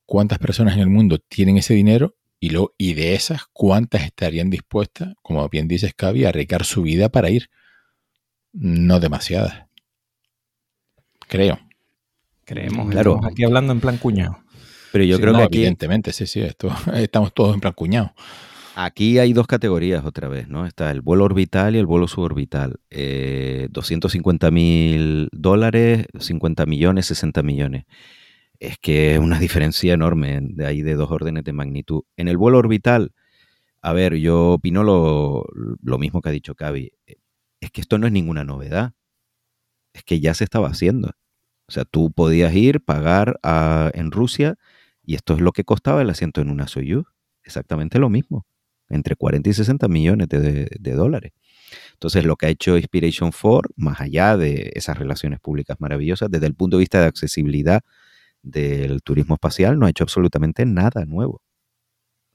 ¿Cuántas personas en el mundo tienen ese dinero? Y, lo, y de esas, ¿cuántas estarían dispuestas, como bien dice Scavi, a arriesgar su vida para ir? No demasiadas. Creo. Creemos, claro. Aquí hablando en plan cuñado. Pero yo creo que aquí, evidentemente, sí, sí, esto, [LAUGHS] estamos todos en plan cuñado. Aquí hay dos categorías otra vez, ¿no? Está el vuelo orbital y el vuelo suborbital. 250 eh, mil dólares, 50 millones, 60 millones. Es que es una [LAUGHS] diferencia enorme de ahí de dos órdenes de magnitud. En el vuelo orbital, a ver, yo opino lo, lo mismo que ha dicho Cavi. Es que esto no es ninguna novedad. Es que ya se estaba haciendo. O sea, tú podías ir, pagar en Rusia y esto es lo que costaba el asiento en una Soyuz. Exactamente lo mismo. Entre 40 y 60 millones de, dólares. Entonces, lo que ha hecho Inspiration 4, más allá de esas relaciones públicas maravillosas, desde el punto de vista de accesibilidad del turismo espacial, no ha hecho absolutamente nada nuevo.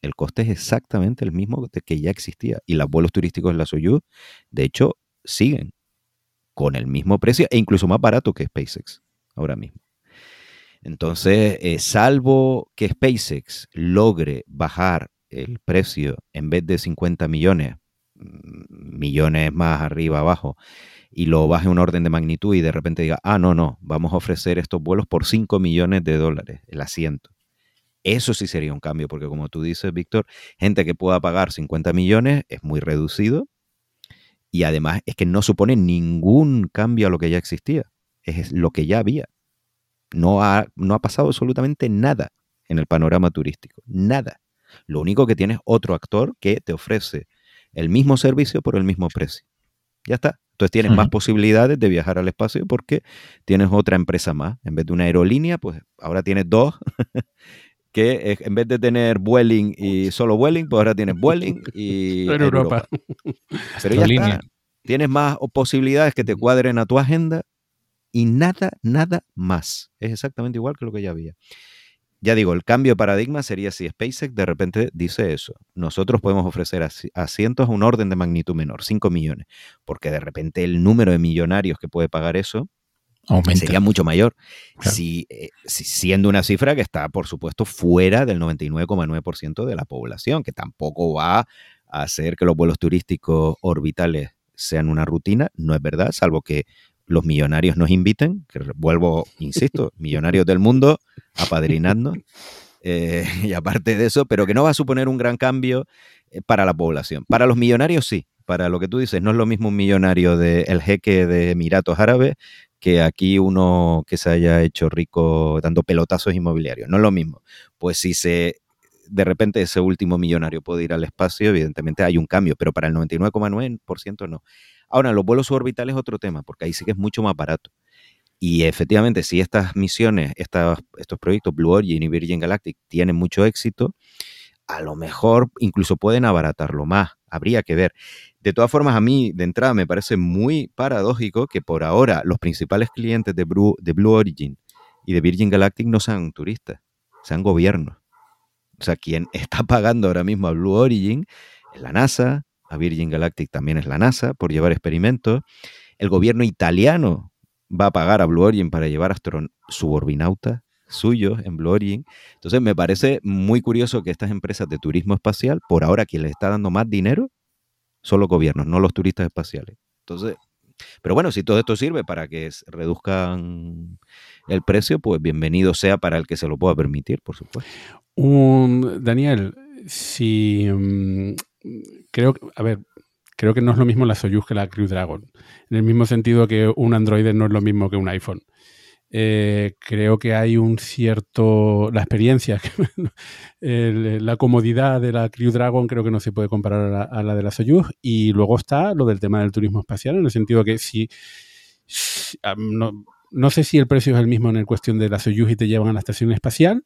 El coste es exactamente el mismo que ya existía. Y los vuelos turísticos de la Soyuz, de hecho, siguen con el mismo precio e incluso más barato que SpaceX ahora mismo. Entonces, eh, salvo que SpaceX logre bajar el precio en vez de 50 millones, mm, millones más arriba, abajo, y lo baje un orden de magnitud y de repente diga, ah, no, no, vamos a ofrecer estos vuelos por 5 millones de dólares, el asiento. Eso sí sería un cambio, porque como tú dices, Víctor, gente que pueda pagar 50 millones es muy reducido y además es que no supone ningún cambio a lo que ya existía, es lo que ya había. No ha, no ha pasado absolutamente nada en el panorama turístico. Nada. Lo único que tiene es otro actor que te ofrece el mismo servicio por el mismo precio. Ya está. Entonces tienes más posibilidades de viajar al espacio porque tienes otra empresa más. En vez de una aerolínea, pues ahora tienes dos. [LAUGHS] que en vez de tener Vueling y solo Vueling, pues ahora tienes Vueling [LAUGHS] y en Europa. Pero ya está. Tienes más posibilidades que te cuadren a tu agenda y nada, nada más. Es exactamente igual que lo que ya había. Ya digo, el cambio de paradigma sería si SpaceX de repente dice eso. Nosotros podemos ofrecer asientos a un orden de magnitud menor, 5 millones, porque de repente el número de millonarios que puede pagar eso sería mucho mayor. Si, eh, si, siendo una cifra que está, por supuesto, fuera del 99,9% de la población, que tampoco va hacer que los vuelos turísticos orbitales sean una rutina. No es verdad, salvo que los millonarios nos inviten, que vuelvo, insisto, [LAUGHS] millonarios del mundo, apadrinando. Eh, [LAUGHS] y aparte de eso, pero que no va a suponer un gran cambio eh, para la población. Para los millonarios sí, para lo que tú dices, no es lo mismo un millonario del jeque de Emiratos Árabes que aquí uno que se haya hecho rico dando pelotazos inmobiliarios. No es lo mismo. Pues si se de repente ese último millonario puede ir al espacio, evidentemente hay un cambio, pero para el 99,9% no. Ahora, los vuelos suborbitales es otro tema, porque ahí sí que es mucho más barato. Y efectivamente, si estas misiones, estos proyectos Blue Origin y Virgin Galactic tienen mucho éxito, a lo mejor incluso pueden abaratarlo más. Habría que ver. De todas formas, a mí de entrada me parece muy paradójico que por ahora los principales clientes de Blue, de Blue Origin y de Virgin Galactic no sean turistas, sean gobiernos. O sea, quien [LAUGHS] está pagando ahora mismo a Blue Origin es la NASA, a Virgin Galactic también es la NASA por llevar experimentos. El gobierno italiano va a pagar a Blue Origin para llevar suborbinautas suyos en Blue Origin. Entonces me parece muy curioso que estas empresas de turismo espacial, por ahora quien les está dando más dinero, son los gobiernos, no los turistas espaciales. Entonces, pero bueno, si todo esto sirve para que reduzcan el precio, pues bienvenido sea para el que se lo pueda permitir, por supuesto. Daniel, si mm, creo, a ver, creo que no es lo mismo la Soyuz que la Crew Dragon. En el mismo sentido que un Android no es lo mismo que un iPhone. Eh, creo que hay un cierto. La experiencia, [LAUGHS] la comodidad de la Crew Dragon creo que no se puede comparar a la, de la Soyuz. Y luego está lo del tema del turismo espacial, en el sentido que si. no, sé si el precio es el mismo en el cuestión de la Soyuz y te llevan a la estación espacial.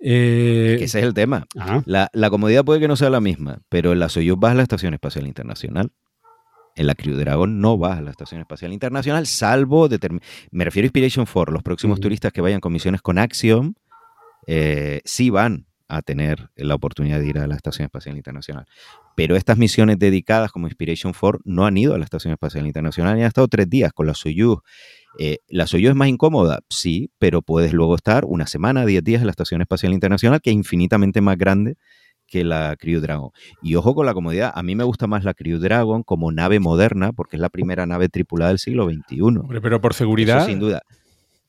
Eh, ese es el tema. La, la, comodidad puede que no sea la misma, pero en la Soyuz vas a la Estación Espacial Internacional en la Crew Dragon no va a la Estación Espacial Internacional, salvo, me refiero a Inspiration 4, los próximos turistas que vayan con misiones con Axiom, eh, sí van a tener la oportunidad de ir a la Estación Espacial Internacional. Pero estas misiones dedicadas como Inspiration 4 no han ido a la Estación Espacial Internacional y han estado tres días con la Soyuz. Eh, ¿La Soyuz es más incómoda? Sí, pero puedes luego estar una semana, diez días en la Estación Espacial Internacional, que es infinitamente más grande que la Crew Dragon. Y ojo con la comodidad, a mí me gusta más la Crew Dragon como nave moderna, porque es la primera nave tripulada del siglo XXI. pero por seguridad. sin duda.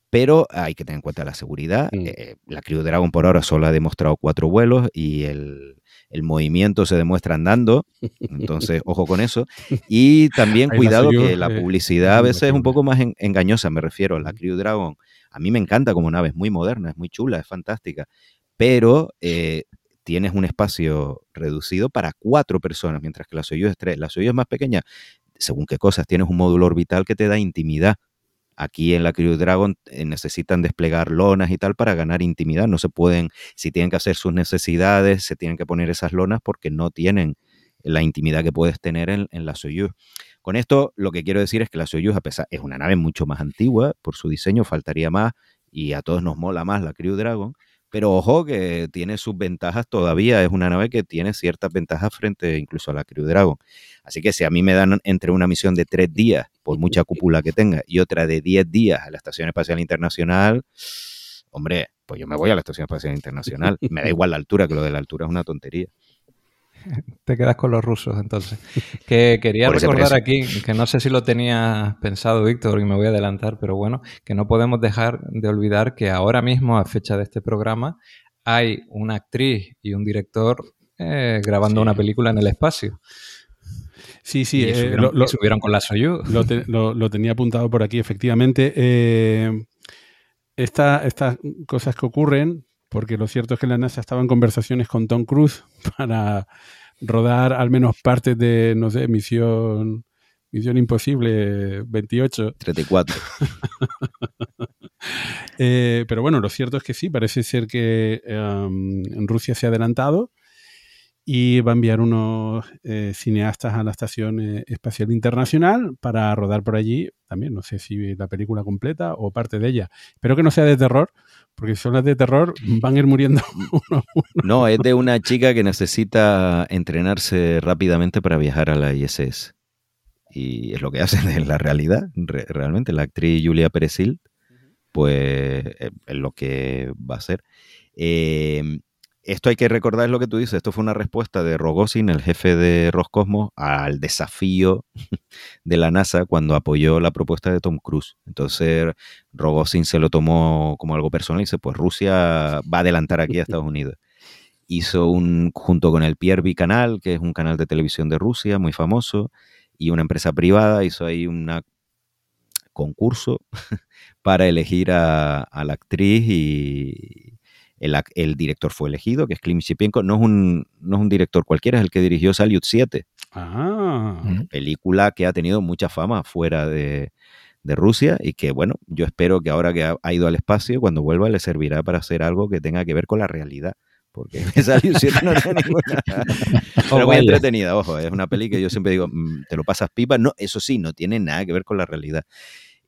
Pero hay que tener en cuenta la seguridad. Mm. Eh, la Crew Dragon por ahora solo ha demostrado cuatro vuelos y el, movimiento se demuestra andando. [LAUGHS] Entonces, ojo con eso. Y también cuidado que la eh, publicidad a veces es un poco más engañosa, me refiero. a La Crew Dragon, a mí me encanta como nave, es muy moderna, es muy chula, es fantástica. Pero eh, tienes un espacio reducido para cuatro personas, mientras que la Soyuz es tres. La Soyuz es más pequeña, según qué cosas, tienes un módulo orbital que te da intimidad. Aquí en la Crew Dragon eh, necesitan desplegar lonas y tal para ganar intimidad. No se pueden, si tienen que hacer sus necesidades, se tienen que poner esas lonas porque no tienen la intimidad que puedes tener en, la Soyuz. Con esto lo que quiero decir es que la Soyuz, a pesar, es una nave mucho más antigua, por su diseño faltaría más y a todos nos mola más la Crew Dragon, pero ojo que tiene sus ventajas todavía. Es una nave que tiene ciertas ventajas frente incluso a la Crew Dragon. Así que si a mí me dan entre una misión de tres días, por [LAUGHS] mucha cúpula que tenga, y otra de diez días a la Estación Espacial Internacional, hombre, pues yo me voy a la Estación Espacial Internacional. Me da igual la altura, que lo de la altura es una tontería. [LAUGHS] Te quedas con los rusos, entonces. [LAUGHS] Que quería recordar aquí, que no sé si lo tenía pensado, Víctor, y me voy a adelantar, pero bueno, que no podemos dejar de olvidar que ahora mismo, a fecha de este programa, hay una actriz y un director eh, grabando una película en el espacio. Sí, sí. Y eh, lo, subieron, con la Soyuz. Lo, tenía apuntado por aquí, efectivamente. Eh, estas cosas que ocurren porque lo cierto es que la NASA estaba en conversaciones con Tom Cruise [LAUGHS] para rodar al menos parte de, no sé, misión, misión imposible 28. 34. [LAUGHS] eh, pero bueno, lo cierto es que sí, parece ser que um, Rusia se ha adelantado y va a enviar unos eh, cineastas a la Estación eh, Espacial Internacional para rodar por allí también, no sé si la película completa o parte de ella. Espero que no sea de terror, porque si son las de terror van a ir muriendo [LAUGHS] uno a uno. No, es de una chica que necesita entrenarse rápidamente para viajar a la ISS. Y es lo que hacen en la realidad, realmente. La actriz Julia Perezil, pues es lo que va a hacer. Eh, esto hay que recordar lo que tú dices. Esto fue una respuesta de Rogozin, el jefe de Roscosmos, al desafío [LAUGHS] de la NASA cuando apoyó la propuesta de Tom Cruise. Entonces, Rogozin se lo tomó como algo personal y dice, pues Rusia va a adelantar aquí a [LAUGHS] Estados Unidos. Hizo un, junto con el Pierre Canal, que es un canal de televisión de Rusia muy famoso, y una empresa privada, hizo ahí un concurso [LAUGHS] para elegir a, a la actriz y, el, director fue elegido, que es Klim Shipenko. No es, un, no es un director cualquiera, es el que dirigió Salyut 7. Ah. Película que ha tenido mucha fama fuera de, Rusia y que, bueno, yo espero que ahora que ha, ido al espacio, cuando vuelva, le servirá para hacer algo que tenga que ver con la realidad. Porque [LAUGHS] [LAUGHS] Salyut 7 no tiene ninguna. [LAUGHS] Pero muy entretenida, ojo, es una peli que yo siempre digo, mm, te lo pasas pipa. No, eso sí, no tiene nada que ver con la realidad.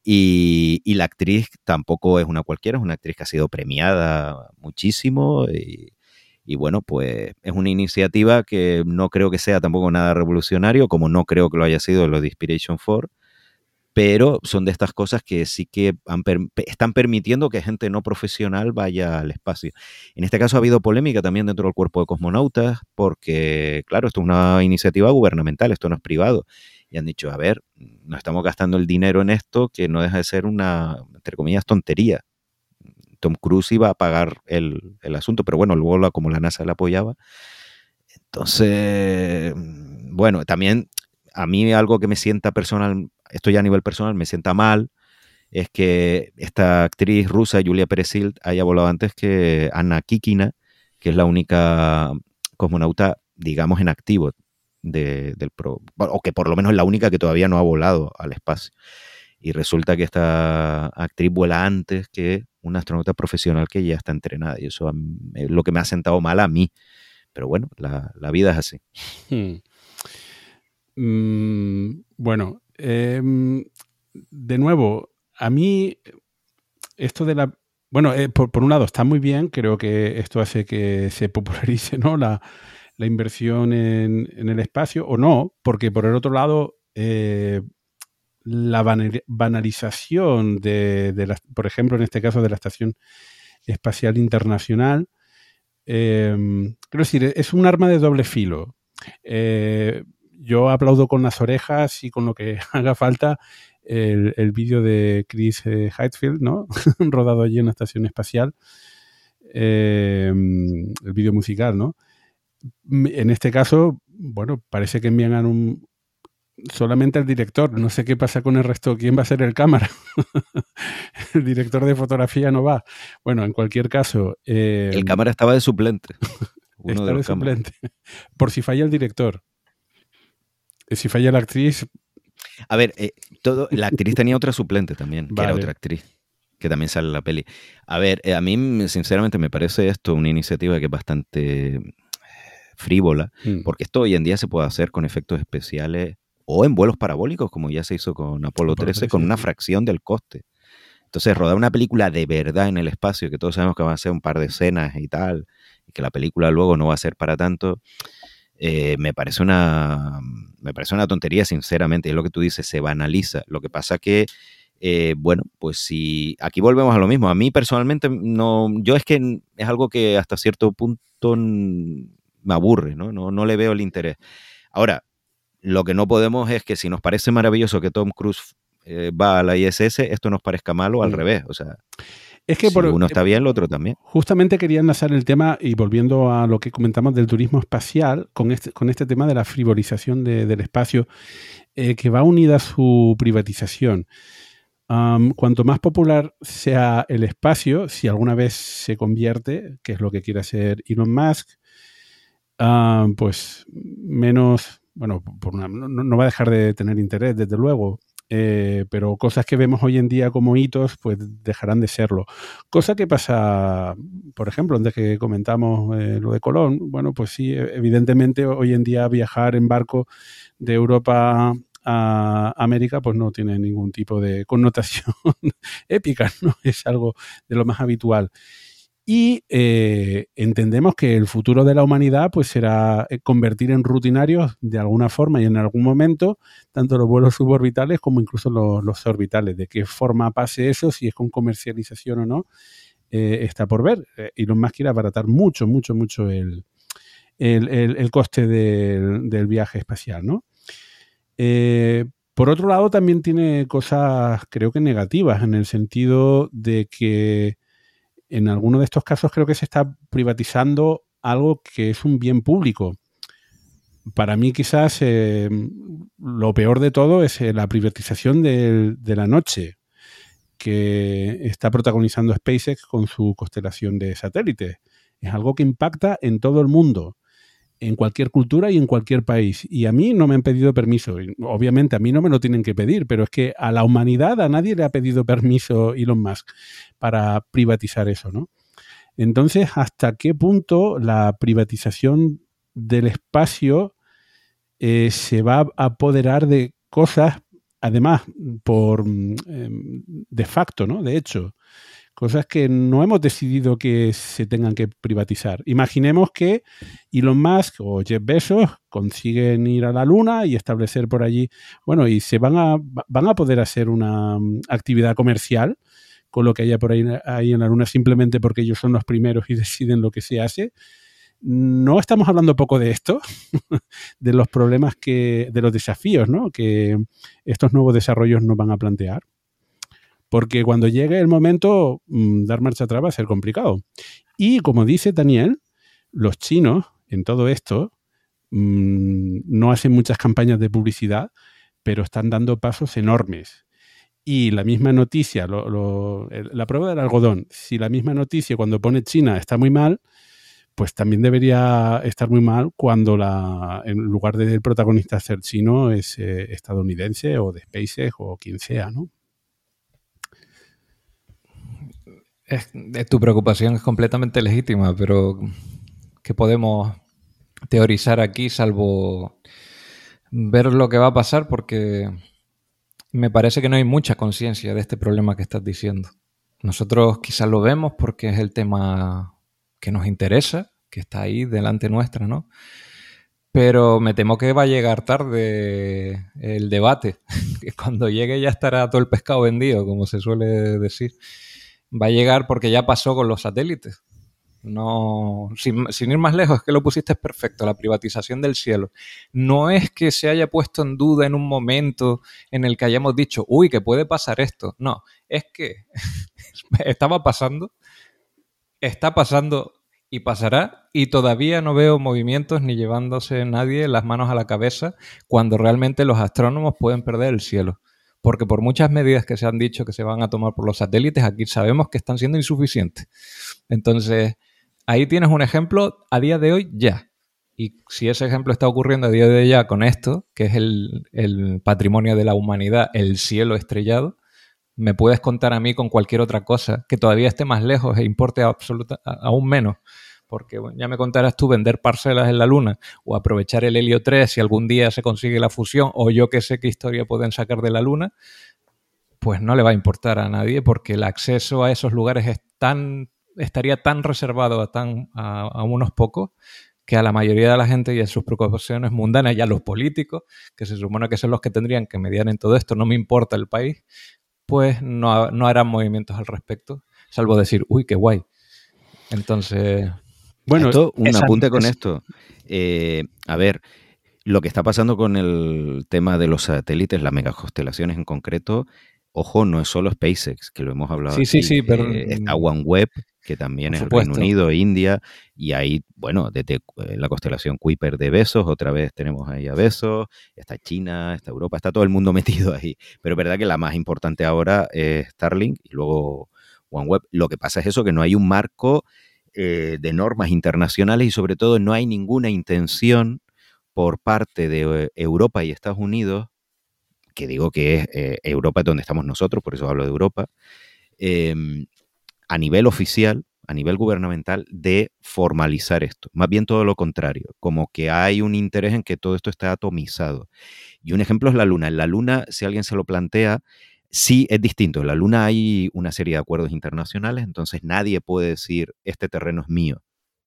Y, la actriz tampoco es una cualquiera, es una actriz que ha sido premiada muchísimo. Y, bueno, pues es una iniciativa que no creo que sea tampoco nada revolucionario, como no creo que lo haya sido lo de Inspiration 4, pero son de estas cosas que sí que están permitiendo que gente no profesional vaya al espacio. En este caso ha habido polémica también dentro del cuerpo de cosmonautas, porque claro, esto es una iniciativa gubernamental, esto no es privado y han dicho, a ver, no estamos gastando el dinero en esto que no deja de ser una, entre comillas, tontería. Tom Cruise iba a pagar el, asunto, pero bueno, luego como la NASA le apoyaba. Entonces, bueno, también a mí algo que me sienta personal, esto ya a nivel personal, me sienta mal, es que esta actriz rusa, Julia Peresild, haya volado antes que Anna Kikina, que es la única cosmonauta, digamos, en activo del pro, o que por lo menos es la única que todavía no ha volado al espacio. Y resulta que esta actriz vuela antes que una astronauta profesional que ya está entrenada. Y eso es lo que me ha sentado mal a mí. Pero bueno, la, vida es así. Hmm. Mm, bueno, em, de nuevo, a mí esto de la... Bueno, eh, por, por, un lado está muy bien, creo que esto hace que se popularice ¿no? la, la inversión en, el espacio o no, porque por el otro lado, eh, la banalización de, por ejemplo, en este caso de la Estación Espacial Internacional, eh, quiero decir, es un arma de doble filo. Eh, yo aplaudo con las orejas y con lo que [LAUGHS] haga falta el, vídeo de Chris Heightfield, ¿no? [LAUGHS] rodado allí en la estación espacial, el vídeo musical, ¿no? En este caso, bueno, parece que envían a un, solamente al director. No sé qué pasa con el resto. ¿Quién va a ser el cámara? [LAUGHS] el director de fotografía no va. Bueno, en cualquier caso. el em, cámara estaba de suplente. [LAUGHS] Uno de, suplente. Por si falla el director. Eh, si falla la actriz. A ver, eh, todo, la actriz tenía otra suplente también, que era otra actriz que también sale en la peli. A ver, eh, a mí sinceramente me parece esto una iniciativa que es bastante frívola, mm. porque esto hoy en día se puede hacer con efectos especiales o en vuelos parabólicos, como ya se hizo con Apolo 13, con una fracción del coste. Entonces, rodar una película de verdad en el espacio, que todos sabemos que van a ser un par de escenas y tal, y que la película luego no va a ser para tanto, eh, me, parece una, me parece una tontería, sinceramente. Es lo que tú dices, se banaliza. Lo que pasa que, eh, bueno, pues si aquí volvemos a lo mismo. A mí personalmente, no, yo es que es algo que hasta cierto punto me aburre, ¿no? ¿no? No le veo el interés. Ahora, lo que no podemos es que si nos parece maravilloso que Tom Cruise eh, va a la ISS, esto nos parezca malo al mm. revés. O sea, es que por, uno está bien, el otro también. Justamente quería enlazar el tema, y volviendo a lo que comentamos del turismo espacial, con este, con este tema de la frivolización del espacio, eh, que va unida a su privatización. cuanto más popular sea el espacio, si alguna vez se convierte, que es lo que quiere hacer Elon Musk, Ah, pues menos, bueno, por no, va a dejar de tener interés, desde luego, eh, pero cosas que vemos hoy en día como hitos, pues dejarán de serlo. Cosa que pasa, por ejemplo, antes que comentamos eh, lo de Colón, bueno, pues sí, e, evidentemente hoy en día viajar en barco de Europa a América, pues no tiene ningún tipo de connotación [LAUGHS] épica, ¿no? Es algo de lo más habitual. Y eh, entendemos que el futuro de la humanidad pues será eh, convertir en rutinarios de alguna forma y en algún momento tanto los vuelos suborbitales como incluso los, orbitales. De qué forma pase eso, si es con comercialización o no, eh, está por ver. Elon Musk quiere abaratar mucho, mucho, mucho el, el, coste del, viaje espacial, ¿no? Por otro lado, también tiene cosas, creo que negativas, en el sentido de que en alguno de estos casos creo que se está privatizando algo que es un bien público. Para mí quizás eh, lo peor de todo es eh, la privatización de, de la noche que está protagonizando SpaceX con su constelación de satélites. Es algo que impacta en todo el mundo en cualquier cultura y en cualquier país. Y a mí no me han pedido permiso. Obviamente a mí no me lo tienen que pedir, pero es que a la humanidad a nadie le ha pedido permiso Elon Musk para privatizar eso, ¿no? Entonces, ¿hasta qué punto la privatización del espacio eh, se va a apoderar de cosas, además, por mm, em, de facto, ¿no? De hecho, cosas que no hemos decidido que se tengan que privatizar. Imaginemos que Elon Musk o Jeff Bezos consiguen ir a la Luna y establecer por allí, bueno, y se van a, van a poder hacer una mm, actividad comercial con lo que haya por ahí, en la Luna simplemente porque ellos son los primeros y [LAUGHS] deciden lo que se hace. No estamos hablando poco de esto, [LAUGHS] de los problemas que, de los desafíos, ¿no? Que estos nuevos desarrollos nos van a plantear porque cuando llegue el momento, mm, dar marcha atrás va a ser complicado. Y como dice Daniel, los chinos en todo esto mm, no hacen muchas campañas de publicidad, pero están dando pasos enormes. Y la misma noticia, la prueba del algodón, si la misma noticia cuando pone China está muy mal, pues también debería estar muy mal cuando la, en lugar del protagonista ser chino es eh, estadounidense o de SpaceX o quien sea, ¿no? Tu preocupación es completamente legítima, pero ¿qué podemos teorizar aquí salvo ver lo que va a pasar? Porque me parece que no hay mucha conciencia de este problema que estás diciendo. Nosotros quizás lo vemos porque es el tema que nos interesa, que está ahí delante nuestra, ¿no? Pero me temo que va a llegar tarde el debate, [LAUGHS] que cuando llegue ya estará todo el pescado vendido, como se suele decir va a llegar porque ya pasó con los satélites. No, sin, ir más lejos, es que lo pusiste perfecto, la privatización del cielo. No es que se haya puesto en duda en un momento en el que hayamos dicho, uy, que puede pasar esto. No, es que [LAUGHS] estaba pasando, está pasando y pasará y todavía no veo movimientos ni llevándose nadie las manos a la cabeza cuando realmente los astrónomos pueden perder el cielo porque por muchas medidas que se han dicho que se van a tomar por los satélites, aquí sabemos que están siendo insuficientes. Entonces, ahí tienes un ejemplo a día de hoy ya. Y si ese ejemplo está ocurriendo a día de hoy ya con esto, que es el, patrimonio de la humanidad, el cielo estrellado, me puedes contar a mí con cualquier otra cosa que todavía esté más lejos e importe absoluta, aún menos porque ya me contarás tú vender parcelas en la Luna o aprovechar el helio 3 si algún día se consigue la fusión o yo que sé qué historia pueden sacar de la Luna, pues no le va a importar a nadie porque el acceso a esos lugares es tan, estaría tan reservado a, tan, a, unos pocos que a la mayoría de la gente y a sus preocupaciones mundanas y a los políticos, que se supone que son los que tendrían que mediar en todo esto, no me importa el país, pues no, no harán movimientos al respecto, salvo decir, uy, qué guay. Entonces, bueno, un apunte con esto. Eh, a ver, lo que está pasando con el tema de los satélites, las megaconstelaciones en concreto, ojo, no es solo SpaceX, que lo hemos hablado. Sí, sí, sí, pero. Eh, está OneWeb, que también es Reino Unido, India, y ahí, bueno, desde eh, la constelación Kuiper de Besos, otra vez tenemos ahí a Besos, está China, está Europa, está todo el mundo [LAUGHS] metido ahí. Pero es verdad que la más importante ahora es Starlink y luego OneWeb. Lo que pasa es eso, que no hay un marco eh, de normas internacionales y sobre todo no hay ninguna intención por parte de eh, Europa y Estados Unidos, que digo que es eh, Europa donde estamos nosotros, por eso hablo de Europa, em, a nivel oficial, a nivel gubernamental, de formalizar esto. Más bien todo lo contrario, como que hay un interés en que todo esto esté atomizado. Y un ejemplo es la Luna. En la Luna, si alguien se lo plantea, Sí, es distinto. En la Luna hay una serie de acuerdos internacionales, entonces nadie puede decir, este terreno es mío.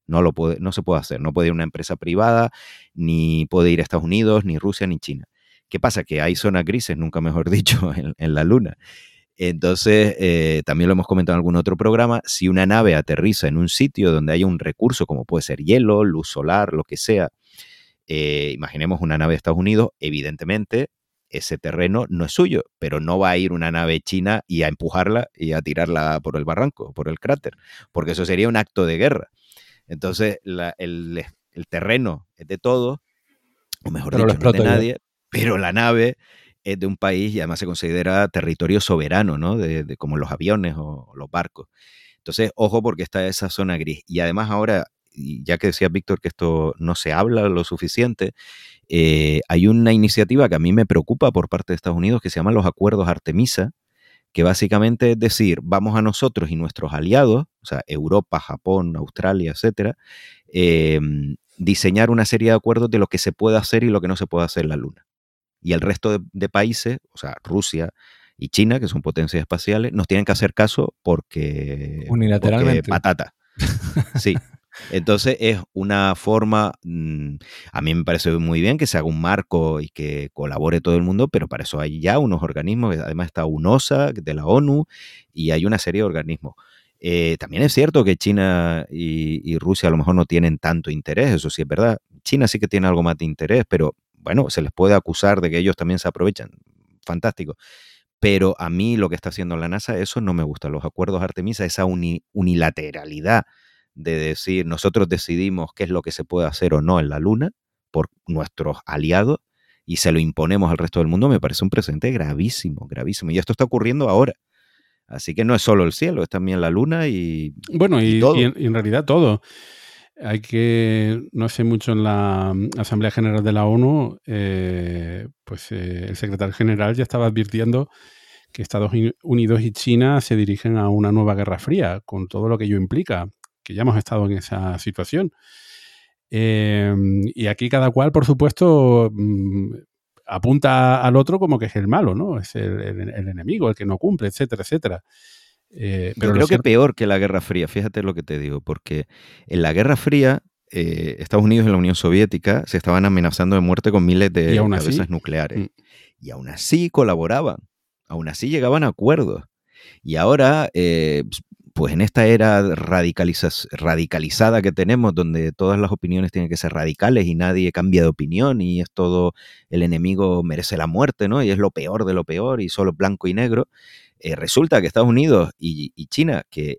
No, lo puede, no se puede hacer. No puede ir una empresa privada, ni puede ir a Estados Unidos, ni Rusia, ni China. ¿Qué pasa? Que hay zonas grises, nunca mejor [LAUGHS] dicho, en, la Luna. Entonces, eh, también lo hemos comentado en algún otro programa, si una nave aterriza en un sitio donde hay un recurso como puede ser hielo, luz solar, lo que sea, eh, imaginemos una nave de Estados Unidos, evidentemente ese terreno no es suyo, pero no va a ir una nave china y a empujarla y a tirarla por el barranco, por el cráter, porque eso sería un acto de guerra. Entonces, el, terreno es de todos, o mejor dicho, no es de nadie, pero la nave es de un país y además se considera territorio soberano, ¿no? De, como los aviones o, los barcos. Entonces, ojo porque está esa zona gris. Y además ahora, ya que decía Víctor que esto no se habla lo suficiente, eh, hay una iniciativa que a mí me preocupa por parte de Estados Unidos que se llama los Acuerdos Artemisa, que básicamente es decir, vamos a nosotros y nuestros aliados, o sea, Europa, Japón, Australia, etcétera, em, diseñar una serie de acuerdos de lo que se puede hacer y lo que no se puede hacer en la Luna. Y el resto de, países, o sea, Rusia y China, que son potencias espaciales, nos tienen que hacer caso porque... Unilateralmente. patata. Sí. [LAUGHS] Entonces es una forma, mm, a mí me parece muy bien que se haga un marco y que colabore todo el mundo, pero para eso hay ya unos organismos, además está UNOSA de la ONU y hay una serie de organismos. Eh, también es cierto que China y, Rusia a lo mejor no tienen tanto interés, eso sí es verdad. China sí que tiene algo más de interés, pero bueno, se les puede acusar de que ellos también se aprovechan. Fantástico. Pero a mí lo que está haciendo la NASA, eso no me gusta. Los acuerdos Artemisa, esa unilateralidad de decir nosotros decidimos qué es lo que se puede hacer o no en la Luna por nuestros aliados y se lo imponemos al resto del mundo, me parece un presente gravísimo, gravísimo. Y esto está ocurriendo ahora. Así que no es solo el cielo, es también la luna y. Bueno, y, en, realidad todo. Hay que, no sé mucho en la mm, Asamblea General de la ONU, eh, pues eh, el secretario general ya estaba advirtiendo que Estados Unidos y China se dirigen a una nueva guerra fría, con todo lo que ello implica que ya hemos estado en esa situación. Em, y aquí cada cual, por supuesto, mm, apunta al otro como que es el malo, ¿no? Es el, enemigo, el que no cumple, etcétera, etcétera. Eh, pero creo que peor que la Guerra Fría, fíjate lo que te digo, porque en la Guerra Fría eh, Estados Unidos y la Unión Soviética se estaban amenazando de muerte con miles de cabezas nucleares. Mm. Y aún así colaboraban, aún así llegaban a acuerdos. Y ahora, eh, pues en esta era radicalizada que tenemos, donde todas las opiniones tienen que ser radicales y nadie cambia de opinión y es todo, el enemigo merece la muerte, ¿no? Y es lo peor de lo peor y solo blanco y negro. Eh, resulta que Estados Unidos y, y China, que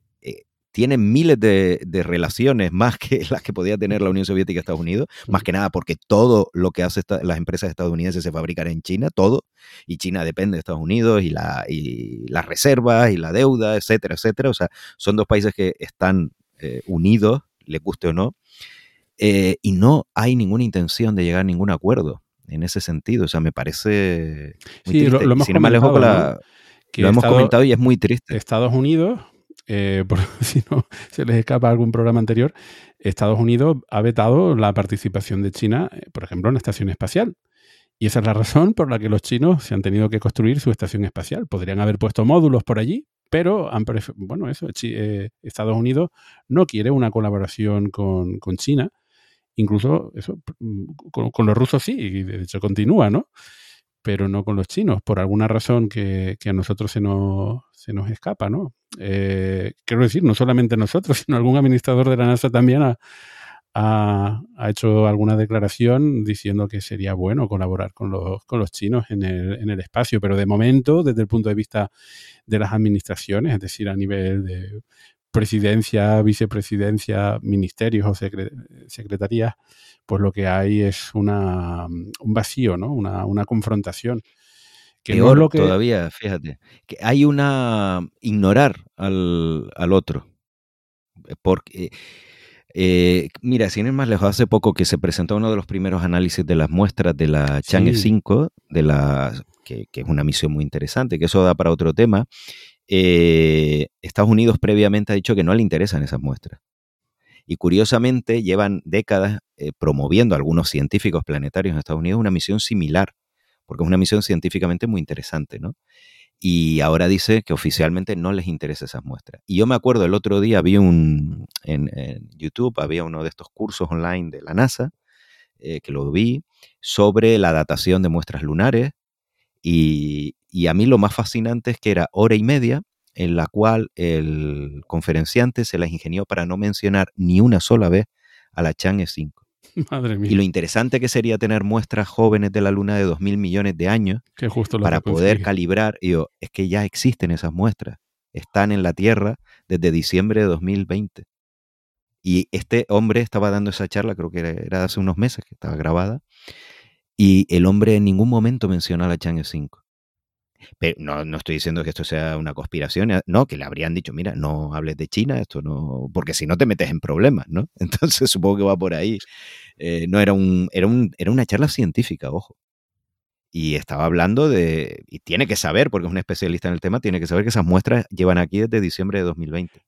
tienen miles de, relaciones más que las que podía tener la Unión Soviética y Estados Unidos, más que nada porque todo lo que hacen las empresas estadounidenses se fabrican en China, todo, y China depende de Estados Unidos y, la, y las reservas y la deuda, etcétera, etcétera. O sea, son dos países que están eh, unidos, le guste o no, eh, y no hay ninguna intención de llegar a ningún acuerdo en ese sentido. O sea, me parece... sí, lo, hemos lo hemos comentado y es muy triste. Estados Unidos eh, [LAUGHS] si no se les escapa algún programa anterior, Estados Unidos ha vetado la participación de China, eh, por ejemplo, en la estación espacial. Y esa es la razón por la que los chinos se han tenido que construir su estación espacial. Podrían haber puesto módulos por allí, pero han bueno, eso, eh, Estados Unidos no quiere una colaboración con, China. Incluso eso, mm, con, con, los rusos sí, y de hecho continúa, ¿no? Pero no con los chinos, por alguna razón que, que a nosotros se nos, se nos escapa, ¿no? Eh, quiero decir, no solamente nosotros, [LAUGHS] sino algún administrador de la NASA también ha, hecho alguna declaración diciendo que sería bueno colaborar con los, con los chinos en el, en el, espacio, pero de momento, desde el punto de vista de las administraciones, es decir, a nivel de presidencia, vicepresidencia, ministerios o secretarías, pues lo que hay es una, un vacío, ¿no? una confrontación. Peor lo que... todavía, fíjate, que hay una ignorar al, otro. Eh, porque, eh, mira, sin ir más lejos, hace poco que se presentó uno de los primeros análisis de las muestras de la Chang'e 5, de la, que, es una misión muy interesante, que eso da para otro tema. Eh, Estados Unidos previamente ha dicho que no le interesan esas muestras. Y curiosamente llevan décadas promoviendo a algunos científicos planetarios en Estados Unidos una misión similar porque es una misión científicamente muy interesante, ¿no? Y ahora dice que oficialmente no les interesa esas muestras. Y yo me acuerdo, el otro día vi un, en, YouTube, había uno de estos cursos online de la NASA, eh, que lo vi, sobre la datación de muestras lunares, Y, y a mí lo más fascinante es que era hora y media en la cual el conferenciante se las ingenió para no mencionar ni una sola vez a la Chang'e 5. [LAUGHS] Madre mía. Y lo interesante que sería tener muestras jóvenes de la Luna de 2.000 millones de años que justo lo para poder calibrar. Y yo, es que ya existen esas muestras. Están en la Tierra desde diciembre de 2020. Y este hombre estaba dando esa charla, creo que era, era hace unos meses que estaba grabada. Y el hombre en ningún momento menciona a la Chang'e 5. Pero no, no estoy diciendo que esto sea una conspiración, eh, no, que le habrían dicho, mira, no hables de China, esto no, porque si no te metes en problemas, ¿no? [LAUGHS] Entonces supongo que va por ahí. Eh, no era un, era un, era una charla científica, ojo. Y estaba hablando de, y tiene que saber, porque es un especialista en el tema, tiene que saber que esas muestras llevan aquí desde diciembre de 2020.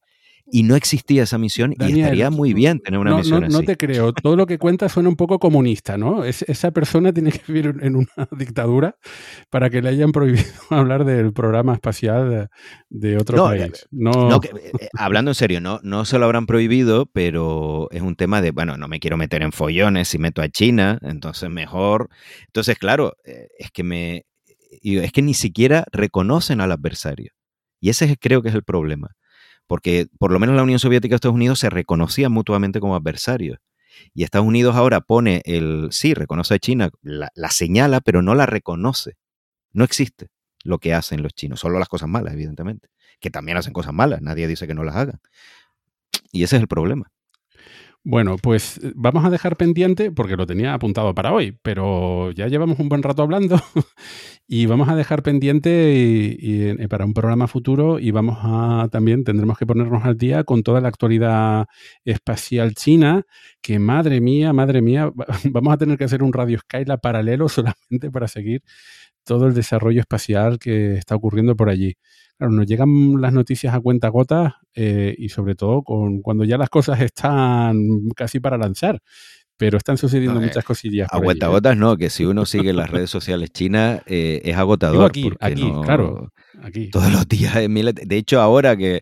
Y no existía esa misión Daniel, y estaría muy bien tener una no, misión no, así. no te creo. Todo lo que cuenta suena un poco comunista, ¿no? Es- esa persona tiene que vivir en una [LAUGHS] dictadura para que le hayan prohibido [LAUGHS] hablar del programa espacial de, otro No, país. No, No, que, eh, eh, hablando en serio, no, no se lo habrán prohibido, pero es un tema de, bueno, no me quiero meter en follones si meto a China, entonces mejor. Entonces, claro, eh, es que me. Es que ni siquiera reconocen al adversario. Y ese es- creo que es el problema. Porque por lo menos la Unión Soviética y Estados Unidos se reconocían mutuamente como adversarios. Y Estados Unidos ahora pone el. Sí, reconoce a China, la, la señala, pero no la reconoce. No existe lo que hacen los chinos, solo las cosas malas, evidentemente que también hacen cosas malas, nadie dice que no las hagan. Y ese es el problema. Bueno, pues eh, vamos a dejar pendiente, porque lo tenía apuntado para hoy, pero ya llevamos un buen rato hablando [LAUGHS] y vamos a dejar pendiente eh, para un programa futuro y vamos a también tendremos que ponernos al día con toda la actualidad espacial china, que madre mía, madre mía, va- [LAUGHS] vamos a tener que hacer un Radio Skyla paralelo solamente para seguir todo el desarrollo espacial que está ocurriendo por allí. Claro, nos llegan las noticias a cuenta gotas eh, y sobre todo con, cuando ya las cosas están casi para lanzar, pero están sucediendo No, eh, muchas cosillas. A por allí, cuenta ¿eh? no, que si uno sigue las redes sociales chinas eh, es agotador. Aquí, aquí, no- claro, aquí. Todos los días de- hecho, ahora que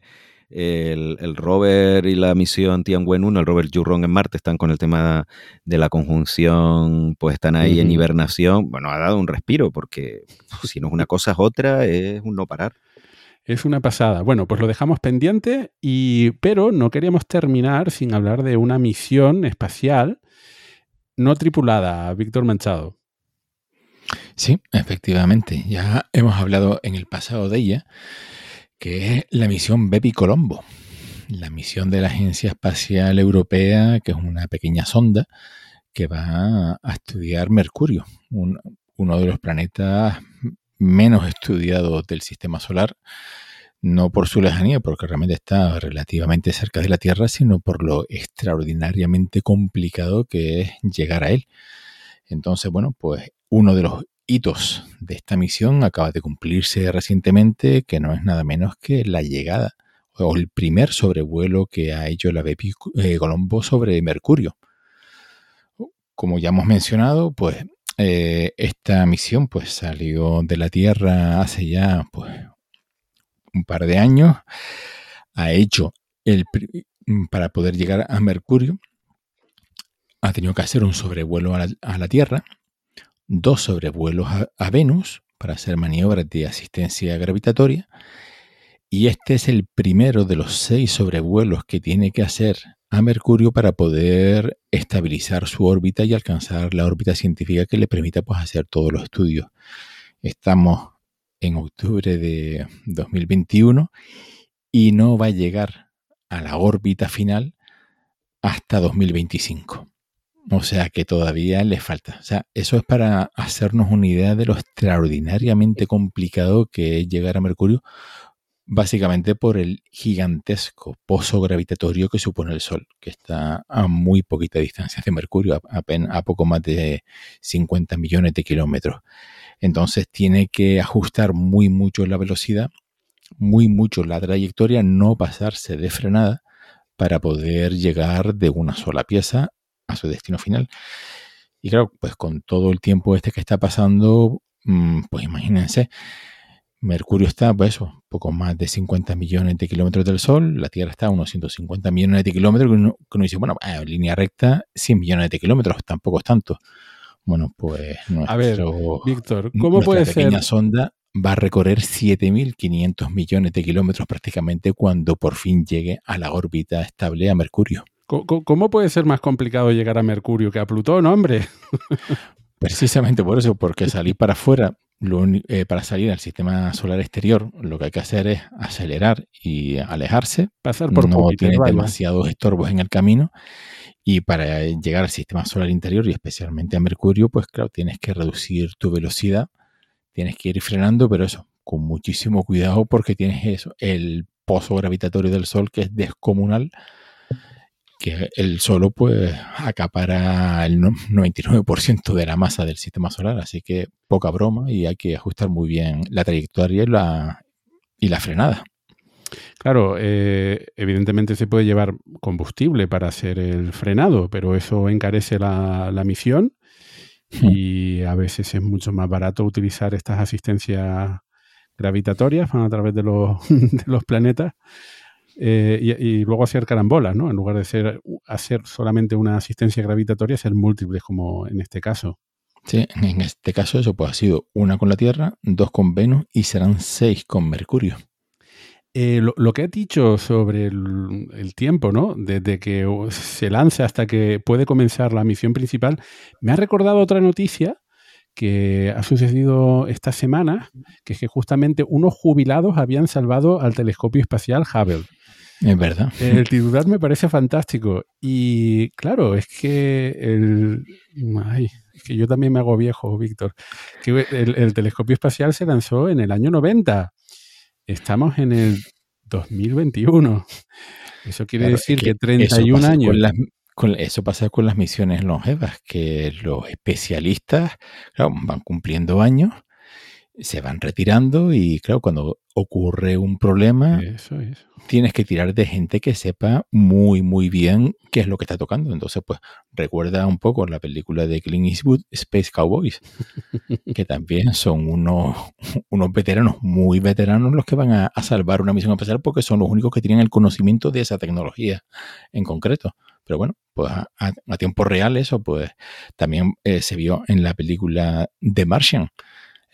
el, el rover y la misión Tianwen-1, el rover Jurong en Marte, están con el tema de la conjunción, pues están ahí en hibernación, bueno, ha dado un respiro, porque si no es una cosa es otra, es un no parar. Es una pasada. Bueno, pues lo dejamos pendiente, y, pero no queríamos terminar sin hablar de una misión espacial no tripulada, Víctor Manchado. Sí, efectivamente. Ya hemos hablado en el pasado de ella, que es la misión Bepi Colombo, la misión de la Agencia Espacial Europea, que es una pequeña sonda que va a estudiar Mercurio, un- uno de los planetas menos estudiados del sistema solar, no por su lejanía, porque realmente está relativamente cerca de la Tierra, sino por lo extraordinariamente complicado que es llegar a él. Entonces, bueno, pues uno de los hitos de esta misión acaba de cumplirse recientemente, que no es nada menos que la llegada o el primer sobrevuelo que ha hecho la Bepi eh, Colombo sobre Mercurio. Como ya hemos mencionado, pues eh, esta misión pues salió de la Tierra hace ya pues un par de años, ha hecho el para poder llegar a Mercurio, ha tenido que hacer un sobrevuelo a la, a la Tierra, dos sobrevuelos a, a Venus para hacer maniobras de asistencia gravitatoria, y este es el primero de los seis sobrevuelos que tiene que hacer a Mercurio para poder estabilizar su órbita y alcanzar la órbita científica que le permita pues, hacer todos los estudios. Estamos en octubre de 2021 y no va a llegar a la órbita final hasta 2025. O sea que todavía le falta. O sea, eso es para hacernos una idea de lo extraordinariamente complicado que es llegar a Mercurio, básicamente por el gigantesco pozo gravitatorio que supone el Sol, que está a muy poquita distancia de Mercurio, a, a poco más de 50 millones de kilómetros. Entonces tiene que ajustar muy mucho la velocidad, muy mucho la trayectoria, no pasarse de frenada para poder llegar de una sola pieza a su destino final. Y claro, pues con todo el tiempo este que está pasando, pues imagínense, Mercurio está, pues eso, poco más de 50 millones de kilómetros del Sol, la Tierra está a unos 150 millones de kilómetros, que uno, que uno dice, bueno, en línea recta, 100 millones de kilómetros, tampoco es tanto. Bueno, pues A ver, nuestro, Víctor, ¿cómo nuestra puede ser? pequeña sonda va a recorrer 7.500 millones de kilómetros prácticamente cuando por fin llegue a la órbita estable a Mercurio. co- ¿Cómo puede ser más complicado llegar a Mercurio que a Plutón, hombre? Precisamente por eso, porque salir para afuera, lo eh, para salir al sistema solar exterior, lo que hay que hacer es acelerar y alejarse. Pasar por no tienes demasiados estorbos en el camino. Y para llegar al sistema solar interior y especialmente a Mercurio, pues claro, tienes que reducir tu velocidad, tienes que ir frenando, pero eso, con muchísimo cuidado porque tienes eso, el pozo gravitatorio del Sol que es descomunal, que el solo pues acapara el no- 99% de la masa del sistema solar, así que poca broma y hay que ajustar muy bien la trayectoria y la, y la frenada. Claro, eh, evidentemente se puede llevar combustible para hacer el frenado, pero eso encarece la, la misión y a veces es mucho más barato utilizar estas asistencias gravitatorias a través de los, [LAUGHS] de los planetas eh, y, y luego hacer carambolas, ¿no? En lugar de ser, hacer solamente una asistencia gravitatoria, ser múltiples como en este caso. Sí, en este caso eso pues ha sido una con la Tierra, dos con Venus y serán seis con Mercurio. Eh, lo, lo que he dicho sobre el, el tiempo, ¿no? Desde que se lanza hasta que puede comenzar la misión principal, me ha recordado otra noticia que ha sucedido esta semana, que es que justamente unos jubilados habían salvado al telescopio espacial Hubble. Es verdad. El titular me parece fantástico. Y claro, es que el. Ay, es que yo también me hago viejo, Víctor. Que el, el telescopio espacial se lanzó en el año 90. Estamos en el 2021. Eso quiere Claro, decir es que, eso 31 pasa años. Con las- con- eso pasa con las misiones longevas, que los especialistas claro, van cumpliendo años, se van retirando y claro, cuando ocurre un problema, Eso tienes que tirar de gente que sepa muy, muy bien qué es lo que está tocando. Entonces, pues recuerda un poco la película de Clint Eastwood, Space Cowboys, [LAUGHS] que también son unos, unos veteranos, muy veteranos, los que van a, a salvar una misión espacial porque son los únicos que tienen el conocimiento de esa tecnología en concreto. Pero bueno, pues a tiempo real eso, pues también eh, se vio en la película The Martian,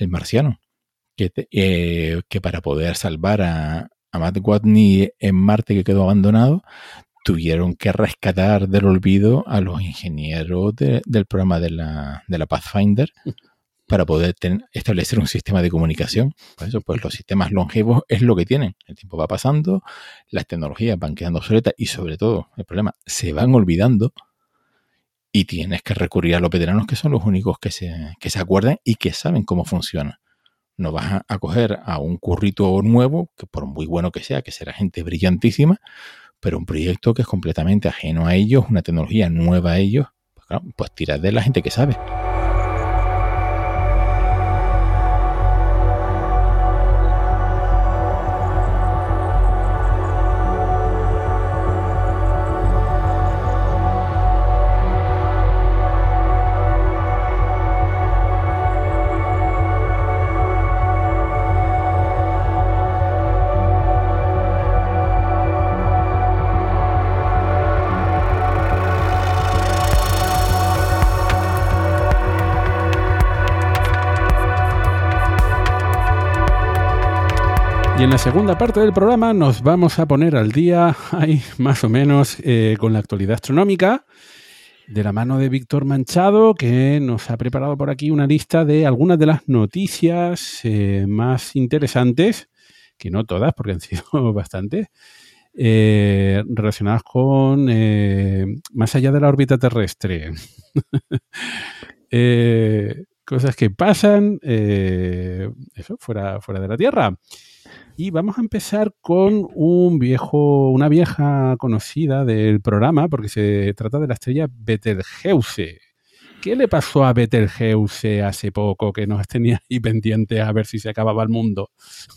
el marciano, que, te- eh, que para poder salvar a, a Matt Watney en Marte que quedó abandonado, tuvieron que rescatar del olvido a los ingenieros de- del programa de la, de la Pathfinder [LAUGHS] para poder ten- establecer un sistema de comunicación. Por eso, pues los sistemas longevos es lo que tienen. El tiempo va pasando, las tecnologías van quedando obsoletas y sobre todo, el problema, se van olvidando y tienes que recurrir a los veteranos que son los únicos que se, que se acuerdan y que saben cómo funciona. No vas a, coger a un currito nuevo, que por muy bueno que sea, que será gente brillantísima, pero un proyecto que es completamente ajeno a ellos, una tecnología nueva a ellos, pues, claro, pues tiras de la gente que sabe. Segunda parte del programa nos vamos a poner al día, ahí más o menos, eh, con la actualidad astronómica, de la mano de Víctor Manchado, que nos ha preparado por aquí una lista de algunas de las noticias eh, más interesantes, que no todas, porque han sido [LAUGHS] bastantes, eh, relacionadas con eh, más allá de la órbita terrestre. [LAUGHS] Eh, cosas que pasan, eso, fuera, fuera de la Tierra. Y vamos a empezar con un viejo, una vieja conocida del programa, porque se trata de la estrella Betelgeuse. ¿Qué le pasó a Betelgeuse hace poco que nos tenía ahí pendientes a ver si se acababa el mundo?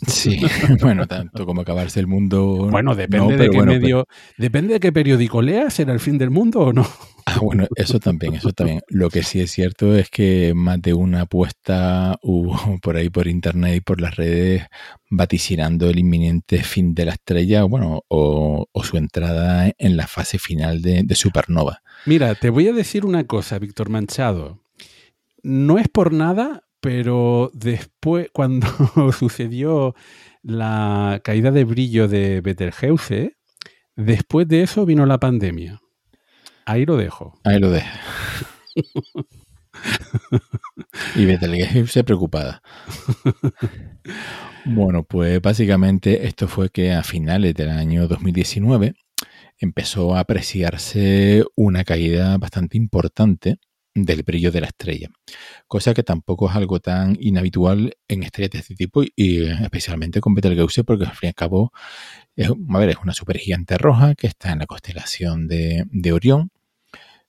Sí, [LAUGHS] bueno, tanto como acabarse el mundo. Bueno, depende no, de qué bueno, medio, depende de qué periódico leas, ¿será el fin del mundo o no? Ah, bueno, eso también, eso también. Lo que sí es cierto es que más de una apuesta hubo [LAUGHS] por ahí por internet y por las redes vaticinando el inminente fin de la estrella, bueno, o, su entrada en la fase final de, de supernova. Mira, te voy a decir una cosa, Víctor Manchado. no es por nada, pero después, [LAUGHS] cuando sucedió la caída de brillo de Betelgeuse, después de eso vino la pandemia. Ahí lo dejo. Ahí lo dejo. [LAUGHS] y Betelgeuse preocupada. bueno, pues básicamente esto fue que a finales del año 2019 empezó a apreciarse una caída bastante importante del brillo de la estrella, cosa que tampoco es algo tan inhabitual en estrellas de este tipo y especialmente con Betelgeuse porque al fin y al cabo es, a ver, es una supergigante roja que está en la constelación de, de Orión.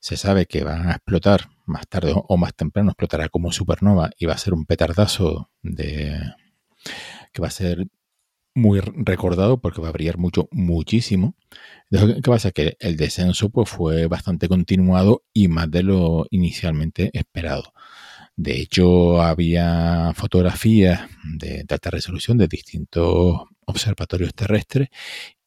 Se sabe que va a explotar más tarde o más temprano, explotará como supernova y va a ser un petardazo de que va a ser muy recordado porque va a brillar mucho, muchísimo. ¿qué pasa? Que el descenso pues, fue bastante continuado y más de lo inicialmente esperado. De hecho, había fotografías de, alta resolución de distintos observatorios terrestres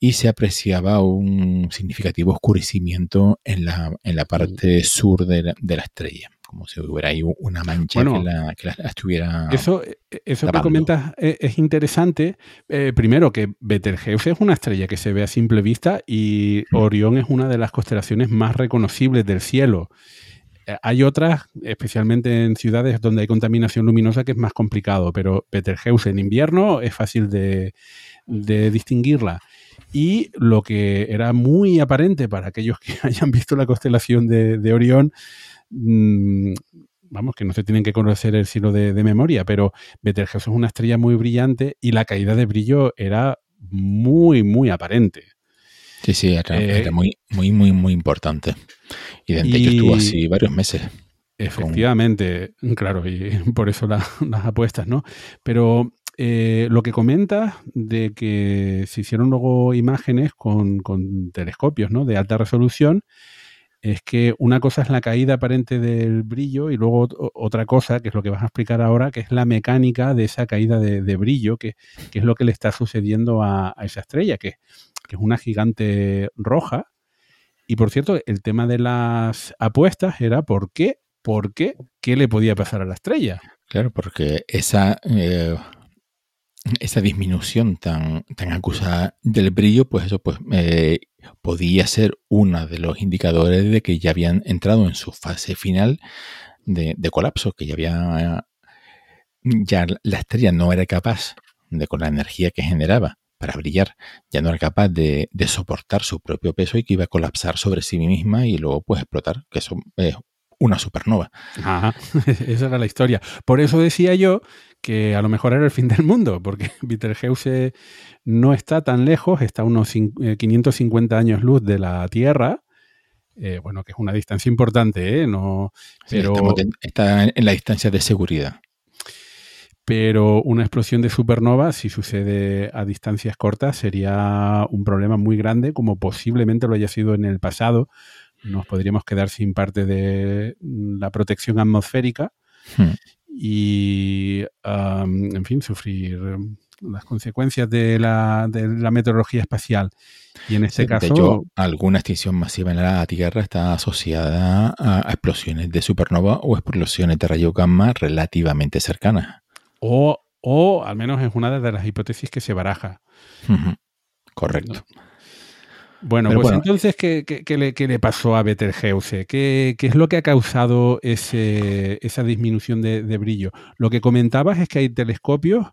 y se apreciaba un significativo oscurecimiento en la, en la parte sur de la estrella como si hubiera ahí una mancha que, la, estuviera. Eso, e, eso que comentas e, es, interesante. Eh, primero, que Betelgeuse es una estrella que se ve a simple vista y mm. Orión es una de las constelaciones más reconocibles del cielo. Eh, hay otras, especialmente en ciudades donde hay contaminación luminosa, que es más complicado, pero Betelgeuse en invierno es fácil de, distinguirla. Y lo que era muy aparente para aquellos que [LAUGHS] hayan visto la constelación de, de Orión Mm, vamos, que no se tienen que conocer el cielo de, memoria, pero Betelgeuse es una estrella muy brillante y la caída de brillo era muy, muy aparente. Sí, sí, era, eh, muy, muy, muy, muy importante. Y de que estuvo así varios meses. Efectivamente, claro, y [LAUGHS] por eso las apuestas, ¿no? Pero eh, lo que comenta de que se hicieron luego imágenes con, con telescopios, ¿no? De alta resolución es que una cosa es la caída aparente del brillo y luego otra cosa, que es lo que vas a explicar ahora, que es la mecánica de esa caída de, brillo, que, es lo que le está sucediendo a, esa estrella, que, es una gigante roja. Y por cierto, el tema de las apuestas era por qué, por qué, qué le podía pasar a la estrella. Claro, porque esa... Eh, esa disminución tan, tan acusada del brillo, pues eso pues, eh, podía ser uno de los indicadores de que ya habían entrado en su fase final de, colapso, que ya había ya la estrella no era capaz de con la energía que generaba para brillar, ya no era capaz de, de, soportar su propio peso y que iba a colapsar sobre sí misma y luego pues explotar, que eso es una supernova. Ajá, [LAUGHS] esa era la historia. Por eso decía yo que a lo mejor era el fin del mundo, porque [LAUGHS] Betelgeuse no está tan lejos, está a unos 550 eh, años luz de la Tierra. Eh, bueno, que es una distancia importante, ¿eh? No, pero, está en la distancia de seguridad. Pero una explosión de supernova, si sucede a distancias cortas, sería un problema muy grande, como posiblemente lo haya sido en el pasado. Nos podríamos quedar sin parte de la protección atmosférica. Hmm y, en fin, sufrir las consecuencias de la, de la meteorología espacial. Y en este caso... De alguna extinción masiva en la Tierra está asociada a explosiones de supernova o explosiones de rayo gamma relativamente cercanas. O, o al menos es una de las hipótesis que se baraja. Correcto. Bueno, pues entonces, ¿qué, le, pasó a Betelgeuse? ¿Qué, ¿Qué, es lo que ha causado ese, esa disminución de, brillo? Lo que comentabas es que hay telescopios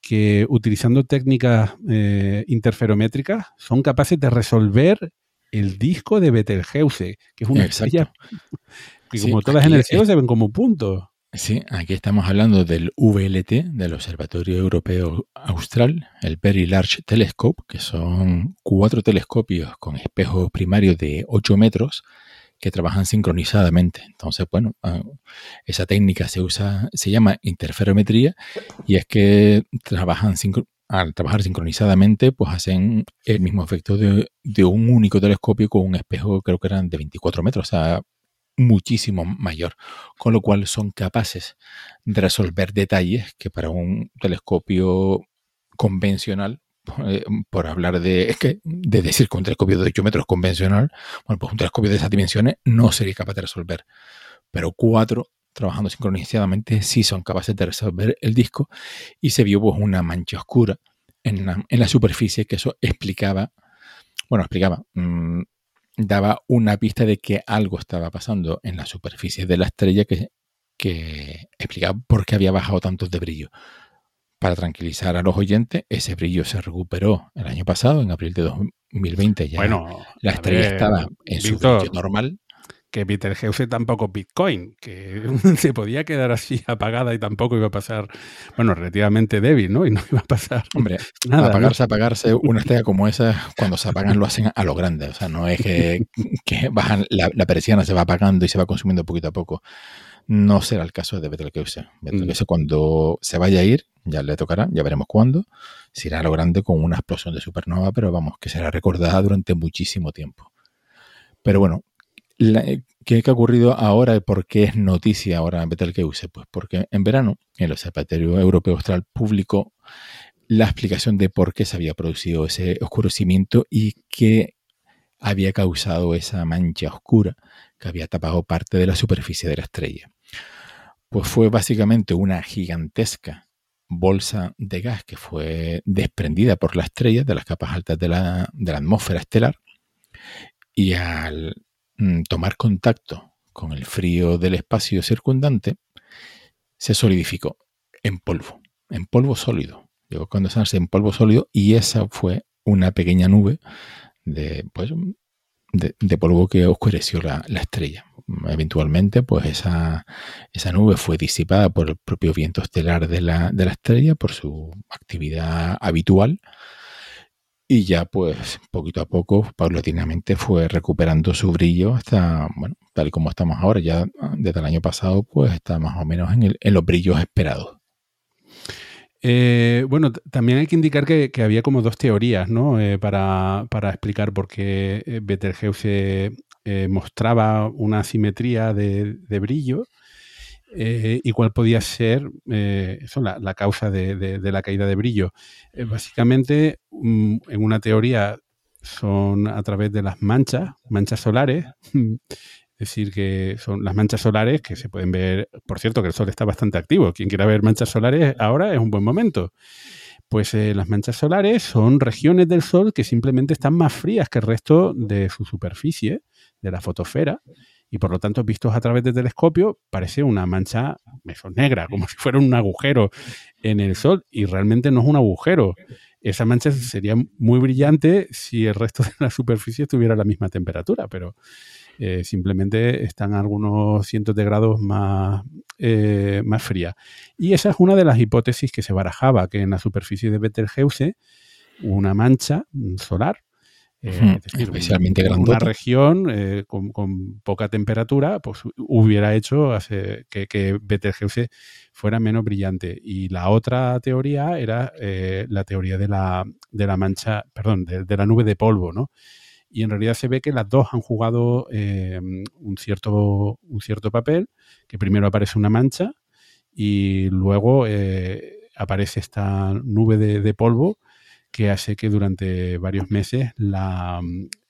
que, utilizando técnicas eh, interferométricas, son capaces de resolver el disco de Betelgeuse, que es una estrella [LAUGHS] que, como todas en el cielo, se ven como puntos. Sí, aquí estamos hablando del VLT, del Observatorio Europeo Austral, el Very Large Telescope, que son cuatro telescopios con espejos primarios de 8 metros que trabajan sincronizadamente. Entonces, bueno, ah, esa técnica se usa, se llama interferometría y es que trabajan al trabajar sincronizadamente, pues hacen el mismo efecto de, de, un único telescopio con un espejo, creo que eran de 24 metros, o sea, muchísimo mayor, con lo cual son capaces de resolver detalles que para un telescopio convencional, eh, por hablar de, de decir que un telescopio de 8 metros convencional, bueno, pues un telescopio de esas dimensiones no sería capaz de resolver. Pero cuatro trabajando sincronizadamente, sí son capaces de resolver el disco y se vio pues, una mancha oscura en la, superficie que eso explicaba, bueno, explicaba, mm, daba una pista de que algo estaba pasando en la superficie de la estrella que, que explicaba por qué había bajado tanto de brillo. Para tranquilizar a los oyentes, ese brillo se recuperó el año pasado, en abril de 2020 ya. Bueno, la estrella estaba en su brillo normal que Betelgeuse tampoco Bitcoin, que [LAUGHS] se podía quedar así apagada y tampoco iba a pasar, bueno, relativamente débil, ¿no? Y no iba a pasar. Hombre, nada, apagarse, apagarse, una estrella como esa, cuando se apagan lo hacen a lo grande. O sea, no es que, [LAUGHS] bajan, la, persiana se va apagando y se va consumiendo poquito a poco. No será el caso de Betelgeuse. Betelgeuse mm. cuando se vaya a ir, ya le tocará, ya veremos cuándo, se irá a lo grande con una explosión de supernova, pero vamos, que será recordada durante muchísimo tiempo. Pero bueno, eh, ¿Qué, ha ocurrido ahora y por qué es noticia ahora en Betelgeuse? Pues porque en verano el Observatorio Europeo Austral publicó la explicación de por qué se había producido ese oscurecimiento y qué había causado esa mancha oscura que había tapado parte de la superficie de la estrella. Pues fue básicamente una gigantesca bolsa de gas que fue desprendida por la estrella de las capas altas de la, de la atmósfera estelar y al tomar contacto con el frío del espacio circundante, se solidificó en polvo, en polvo sólido. Llegó a condenarse en polvo sólido y esa fue una pequeña nube de, pues, de, polvo que oscureció la, estrella. Eventualmente, pues esa, nube fue disipada por el propio viento estelar de la, de la estrella, por su actividad habitual, y ya pues poquito a poco, paulatinamente fue recuperando su brillo hasta, bueno, tal como estamos ahora, ya desde el año pasado pues está más o menos en, los brillos esperados. Eh, bueno, también hay que indicar que, había como dos teorías, ¿no? Eh, para, explicar por qué eh, Betelgeuse mostraba una simetría de, de brillo eh, y cuál podía ser eh, eso, la, causa de, la caída de brillo. Eh, básicamente, mm, en una teoría son a través de las manchas, manchas solares, es [LAUGHS] decir, que son las manchas solares que se pueden ver, por cierto, que el Sol está bastante activo, quien quiera ver manchas solares ahora es un buen momento. Pues las manchas solares son regiones del Sol que simplemente están más frías que el resto de su superficie, de la fotosfera, y por lo tanto, vistos a través del telescopio, parece una mancha negra, como si fuera un agujero en el Sol, y realmente no es un agujero. Esa mancha sería muy brillante si el resto de la superficie tuviera la misma temperatura, pero eh, simplemente están algunos cientos de grados más, eh, más fría. Y esa es una de las hipótesis que se barajaba, que en la superficie de Betelgeuse una mancha solar eh, es decir, especialmente una región eh, con, poca temperatura, pues hubiera hecho que, que, Betelgeuse fuera menos brillante. Y la otra teoría era eh, la teoría de la, de la mancha, perdón, de, la nube de polvo, ¿no? Y en realidad se ve que las dos han jugado un, cierto, un cierto papel, que primero aparece una mancha y luego aparece esta nube de polvo que hace que durante varios meses la,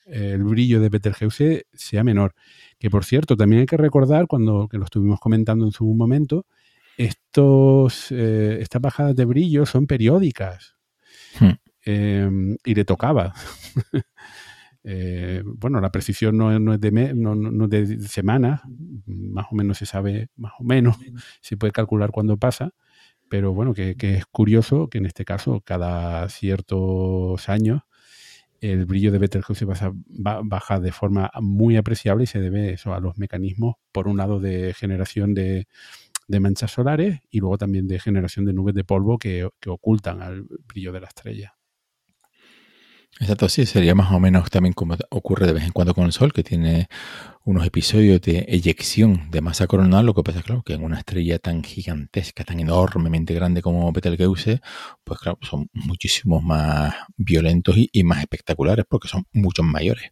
el brillo de Betelgeuse sea menor. Que por cierto, también hay que recordar, cuando que lo estuvimos comentando en su momento, estos, eh, estas bajadas de brillo son periódicas. Hmm. Em, y le tocaba. [LAUGHS] Eh, bueno, la precisión no, es de no, no, de semanas, más o menos se sabe, más o menos, se puede calcular cuándo pasa, pero bueno, que, es curioso que en este caso, cada ciertos años, el brillo de Betelgeuse baja de forma muy apreciable y se debe eso a los mecanismos, por un lado, de generación de, manchas solares y luego también de generación de nubes de polvo que, que ocultan al brillo de la estrella. Exacto, sí, sería más o menos también como ocurre de vez en cuando con el Sol, que tiene unos episodios de eyección de masa coronal. Lo que pasa claro, que en una estrella tan gigantesca, tan enormemente grande como Betelgeuse, pues claro, son muchísimos más violentos y, más espectaculares porque son muchos mayores.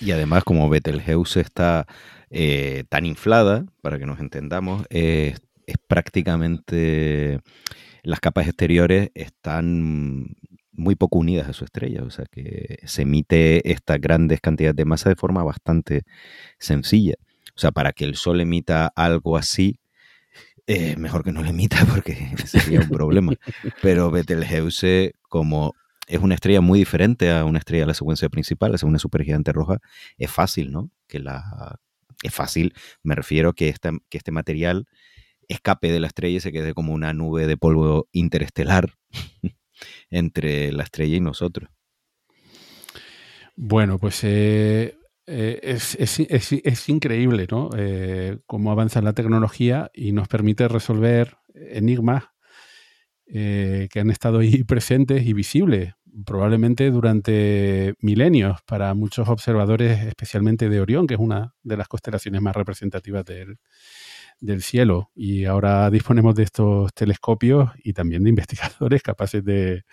Y además, como Betelgeuse está eh, tan inflada, para que nos entendamos, es prácticamente las capas exteriores están muy poco unidas a su estrella, o sea que se emite estas grandes cantidades de masa de forma bastante sencilla. O sea, para que el Sol emita algo así, eh, mejor que no lo emita [LAUGHS] porque sería un problema. Pero Betelgeuse, como es una estrella muy diferente a una estrella de la secuencia principal, la segunda supergigante roja, es fácil, ¿no? Que la, es fácil, me refiero que, que este material escape de la estrella y se quede como una nube de polvo interestelar [LAUGHS] entre la estrella y nosotros. Bueno, pues eh, eh, es, increíble, ¿no? Eh, cómo avanza la tecnología y nos permite resolver enigmas que han estado ahí [LAUGHS] presentes y visibles, probablemente durante milenios para muchos observadores, especialmente de Orión, que es una de las constelaciones más representativas del, del cielo. Y ahora disponemos de estos telescopios y también de investigadores [LAUGHS] capaces de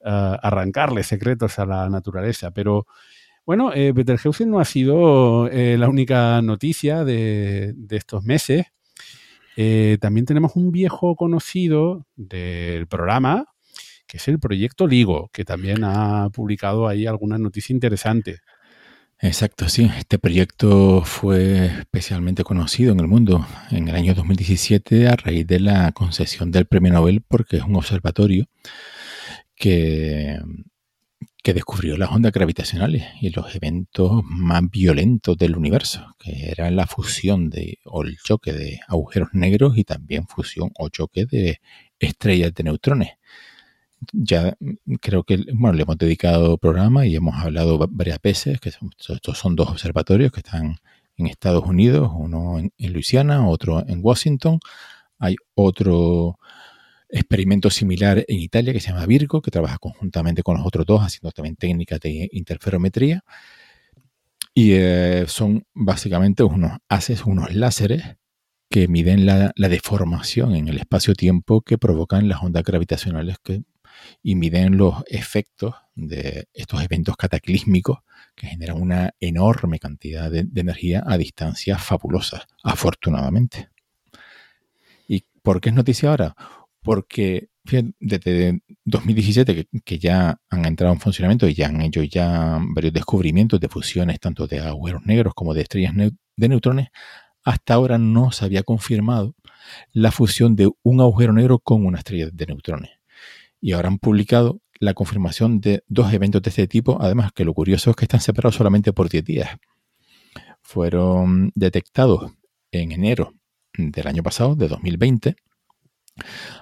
uh, arrancarle secretos a la naturaleza. Pero bueno, eh, Betelgeuse no ha sido eh, la única noticia de, estos meses. Eh, también tenemos un viejo conocido del programa, que es el proyecto LIGO, que también ha publicado ahí algunas noticias interesantes. Exacto, sí. Este proyecto fue especialmente conocido en el mundo en el año 2017 a raíz de la concesión del premio Nobel porque es un observatorio que, que descubrió las ondas gravitacionales y los eventos más violentos del universo, que era la fusión de, o el choque de agujeros negros y también fusión o choque de estrellas de neutrones ya creo que bueno, le hemos dedicado programa y hemos hablado varias veces, que estos son dos observatorios que están en Estados Unidos, uno en, Luisiana, otro en Washington. Hay otro experimento similar en Italia que se llama Virgo, que trabaja conjuntamente con los otros dos, haciendo también técnicas de interferometría. Y eh, son básicamente unos haces, unos láseres que miden la, la deformación en el espacio-tiempo que provocan las ondas gravitacionales que y miden los efectos de estos eventos cataclísmicos que generan una enorme cantidad de, energía a distancias fabulosas, afortunadamente. ¿Y por qué es noticia ahora? Porque desde 2017 que, ya han entrado en funcionamiento y ya han hecho ya varios descubrimientos de fusiones tanto de agujeros negros como de estrellas de neutrones, hasta ahora no se había confirmado la fusión de un agujero negro con una estrella de neutrones y ahora han publicado la confirmación de dos eventos de este tipo, además que lo curioso es que están separados solamente por 10 días. Fueron detectados en enero del año pasado, de 2020,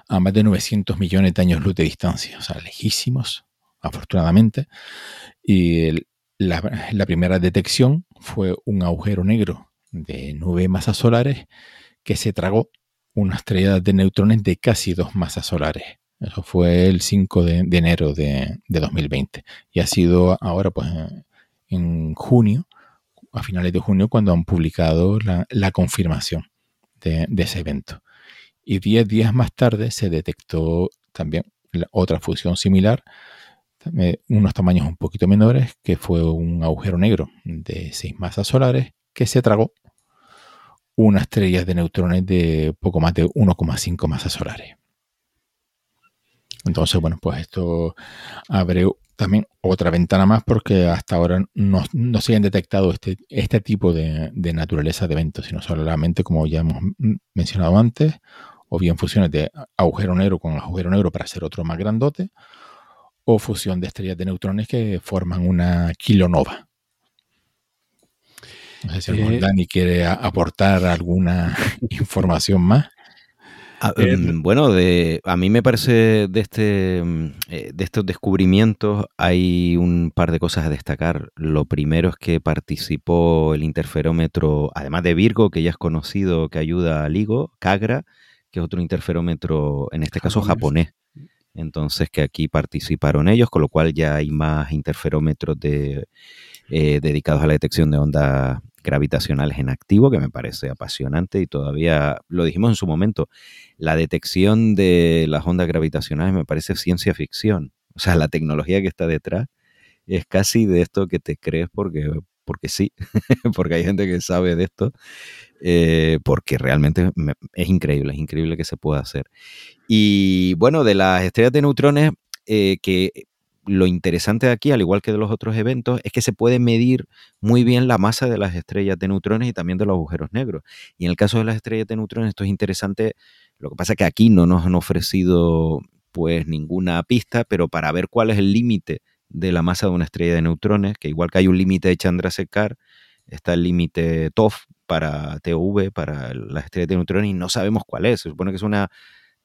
a más de 900 millones de años luz de distancia, o sea, lejísimos, afortunadamente. Y la, la primera detección fue un agujero negro de nueve masas solares que se tragó una estrella de neutrones de casi dos masas solares. Eso fue el 5 de, enero de, 2020. Y ha sido ahora, pues, en junio, a finales de junio, cuando han publicado la, confirmación de, ese evento. Y 10 días más tarde se detectó también otra fusión similar, unos tamaños un poquito menores, que fue un agujero negro de 6 masas solares que se tragó una estrella de neutrones de poco más de 1,5 masas solares. Entonces, bueno, pues esto abre también otra ventana más porque hasta ahora no, se han detectado este, este tipo de, naturaleza de eventos, sino solamente, como ya hemos mencionado antes, o bien fusiones de agujero negro con agujero negro para hacer otro más grandote, o fusión de estrellas de neutrones que forman una kilonova. No sé si eh, Dani quiere aportar alguna [LAUGHS] información más. Ah, eh, em, bueno, de, a mí me parece de, este, mm, eh, de estos descubrimientos hay un par de cosas a destacar. Lo primero es que participó el interferómetro, además de Virgo, que ya es conocido, que ayuda a LIGO, Kagra, que es otro interferómetro, en este caso japonés. Entonces, que aquí participaron ellos, con lo cual ya hay más interferómetros de, eh, dedicados a la detección de ondas gravitacionales en activo, que me parece apasionante y todavía lo dijimos en su momento, la detección de las ondas gravitacionales me parece ciencia ficción. O sea, la tecnología que está detrás es casi de esto que te crees porque, porque sí, [LAUGHS] porque hay gente que sabe de esto, eh, porque realmente es increíble, es increíble que se pueda hacer. Y bueno, de las estrellas de neutrones, eh, que lo interesante de aquí, al igual que de los otros eventos, es que se puede medir muy bien la masa de las estrellas de neutrones y también de los agujeros negros. Y en el caso de las estrellas de neutrones, esto es interesante. Lo que pasa es que aquí no nos han ofrecido pues ninguna pista, pero para ver cuál es el límite de la masa de una estrella de neutrones, que igual que hay un límite de Chandrasekhar, está el límite TOF para TOV, para las estrellas de neutrones, y no sabemos cuál es. Se supone que es una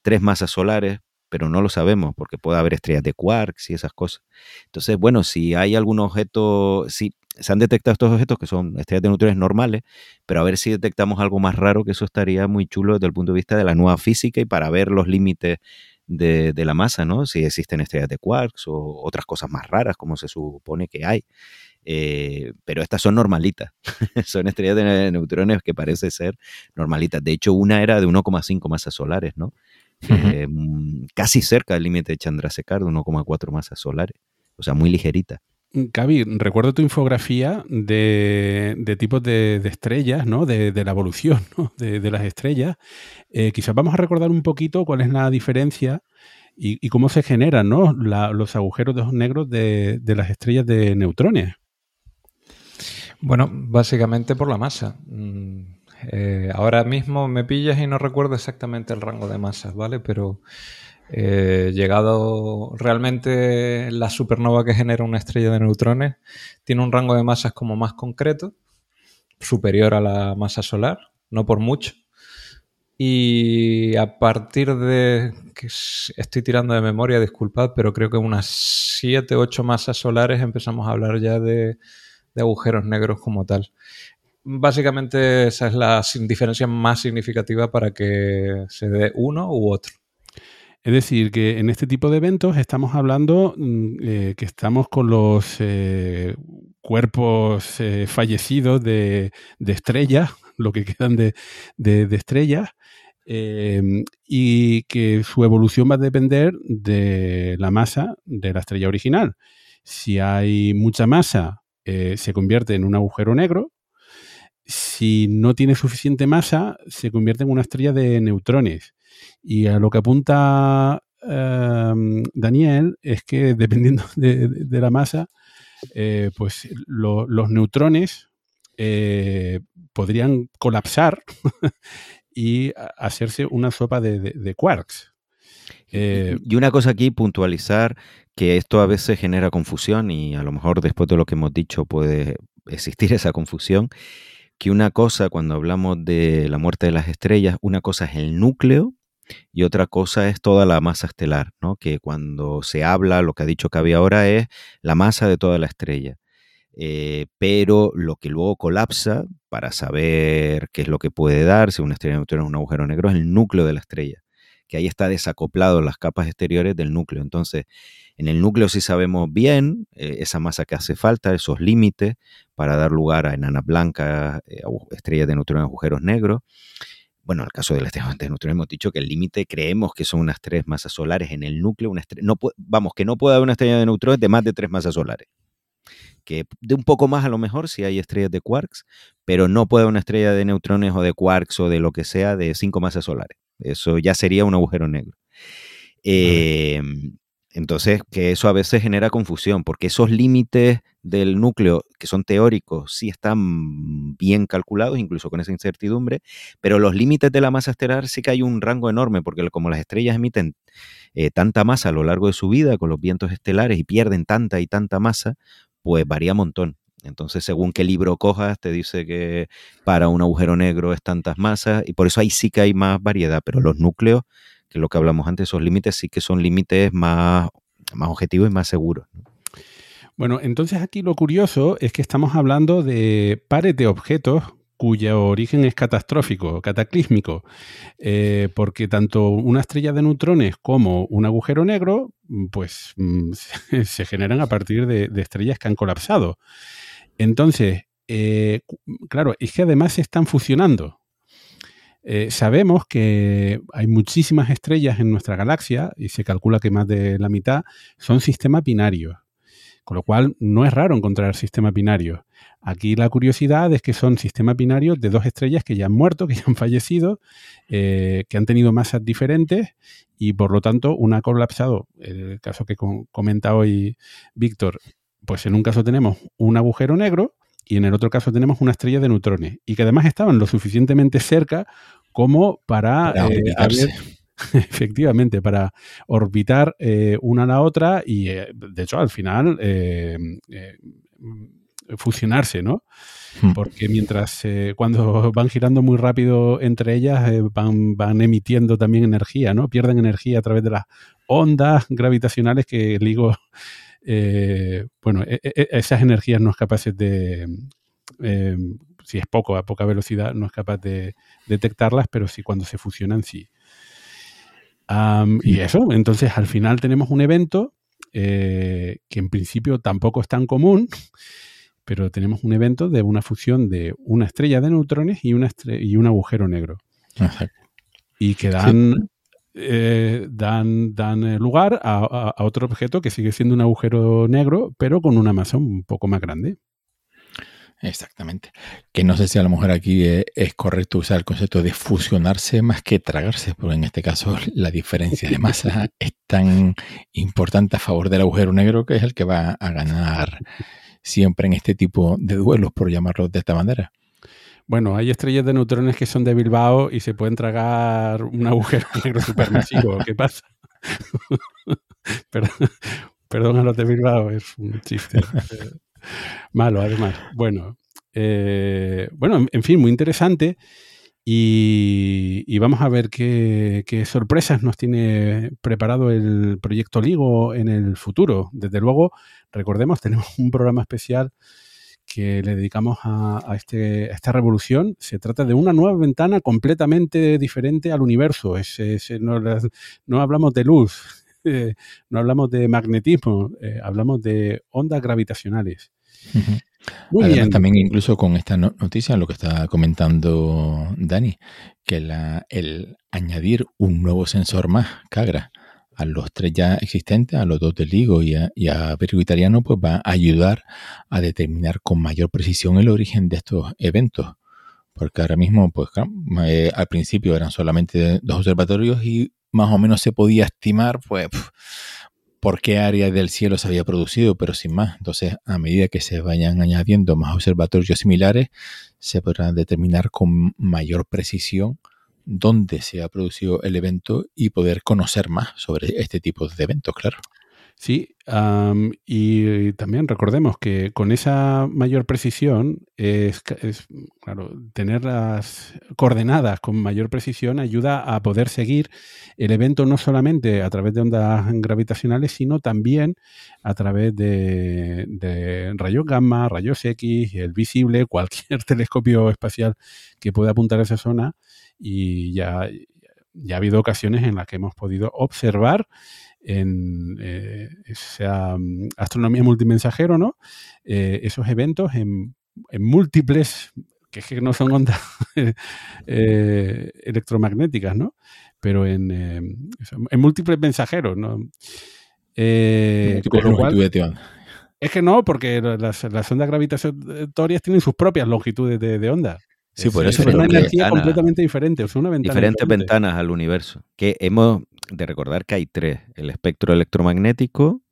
tres masas solares, pero no lo sabemos porque puede haber estrellas de quarks y esas cosas. Entonces, bueno, si hay algún objeto, si se han detectado estos objetos que son estrellas de neutrones normales, pero a ver si detectamos algo más raro, que eso estaría muy chulo desde el punto de vista de la nueva física y para ver los límites de, la masa, ¿no? Si existen estrellas de quarks o otras cosas más raras, como se supone que hay. Eh, pero estas son normalitas, [LAUGHS] son estrellas de neutrones que parece ser normalitas. De hecho, una era de 1,5 masas solares, ¿no? Eh, mm, casi cerca del límite de Chandrasekhar de 1,4 masas solares, o sea, muy ligerita. Gaby, mm, recuerdo tu infografía de, tipos de, estrellas, ¿no? De, la evolución [LAUGHS] de, las estrellas. Eh, quizás vamos a recordar un poquito cuál es la diferencia y, cómo se generan ¿no? los agujeros negros de, las estrellas de neutrones. Bueno, básicamente por la masa. Mm, eh, ahora mismo me pillas y no recuerdo exactamente el rango de masas, ¿vale? Pero eh, llegado realmente la supernova que genera una estrella de neutrones tiene un rango de masas como más concreto, superior a la masa solar, no por mucho. Y a partir de, que estoy tirando de memoria, disculpad, pero creo que unas 7, 8 masas solares empezamos a hablar ya de agujeros negros como tal básicamente esa es la diferencia más significativa para que se dé uno u otro. Es decir, que en este tipo de eventos estamos hablando mm, eh, que estamos con los eh, cuerpos eh, fallecidos de, estrellas, lo que quedan de, estrellas, em, y que su evolución va a depender de la masa de la estrella original. Si hay mucha masa, se convierte en un agujero negro, si no tiene suficiente masa, se convierte en una estrella de neutrones. Y a lo que apunta em, Daniel es que [LAUGHS] dependiendo de, la masa, eh, pues los neutrones eh, podrían colapsar [LAUGHS] y hacerse una sopa de, quarks. Eh, y una cosa aquí, puntualizar que esto a veces genera confusión y a lo mejor después de lo que hemos dicho puede existir [LAUGHS] esa confusión que una cosa, cuando hablamos de la muerte de las estrellas, una cosa es el núcleo y otra cosa es toda la masa estelar, ¿no? Que cuando se habla, lo que ha dicho Cavi ahora es la masa de toda la estrella. Eh, pero lo que luego colapsa, para saber qué es lo que puede dar, si una estrella neutrona es un agujero negro, es el núcleo de la estrella, que ahí está desacoplado las capas exteriores del núcleo. Entonces, en el núcleo sí sabemos bien eh, esa masa que hace falta, esos límites para dar lugar a enanas blancas, eh, estrellas de neutrones, agujeros negros. Bueno, en el caso de las estrellas de neutrones hemos dicho que el límite creemos que son unas tres masas solares en el núcleo. Una no vamos, que no puede haber una estrella de neutrones de más de tres masas solares. Que de un poco más a lo mejor si hay estrellas de quarks, pero no puede haber una estrella de neutrones o de quarks o de lo que sea de cinco masas solares. Eso ya sería un agujero negro. Eh, entonces, que eso a veces genera confusión, porque esos límites del núcleo, que son teóricos, sí están bien calculados, incluso con esa incertidumbre, pero los límites de la masa estelar sí que hay un rango enorme, porque como las estrellas emiten eh, tanta masa a lo largo de su vida con los vientos estelares y pierden tanta y tanta masa, pues varía un montón. Entonces, según qué libro cojas, te dice que para un agujero negro es tantas masas, y por eso ahí sí que hay más variedad, pero los núcleos lo que hablamos antes, esos límites sí que son límites más, más objetivos y más seguros. Bueno, entonces aquí lo curioso es que estamos hablando de pares de objetos cuyo origen es catastrófico, cataclísmico, eh, porque tanto una estrella de neutrones como un agujero negro, pues mm, se [LAUGHS] generan a partir de, estrellas que han colapsado. Entonces, eh, claro, es que además se están fusionando. Eh, sabemos que hay muchísimas estrellas en nuestra galaxia y se calcula que más de la mitad son sistemas binarios. con lo cual no es raro encontrar sistemas binarios. Aquí la curiosidad es que son sistemas binarios de dos estrellas que ya han muerto, [LAUGHS] que ya han fallecido, eh, que han tenido masas diferentes y por lo tanto una ha colapsado. El caso que comenta hoy Víctor, pues en un caso tenemos un agujero negro y en el otro caso tenemos una estrella de neutrones y que además estaban lo suficientemente cerca como para, eh, [LAUGHS] efectivamente, para orbitar eh, una a la otra y eh, de hecho al final fusionarse, ¿no? Hmm. Porque mientras cuando [LAUGHS] van girando muy rápido entre ellas van, van emitiendo también energía, ¿no? Pierden energía a través de las ondas gravitacionales que el LIGO eh, bueno, e, e, e, esas energías no es capaz de, em, si es poco, a poca velocidad, no es capaz de detectarlas, pero sí cuando se fusionan, sí. y eso, entonces al final tenemos un evento eh, que en principio tampoco es tan común, pero tenemos un evento de una fusión de una estrella de neutrones y, una y un agujero negro. Y que dan eh, dan, eh, lugar a, otro objeto que sigue siendo un agujero negro, pero con una masa un poco más grande. Exactamente. Que no sé si a lo mejor aquí es, correcto usar el concepto de fusionarse más que tragarse, porque en este caso [LAUGHS] la diferencia de masa es tan importante a favor del agujero negro que es el que va a ganar siempre en este tipo de duelos, por llamarlo de esta manera. Bueno, hay estrellas de neutrones que son de Bilbao y se pueden tragar un agujero [LAUGHS] negro supermasivo. ¿Qué pasa? [LAUGHS] perdón, a los de Bilbao, es un chiste. malo, además. Bueno, eh, bueno, en fin, muy interesante. Y, vamos a ver qué, qué, sorpresas nos tiene preparado el proyecto LIGO en el futuro. Desde luego, recordemos, tenemos un programa especial que le dedicamos a, este, esta revolución, se trata de una nueva ventana completamente diferente al universo. no, hablamos de luz, [LAUGHS] eh, no hablamos de magnetismo, eh, hablamos de ondas gravitacionales. Muy bien. También incluso con esta noticia, lo que está comentando Dani, que el añadir un nuevo sensor más, CAGRA, a los tres ya existentes, a los dos del LIGO y a, y Italiano, pues va a ayudar a determinar con mayor precisión el origen de estos eventos. Porque ahora mismo, pues eh, al principio eran solamente dos observatorios y más o menos se podía estimar, pues, por qué área del cielo se había producido, pero sin más. Entonces, a medida que se vayan añadiendo más observatorios similares, se podrá determinar con mayor precisión dónde se ha producido el evento y poder conocer más sobre este tipo de eventos, claro. Sí, y también recordemos que con esa mayor precisión es, claro, tener las coordenadas con mayor precisión ayuda a poder seguir el evento no solamente a través de ondas gravitacionales, sino también a través de rayos gamma, rayos X, el visible, cualquier [LAUGHS] telescopio espacial que pueda apuntar a esa zona y ya, ya ha habido ocasiones en las que hemos podido observar en eh, esa mm, astronomía multimensajero, ¿no? Eh, esos eventos en, múltiples, que es que no son ondas [LAUGHS] eh, electromagnéticas, ¿no? Pero en, en múltiples mensajeros, ¿no? es que no, porque las, las, ondas gravitatorias tienen sus propias longitudes de, de onda. Sí, por eso. Es una energía completamente diferente. Es una ventana diferentes ventanas al universo. Que hemos de recordar que hay tres: el espectro electromagnético,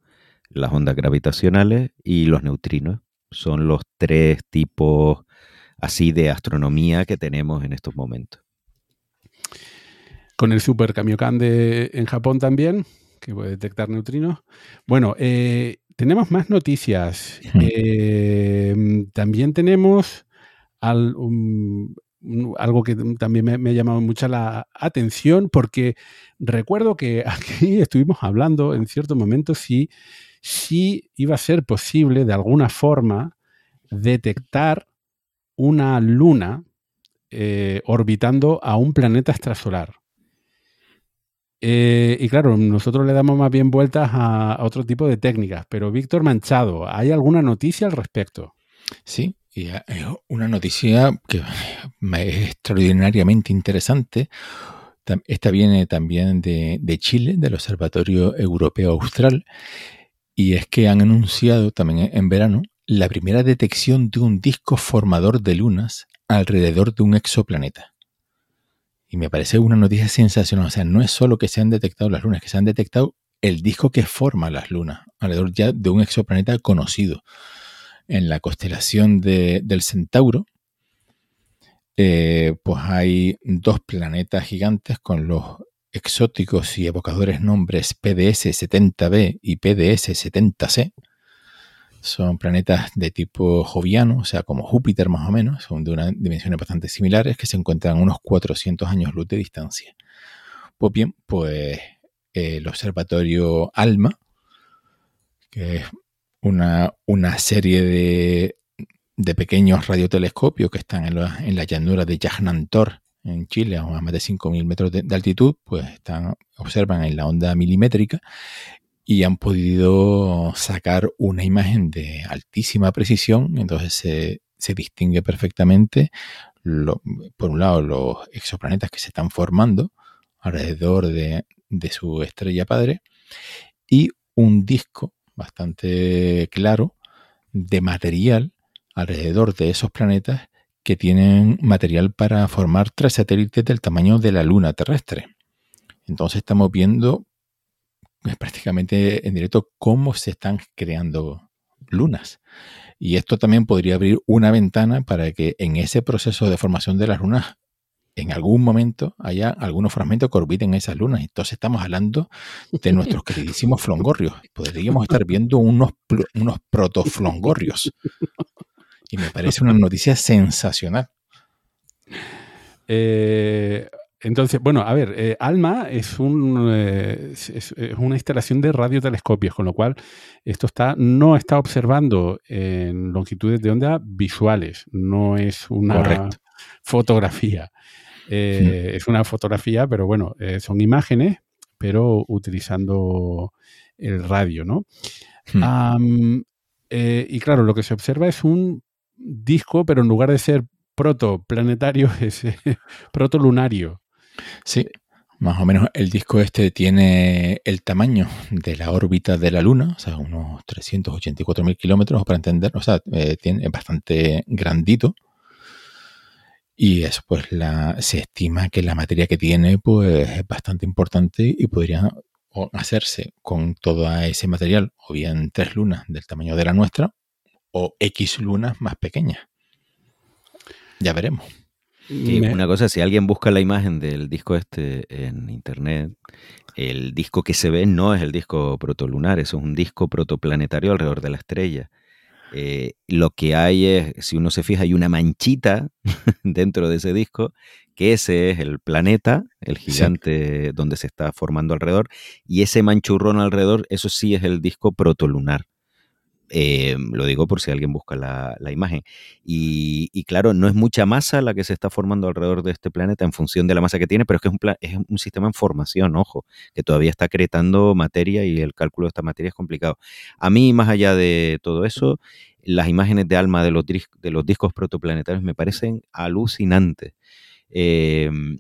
las ondas gravitacionales y los neutrinos. Son los tres tipos así de astronomía que tenemos en estos momentos. Con el Super Kamiokan de, en Japón también, que puede detectar neutrinos. Bueno, eh, tenemos más noticias. Eh, también tenemos algo que también me, ha llamado mucho la atención porque recuerdo que [LAUGHS] aquí estuvimos hablando en cierto momento si, si iba a ser posible de alguna forma detectar una luna eh, orbitando a un planeta extrasolar. Eh, y claro, nosotros le damos más bien vueltas a, a otro tipo de técnicas, pero Víctor Manchado, ¿hay alguna noticia al respecto? Sí, y es una noticia que es extraordinariamente interesante. Esta viene también de, Chile, del Observatorio Europeo Austral, Y es que han anunciado también en verano la primera detección de un disco formador de lunas alrededor de un exoplaneta. Y me parece una noticia sensacional. O sea, no es solo que se han detectado las lunas, que se han detectado el disco que forma las lunas alrededor ya de un exoplaneta conocido. En la constelación del Centauro, eh, pues hay dos planetas gigantes con los exóticos y evocadores nombres PDS-70b y PDS-70c. Son planetas de tipo joviano, o sea, como Júpiter más o menos, son de unas dimensiones bastante similares que se encuentran a unos 400 años luz de distancia. Pues bien, pues el observatorio ALMA, que es una, una serie de, de, pequeños radiotelescopios que están en la, llanura de Yagnantor, en Chile, a más de 5.000 metros de, altitud, pues están, observan en la onda milimétrica y han podido sacar una imagen de altísima precisión, entonces se, se distingue perfectamente, por un lado, los exoplanetas que se están formando alrededor de, de su estrella padre y un disco bastante claro de material alrededor de esos planetas que tienen material para formar tres satélites del tamaño de la Luna terrestre. Entonces estamos viendo eh, prácticamente en directo cómo se están creando lunas. Y esto también podría abrir una ventana para que en ese proceso de formación de las lunas en algún momento haya algunos fragmentos que orbiten esas lunas. Entonces estamos hablando de nuestros queridísimos [LAUGHS] flongorrios. Podríamos estar viendo unos, unos protoflongorrios. Y me parece una noticia sensacional. Eh, entonces, bueno, a ver, eh, ALMA es, un, eh, es, una instalación de radiotelescopios, con lo cual esto está, no está observando en longitudes de onda visuales, no es una fotografía. Eh, es una fotografía, pero bueno, eh, son imágenes, pero utilizando el radio, ¿no? Eh, y claro, lo que se observa es un disco, pero en lugar de ser protoplanetario, [LAUGHS] es protolunario. Sí, más o menos el disco este tiene el tamaño de la órbita de la Luna, o sea, unos 384.000 kilómetros, para entender, o sea, tiene, es bastante grandito. Y eso, pues la, se estima que la materia que tiene pues, es bastante importante y podría hacerse con todo ese material, o bien tres lunas del tamaño de la nuestra, o X lunas más pequeñas. Ya veremos. una cosa, si alguien busca la imagen del disco este en internet, el disco que se ve no es el disco protolunar, es un disco protoplanetario alrededor de la estrella. Eh, lo que hay es, si uno se fija, hay una manchita [LAUGHS] dentro de ese disco, que ese es el planeta, el gigante donde se está formando alrededor, y ese manchurrón alrededor, eso sí es el disco protolunar. Eh, lo digo por si alguien busca la, imagen. Y, claro, no es mucha masa la que se está formando alrededor de este planeta en función de la masa que tiene, pero es que es un, sistema en formación, ojo, que todavía está acretando materia y el cálculo de esta materia es complicado. A mí, más allá de todo eso, las imágenes de alma de los, discos protoplanetarios me parecen alucinantes. Em,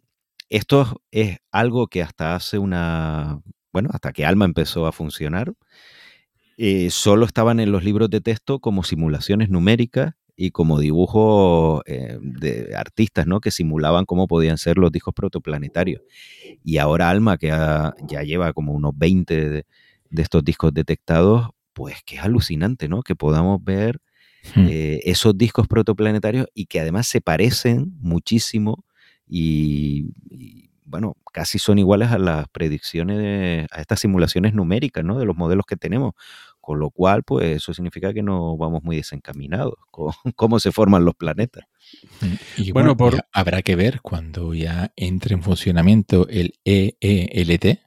esto es algo que hasta hace una, bueno, hasta que Alma empezó a funcionar, eh, solo estaban en los libros de texto como simulaciones numéricas y como dibujos eh, de artistas, ¿no? Que simulaban cómo podían ser los discos protoplanetarios. Y ahora Alma, que ya lleva como unos 20 de, estos discos detectados, pues que es alucinante, ¿no? Que podamos ver hmm. eh, esos discos protoplanetarios y que además se parecen muchísimo y, bueno, casi son iguales a las predicciones, a estas simulaciones numéricas, ¿no? De los modelos que tenemos. Con lo cual, pues eso significa que no vamos muy desencaminados [LAUGHS] con cómo se forman los planetas. Mm, y bueno, habrá que ver cuando ya entre en funcionamiento el EELT,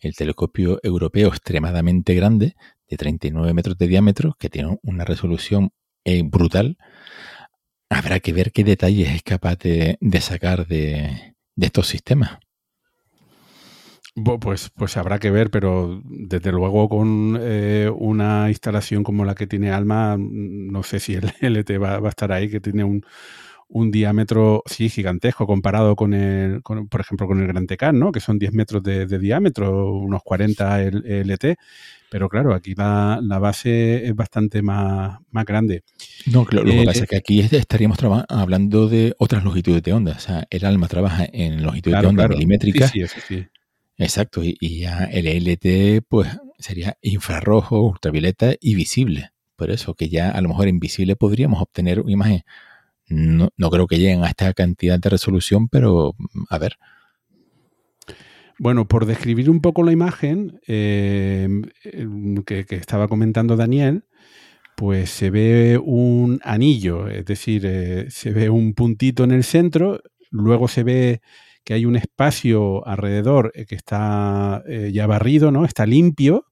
el telescopio europeo extremadamente grande, de 39 metros de diámetro, que tiene una resolución eh, brutal. Habrá que ver qué detalles es capaz de, sacar de estos sistemas. Pues, pues habrá que ver, pero desde luego con eh, una instalación como la que tiene Alma, no sé si el [LAUGHS] LT va, a estar ahí, que tiene un, un diámetro, sí, gigantesco comparado con el, por ejemplo, con el Gran Tecán, ¿no? Que son 10 metros de, diámetro, unos 40 LT. Pero claro, aquí la, base es bastante más, más grande. No, lo, que pasa es que aquí estaríamos hablando de otras longitudes de onda. O sea, el ALMA trabaja en longitudes de onda milimétrica. Sí, sí, sí. Exacto, y, ya el LT pues sería infrarrojo, ultravioleta y visible. Por eso que ya a lo mejor invisible podríamos obtener una imagen no, creo que lleguen a esta cantidad de resolución, pero a ver. Bueno, por describir un poco la imagen eh, que, estaba comentando Daniel, pues se ve un anillo, es decir, eh, se ve un puntito en el centro, luego se ve que hay un espacio alrededor eh, que está ya barrido, ¿no? Está limpio,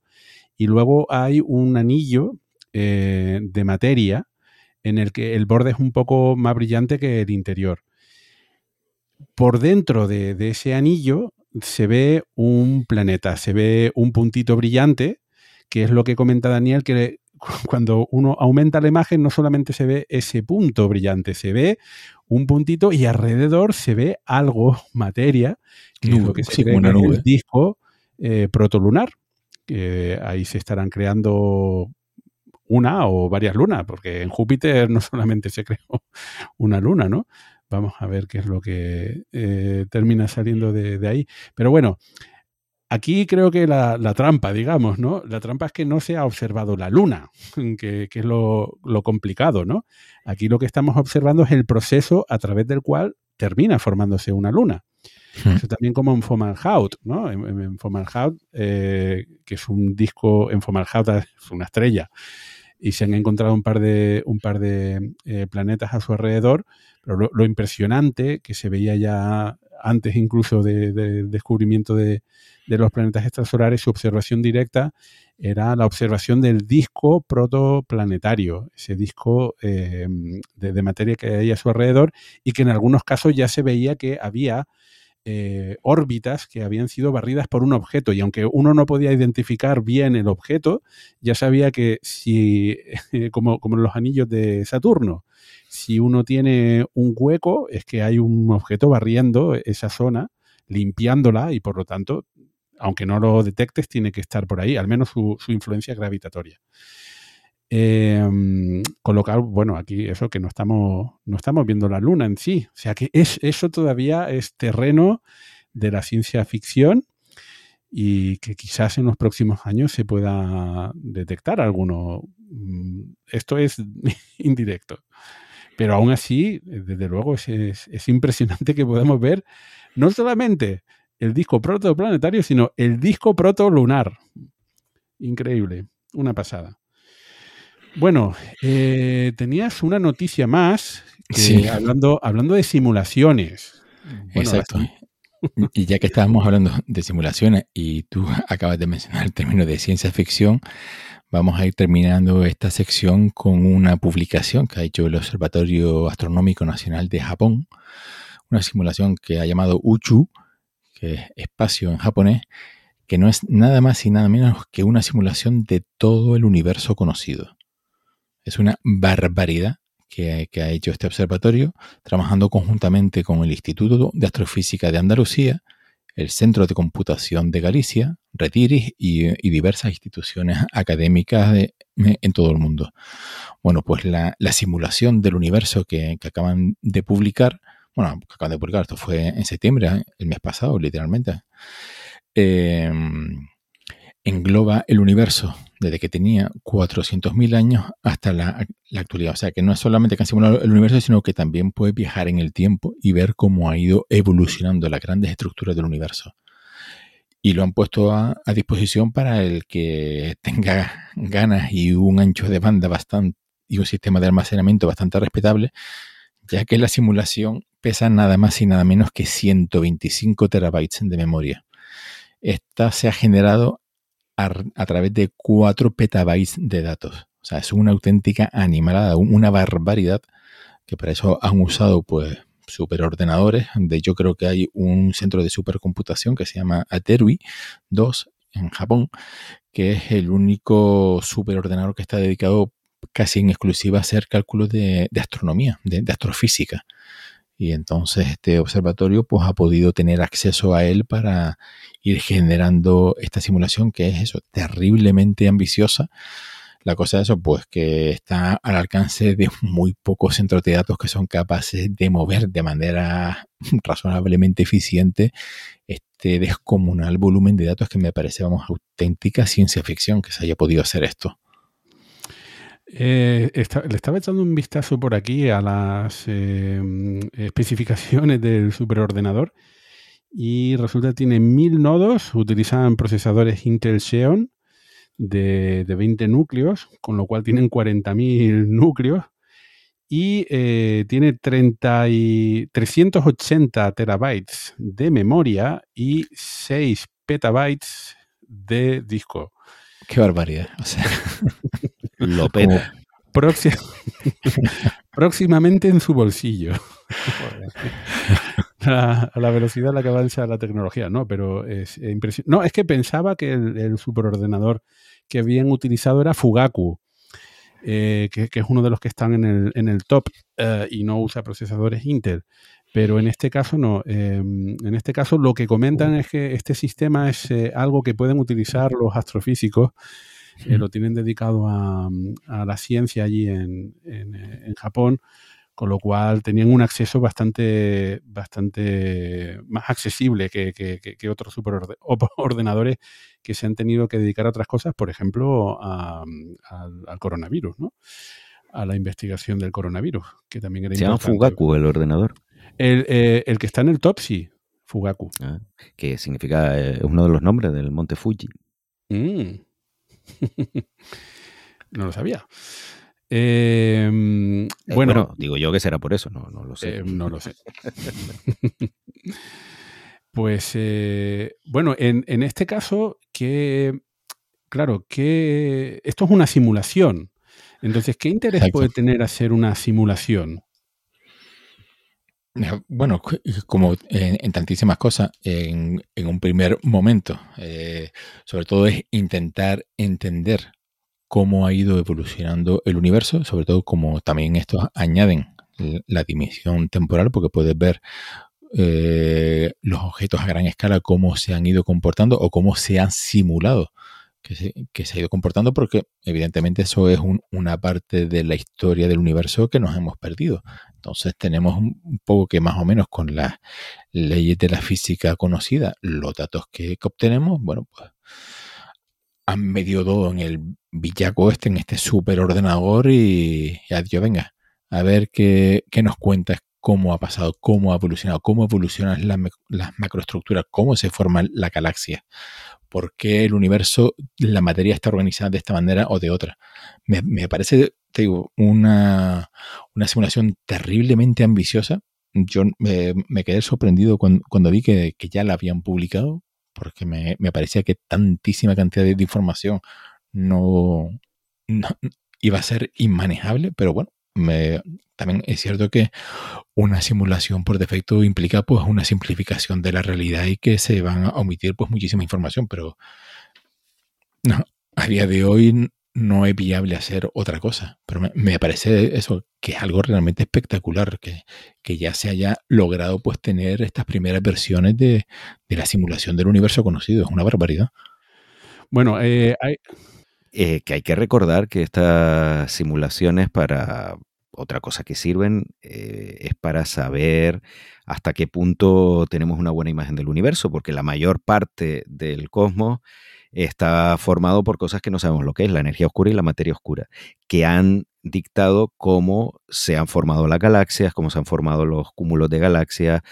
y luego hay un anillo de materia en el que el borde es un poco más brillante que el interior. Por dentro de, ese anillo se ve un planeta, se ve un puntito brillante, que es lo que comenta Daniel, que [LAUGHS] cuando uno aumenta la imagen no solamente se ve ese punto brillante, se ve un puntito y alrededor se ve algo, materia, que es lo que se el disco eh, protolunar, que ahí se estarán creando una o varias lunas, porque en Júpiter no solamente se creó [LAUGHS] una luna, ¿no? Vamos a ver qué es lo que eh, termina saliendo de, ahí. Pero bueno, aquí creo que la, trampa, digamos, ¿no? La trampa es que no se ha observado la luna, [LAUGHS] que, es lo, complicado, ¿no? Aquí lo que estamos observando es el proceso a través del cual termina formándose una luna. Hmm. Eso también como en Fomalhaut, ¿no? En, en Fomalhaut, eh, que es un disco, en Fomalhaut es una estrella, y se han encontrado un par de, un par de eh, planetas a su alrededor, pero lo, impresionante que se veía ya antes incluso del descubrimiento de, los planetas extrasolares, su observación directa era la observación del disco protoplanetario, ese disco eh, de, de, materia que hay a su alrededor y que en algunos casos ya se veía que había eh, órbitas que habían sido barridas por un objeto y aunque uno no podía identificar bien el objeto, ya sabía que si, [LAUGHS] como, como en los anillos de Saturno, si uno tiene un hueco es que hay un objeto barriendo esa zona, limpiándola y por lo tanto, aunque no lo detectes, tiene que estar por ahí, al menos su, influencia gravitatoria. Con lo cual, bueno, aquí eso que no estamos, no estamos viendo la luna en sí. O sea que es, eso todavía es terreno de la ciencia ficción y que quizás en los próximos años se pueda detectar alguno. Mm, esto es [LAUGHS] indirecto. Pero aún así, desde luego, es impresionante que podamos ver no solamente el disco protoplanetario, sino el disco protolunar. Increíble, una pasada. Bueno, eh, tenías una noticia más hablando, hablando de simulaciones. Exacto. Y ya que estábamos hablando de simulaciones y tú acabas de mencionar el término de ciencia ficción, vamos a ir terminando esta sección con una publicación que ha hecho el Observatorio Astronómico Nacional de Japón, una simulación que ha llamado UCHU, que es espacio en japonés, que no es nada más y nada menos que una simulación de todo el universo conocido. Es una barbaridad que, ha hecho este observatorio, trabajando conjuntamente con el Instituto de Astrofísica de Andalucía, el Centro de Computación de Galicia, Retiris y, diversas instituciones académicas en todo el mundo. Bueno, pues la, simulación del universo que, acaban de publicar, bueno, acaban de publicar, esto fue en septiembre, el mes pasado, literalmente, eh, engloba el universo desde que tenía 400.000 años hasta la, actualidad. O sea, que no es solamente que han simulado el universo, sino que también puede viajar en el tiempo y ver cómo ha ido evolucionando las grandes estructuras del universo. Y lo han puesto a, disposición para el que tenga [LAUGHS] ganas y un ancho de banda bastante y un sistema de almacenamiento bastante respetable, ya que la simulación pesa nada más y nada menos que 125 terabytes de memoria. Esta se ha generado a, través de 4 petabytes de datos. O sea, es una auténtica animalada, una barbaridad, que para eso han usado pues superordenadores. De hecho, creo que hay un centro de supercomputación que se llama Aterui 2 en Japón, que es el único superordenador que está dedicado casi en exclusiva hacer cálculos de, astronomía, de, astrofísica. Y entonces este observatorio pues ha podido tener acceso a él para ir generando esta simulación que es eso, terriblemente ambiciosa. La cosa de eso, pues que está al alcance de muy pocos centros de datos que son capaces de mover de manera [LAUGHS] razonablemente eficiente este descomunal volumen de datos que me parece, vamos, auténtica ciencia ficción que se haya podido hacer esto. Eh, le estaba echando un vistazo por aquí a las eh, especificaciones del superordenador y resulta que tiene mil nodos, utilizan procesadores Intel Xeon de, 20 núcleos, con lo cual tienen 40.000 núcleos y eh, tiene 30 y 380 terabytes de memoria y 6 petabytes de disco. Qué barbaridad. O sea, [LAUGHS] lo pena. [LAUGHS] próximamente en su bolsillo. [LAUGHS] a, la velocidad a la que avanza la tecnología, ¿no? Pero es impresionante. No, es que pensaba que el, superordenador que habían utilizado era Fugaku, eh, que, es uno de los que están en el, en el top eh, y no usa procesadores Intel. Pero en este caso no. Em, en este caso lo que comentan es que este sistema es eh, algo que pueden utilizar los astrofísicos. Lo tienen dedicado a, la ciencia allí en, en Japón con lo cual tenían un acceso bastante, bastante más accesible que, que, otros superordenadores [LAUGHS] que se han tenido que dedicar a otras cosas, por ejemplo, al, coronavirus, ¿no? a la investigación del coronavirus, que también era Se llama Fugaku el ordenador. Eh, el, que está en el top, sí, Fugaku. Ah, que significa, eh, uno de los nombres del monte Fuji. Mm. [LAUGHS] no lo sabía. Em, eh, bueno, digo yo que será por eso, no, no lo sé. Eh, no lo sé. [LAUGHS] pues eh, bueno, en, en, este caso, que claro, que esto es una simulación. Entonces, ¿qué interés puede tener hacer una simulación? [LAUGHS] Bueno, como en, tantísimas cosas, en, un primer momento, sobre todo es intentar entender cómo ha ido evolucionando el universo, sobre todo como también estos añaden la dimensión temporal, porque puedes ver eh, los objetos a gran escala, cómo se han ido comportando o cómo se han simulado que se, ha ido comportando, porque evidentemente eso es una parte de la historia del universo que nos hemos perdido. Entonces tenemos un poco que más o menos con las leyes de la física conocida, los datos que, obtenemos, bueno, pues han medido todo en el villaco este, en este super ordenador y ya yo venga, a ver qué, nos cuentas, cómo ha pasado, cómo ha evolucionado, cómo evolucionan las, las macroestructuras, cómo se forma la galaxia, por qué el universo, la materia está organizada de esta manera o de otra. Me, parece, digo, una, simulación terriblemente ambiciosa. Yo me, quedé sorprendido cuando, vi que, que, ya la habían publicado, porque me, parecía que tantísima cantidad de, información no, iba a ser inmanejable, pero bueno, me, también es cierto que una simulación por defecto implica pues una simplificación de la realidad y que se van a omitir pues muchísima información, pero no, a día de hoy no es viable hacer otra cosa. Pero me, parece eso, que es algo realmente espectacular, que, que, ya se haya logrado pues tener estas primeras versiones de, la simulación del universo conocido. Es una barbaridad. Bueno, eh, hay... Eh, que hay que recordar que estas simulaciones para otra cosa que sirven eh, es para saber hasta qué punto tenemos una buena imagen del universo, porque la mayor parte del cosmos está formado por cosas que no sabemos lo que es, la energía oscura y la materia oscura, que han dictado cómo se han formado las galaxias, cómo se han formado los cúmulos de galaxias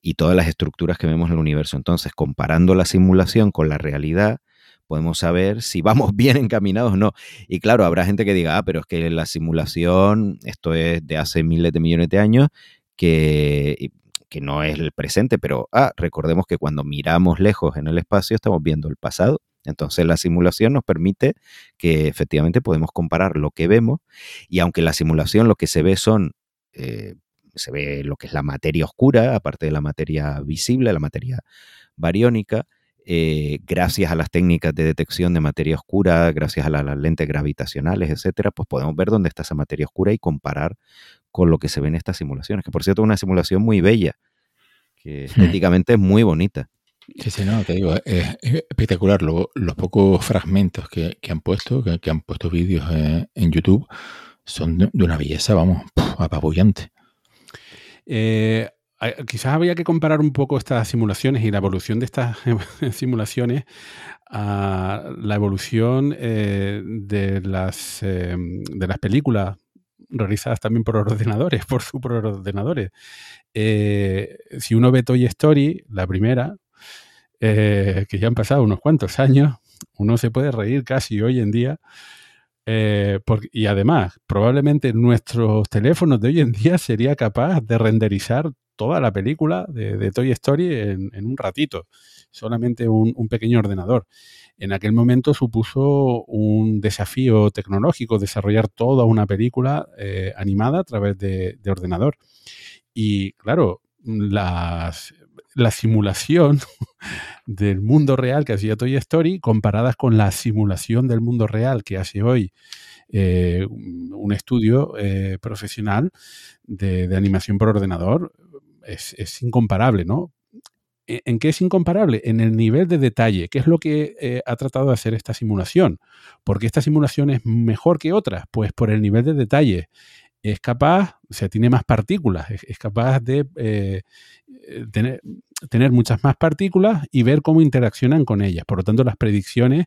y todas las estructuras que vemos en el universo. Entonces, comparando la simulación con la realidad, podemos saber si vamos [LAUGHS] bien encaminados o no. Y claro, habrá gente que diga, ah, pero es que la simulación, esto es de hace miles de millones de años, que, que no es el presente, pero ah, recordemos que cuando miramos lejos en el espacio estamos viendo el pasado entonces la simulación nos permite que efectivamente podemos comparar lo que vemos y aunque la simulación lo que se ve son, eh, se ve lo que es la materia oscura, aparte de la materia visible, la materia bariónica, eh, gracias a las técnicas de detección de materia oscura, gracias a las lentes gravitacionales, etcétera, pues podemos ver dónde está esa materia oscura y comparar con lo que se ve en estas simulaciones, que por cierto es una simulación muy bella, que hmm. estéticamente es muy bonita. Sí, sí, no, te digo, es, espectacular los pocos fragmentos que, han puesto, que, han puesto vídeos eh, en YouTube, son de, una belleza, vamos, apabullante. Eh, quizás habría que comparar un poco estas simulaciones y la evolución de estas [LAUGHS] simulaciones a la evolución eh, de, las, de las películas realizadas también por ordenadores, [LAUGHS] por superordenadores. Eh, si uno ve Toy Story, la primera, eh, que ya han pasado unos cuantos años, uno se puede reír casi hoy en día. Eh, y además, probablemente nuestros teléfonos de hoy en día sería capaz de renderizar toda la película de, Toy Story en, un ratito, solamente un pequeño ordenador en aquel momento supuso un desafío tecnológico desarrollar toda una película eh, animada a través de, ordenador. Y claro, la simulación [LAUGHS] del mundo real que hacía Toy Story comparadas con la simulación del mundo real que hace hoy eh, un estudio eh, profesional de, animación por ordenador, es, es, incomparable, ¿no? ¿E-, ¿En qué es incomparable? En el nivel de detalle, ¿Qué es lo que eh, ha tratado de hacer esta simulación. ¿Por qué esta simulación es mejor que otras? Pues por el nivel de detalle. Es capaz, o sea, tiene más partículas, es, capaz de eh, eh, tener, muchas más partículas y ver cómo interaccionan con ellas. Por lo tanto, las predicciones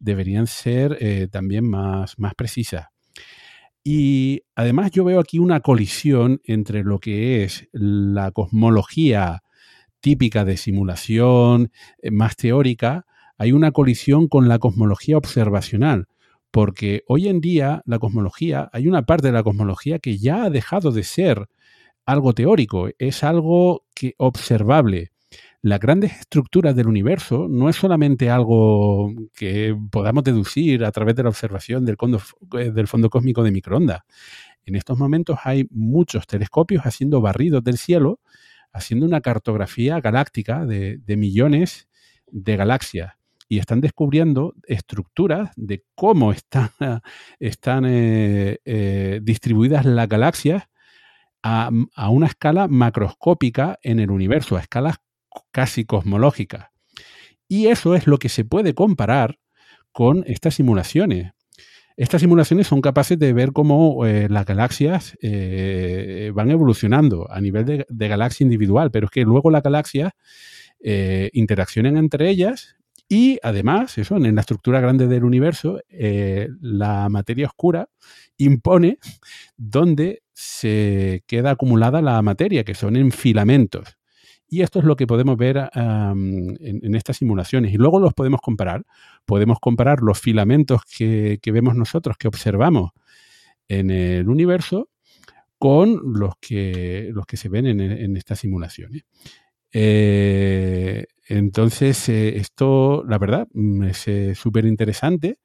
deberían ser también más, más precisas. Y además yo veo aquí una colisión entre lo que es la cosmología típica de simulación, eh, más teórica, hay una colisión con la cosmología observacional, porque hoy en día la cosmología, hay una parte de la cosmología que ya ha dejado de ser algo teórico, es algo que observable. Las grandes estructuras del universo no es solamente algo que podamos deducir a través de la observación del, eh, del fondo cósmico de microondas. En estos momentos hay muchos telescopios haciendo barridos del cielo haciendo una cartografía galáctica de, millones de galaxias y están descubriendo estructuras de cómo están, [LAUGHS] están eh, eh, distribuidas las galaxias a, una escala macroscópica en el universo, a escalas casi cosmológicas. Y eso es lo que se puede comparar con estas simulaciones. Estas simulaciones son capaces de ver cómo eh, las galaxias van evolucionando a nivel de, galaxia individual, pero es que luego las galaxias interaccionan entre ellas y además, eso, en la estructura grande del universo, la materia oscura impone dónde se queda acumulada la materia, que son en filamentos. Y esto es lo que podemos ver en, estas simulaciones. Y luego los podemos comparar. Podemos comparar los filamentos que, vemos nosotros, que observamos en el universo, con los que, los que se ven en, estas simulaciones. Eh, entonces, eh, esto, la verdad, mm, es eh, súper interesante,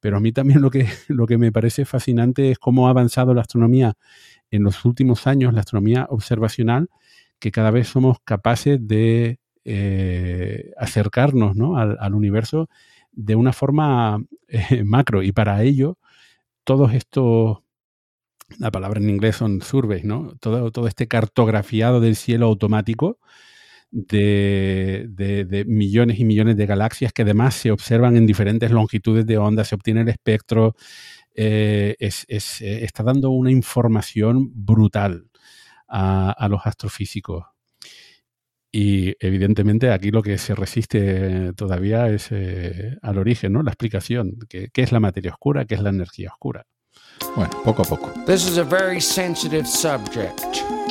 pero a mí también lo que, [LAUGHS] lo que me parece fascinante es cómo ha avanzado la astronomía en los últimos años, la astronomía observacional, que cada vez somos capaces de acercarnos al, universo de una forma [LAUGHS] macro. Y para ello, todos estos, la palabra en inglés son surveys, ¿no? Todo, todo este cartografiado del cielo automático de, millones y millones de galaxias que además se observan en diferentes longitudes de onda, se obtiene el espectro, eh, está dando una información brutal a, los astrofísicos. Y evidentemente aquí lo que se resiste todavía es eh, al origen, ¿no? La explicación, que, qué es la materia oscura, qué es la energía oscura. Bueno, poco a poco. This is a very sensitive subject.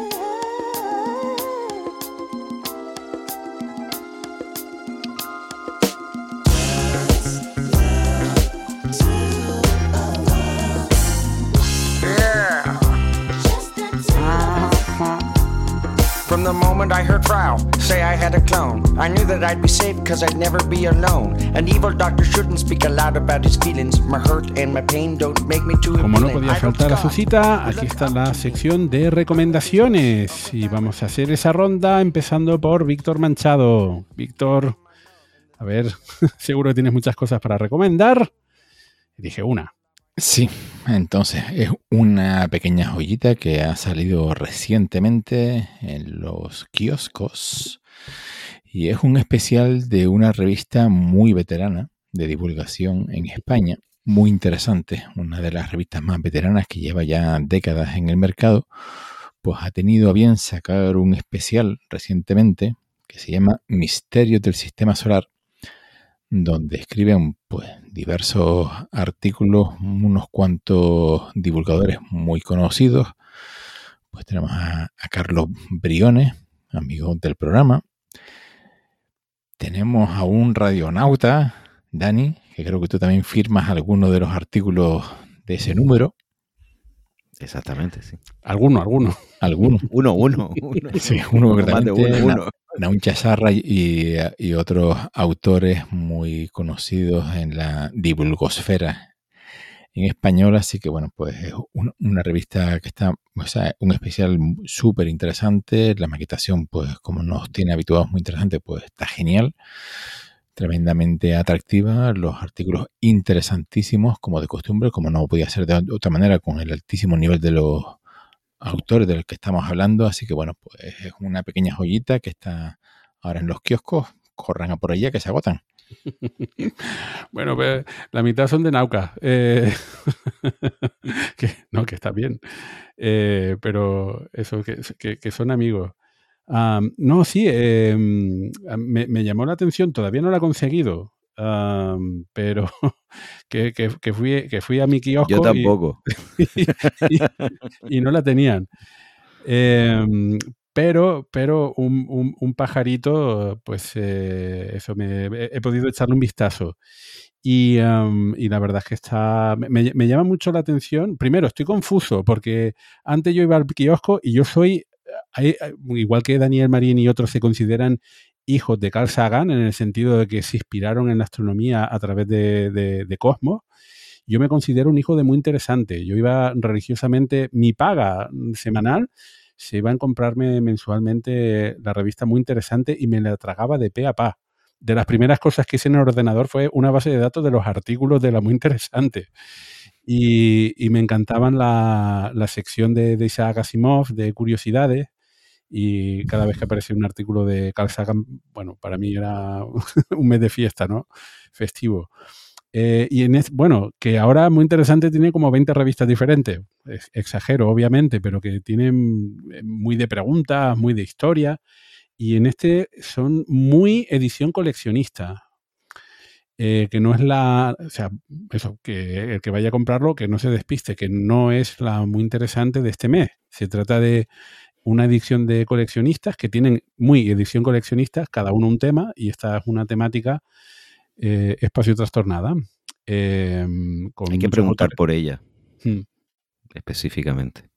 I heard Frau say I had a clone. I knew that I'd be safe because I'd never be alone. An evil doctor shouldn't speak aloud about his feelings. My hurt and my pain don't make me too Como no podía faltar a su cita, aquí está la sección de recomendaciones. Y vamos a hacer esa ronda empezando por Víctor Manchado. Víctor, A ver, [LAUGHS] seguro que tienes muchas cosas para recomendar. Dije una. Sí, entonces es una pequeña joyita que ha salido recientemente en los kioscos y es un especial de una revista muy veterana de divulgación en España, muy interesante, una de las revistas más veteranas que lleva ya décadas en el mercado, pues ha tenido a bien sacar un especial recientemente que se llama Misterios del Sistema Solar donde escriben pues diversos artículos, unos cuantos divulgadores muy conocidos. Pues tenemos a, Carlos Briones, amigo del programa. Tenemos a un radionauta, Dani, que creo que tú también firmas algunos de los artículos de ese número. Exactamente, sí. Alguno, alguno. Alguno. uno, uno, uno. Sí, uno Naun Chazarra y, y, otros autores muy conocidos en la divulgosfera en español, así que bueno, pues es una, revista que está, o sea, un especial súper interesante, la maquetación, pues como nos tiene habituados muy interesante, pues está genial, tremendamente atractiva, los artículos interesantísimos como de costumbre, como no podía ser de otra manera con el altísimo nivel de los autores del que estamos hablando. Así que bueno, pues es una pequeña joyita que está ahora en los kioscos. Corran a por allá que se agotan. [LAUGHS] bueno, pues la mitad son de Nauca. Eh, [LAUGHS] que, no, que está bien. Eh, pero eso, que, son amigos. no, sí, em, me, me, llamó la atención, todavía no la he conseguido, pero [LAUGHS] que, que, fui, que fui a mi kiosco. Yo tampoco. [LAUGHS] Y, no la tenían. Em, pero, pero un, un, pajarito, pues eh, eso, me, he podido echarle un vistazo. Y, y, la verdad es que está. Me, me, llama mucho la atención. Primero, estoy confuso porque antes yo iba al kiosco y yo soy. Igual que Daniel Marín y otros se consideran hijos de Carl Sagan, en el sentido de que se inspiraron en la astronomía a través de, Cosmos. Yo me considero un hijo de muy interesante. Yo iba religiosamente, mi paga semanal se iba a comprarme mensualmente la revista muy interesante y me la tragaba de pe a pa. De las primeras cosas que hice en el ordenador fue una base de datos de los artículos de la muy interesante. Y, me encantaban la, la sección de, de Isaac Asimov, de curiosidades, y cada vez que aparecía un artículo de Carl Sagan, bueno, para mí era [LAUGHS] un mes de fiesta, ¿no? Festivo. Eh, y en bueno, que ahora muy interesante, tiene como 20 revistas diferentes. Exagero, obviamente, pero que tienen eh, muy de preguntas, muy de historia. Y en este son muy edición coleccionista. Eh, que no es la. O sea, eso, que el que vaya a comprarlo, que no se despiste, que no es la muy interesante de este mes. Se trata de una edición de coleccionistas que tienen muy edición coleccionistas, cada uno un tema, y esta es una temática eh, espacio trastornada. Em, Hay que preguntar por ella, hmm. específicamente.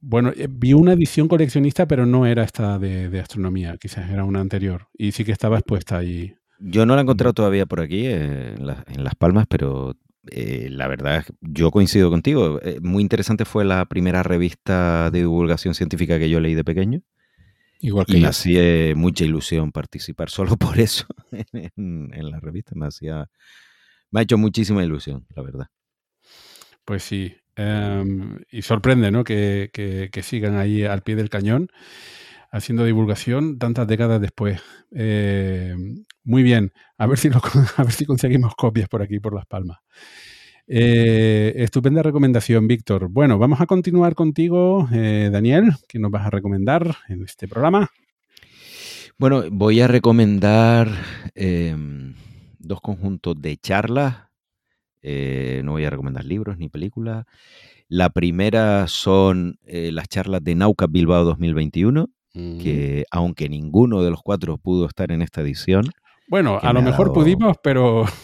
Bueno, eh, vi una edición coleccionista, pero no era esta de, astronomía, quizás era una anterior, y sí que estaba expuesta ahí. Yo no la he encontrado todavía por aquí, eh, en Las Palmas, pero eh, la verdad, yo coincido contigo. Eh, muy interesante fue la primera revista de divulgación científica que yo leí de pequeño. Igual que y me hacía mucha ilusión participar solo [LAUGHS] por eso en, la revista. Me hacía, me ha hecho muchísima ilusión, la verdad. Pues sí. Em, y sorprende, ¿no? Que, que, sigan ahí al pie del cañón haciendo divulgación tantas décadas después. Eh, muy bien, a ver, si [LAUGHS] a ver si conseguimos copias por aquí, por Las Palmas. Eh, estupenda recomendación, Víctor. Bueno, vamos a continuar contigo, eh, Daniel, que nos vas a recomendar en este programa. Bueno, voy a recomendar dos conjuntos de charlas. no voy a recomendar libros ni películas. La primera son las charlas de Nauca Bilbao 2021 que aunque ninguno de los cuatro pudo estar en esta edición. Bueno, a lo mejor pudimos, pero... [LAUGHS]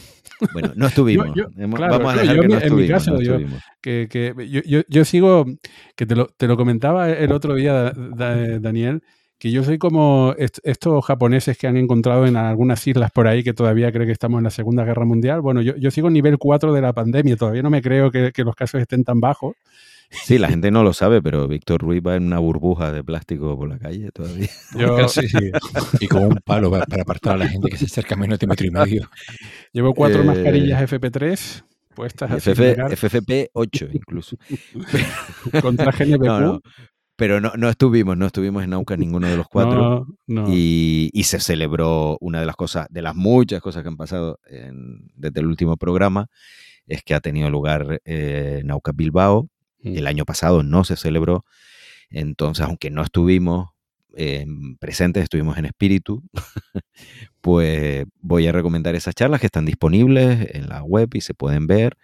Bueno, no estuvimos. Vamos a dejar que no en mi caso, yo, que, yo, yo, sigo, que te lo, te lo, comentaba el otro día, Daniel, que yo soy como estos japoneses que han encontrado en algunas islas por ahí que todavía creen que estamos en la Segunda Guerra Mundial. Bueno, yo, yo sigo nivel 4 de la pandemia, todavía no me creo que, los casos estén tan bajos. Sí, la gente no lo sabe, pero Víctor Ruiz va en una burbuja de plástico por la calle todavía. [LAUGHS] Yo, [LAUGHS] sí, Y con un palo para, apartar a la gente que se acerca a menos de metro y medio. [LAUGHS] Llevo cuatro eh, mascarillas FP3 puestas. FFP 8 incluso. Contra GNPQ. Pero no, no estuvimos, no estuvimos en Nauca ninguno de los cuatro. Y, se celebró una de las cosas, de las muchas cosas que han pasado desde el último programa, es que ha tenido lugar eh, Nauca Bilbao. Mm. El año pasado no se celebró. Entonces, aunque no estuvimos presentes, estuvimos en espíritu, [LAUGHS] pues voy a recomendar esas charlas que están disponibles en la web y se pueden ver.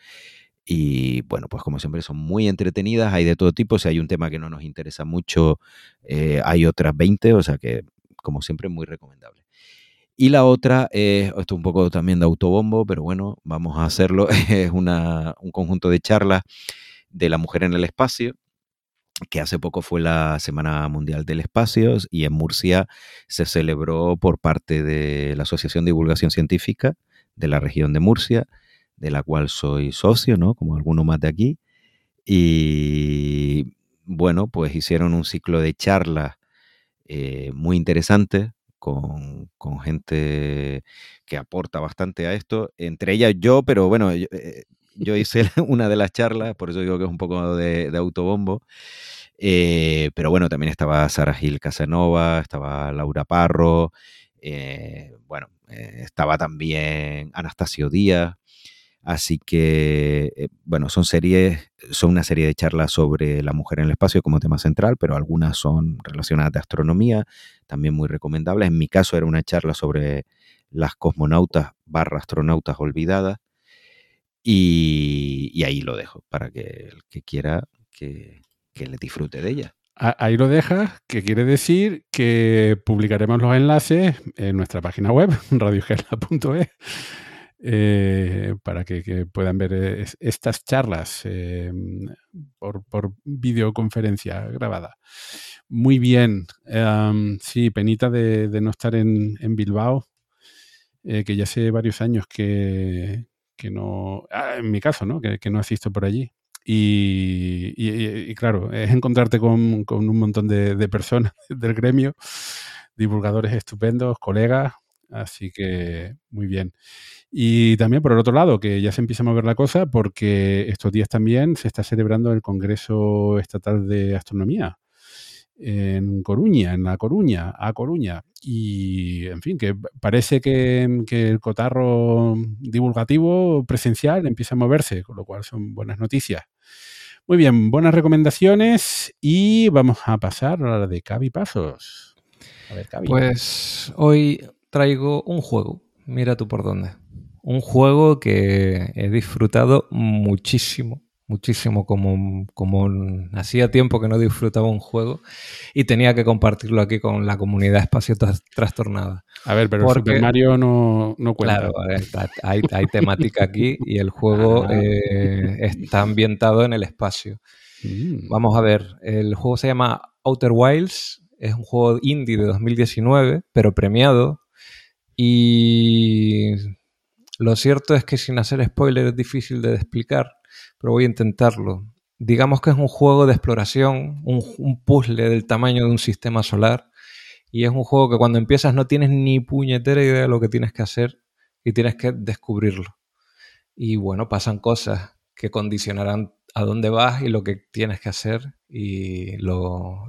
Y bueno, pues como siempre son muy entretenidas, hay de todo tipo, si hay un tema que no nos interesa mucho, eh, hay otras 20, o sea que como siempre muy recomendable. Y la otra, es, esto un poco también de autobombo, pero bueno, vamos a hacerlo, [LAUGHS] es una, un conjunto de charlas de la mujer en el espacio, que hace poco fue la Semana Mundial del Espacio y en Murcia se celebró por parte de la Asociación de Divulgación Científica de la región de Murcia de la cual soy socio, ¿no? Como alguno más de aquí. Y bueno, pues hicieron un ciclo de charlas eh, muy interesante con, gente que aporta bastante a esto, entre ellas yo, pero bueno, eh, hice [LAUGHS] una de las charlas, por eso digo que es un poco de, autobombo. Eh, pero bueno, también estaba Sara Gil Casanova, estaba Laura Parro, bueno, estaba también Anastasio Díaz, Así que, eh, bueno, son series, son una serie de charlas sobre la mujer en el espacio como tema central, pero algunas son relacionadas de astronomía, también muy recomendables. En mi caso era una charla sobre las cosmonautas barra astronautas olvidadas. Y, ahí lo dejo para que el que quiera que, le disfrute de ella. Ahí lo dejas, que quiere decir que publicaremos los enlaces en nuestra página web, [LAUGHS] radiogerla.es eh, para que, puedan ver eh, estas charlas eh, por, videoconferencia grabada. Muy bien. sí, penita de, no estar en, Bilbao, que ya hace varios años que, no, ah, en mi caso, ¿no? Que, no asisto por allí. Y, claro, es encontrarte con, un montón de personas [LAUGHS] del gremio, divulgadores estupendos, colegas, así que muy bien. Y también, por el otro lado, que ya se empieza a mover la cosa porque estos días también se está celebrando el Congreso Estatal de Astronomía en Coruña, en La Coruña, a Coruña. Y, en fin, que parece que, el cotarro divulgativo presencial empieza a moverse, con lo cual son buenas noticias. Muy bien, buenas recomendaciones y vamos a pasar a la de Cavi Pasos. Pues hoy traigo un juego. Mira tú por dónde un juego que he disfrutado muchísimo, muchísimo, como, como hacía tiempo que no disfrutaba un juego y tenía que compartirlo aquí con la comunidad Espacio Trastornada. A ver, pero Super Mario no, no cuenta. Claro, hay, hay, temática aquí y el juego ah. eh, está ambientado en el espacio. Mm. Vamos a ver, el juego se llama Outer Wilds, es un juego indie de 2019, pero premiado. Y lo cierto es que sin hacer spoiler es difícil de explicar, pero voy a intentarlo. Digamos que es un juego de exploración, un, puzzle del tamaño de un sistema solar, y es un juego que cuando empiezas no tienes ni puñetera idea de lo que tienes que hacer y tienes que descubrirlo. Y bueno, pasan cosas que condicionarán a dónde vas y lo que tienes que hacer y, lo,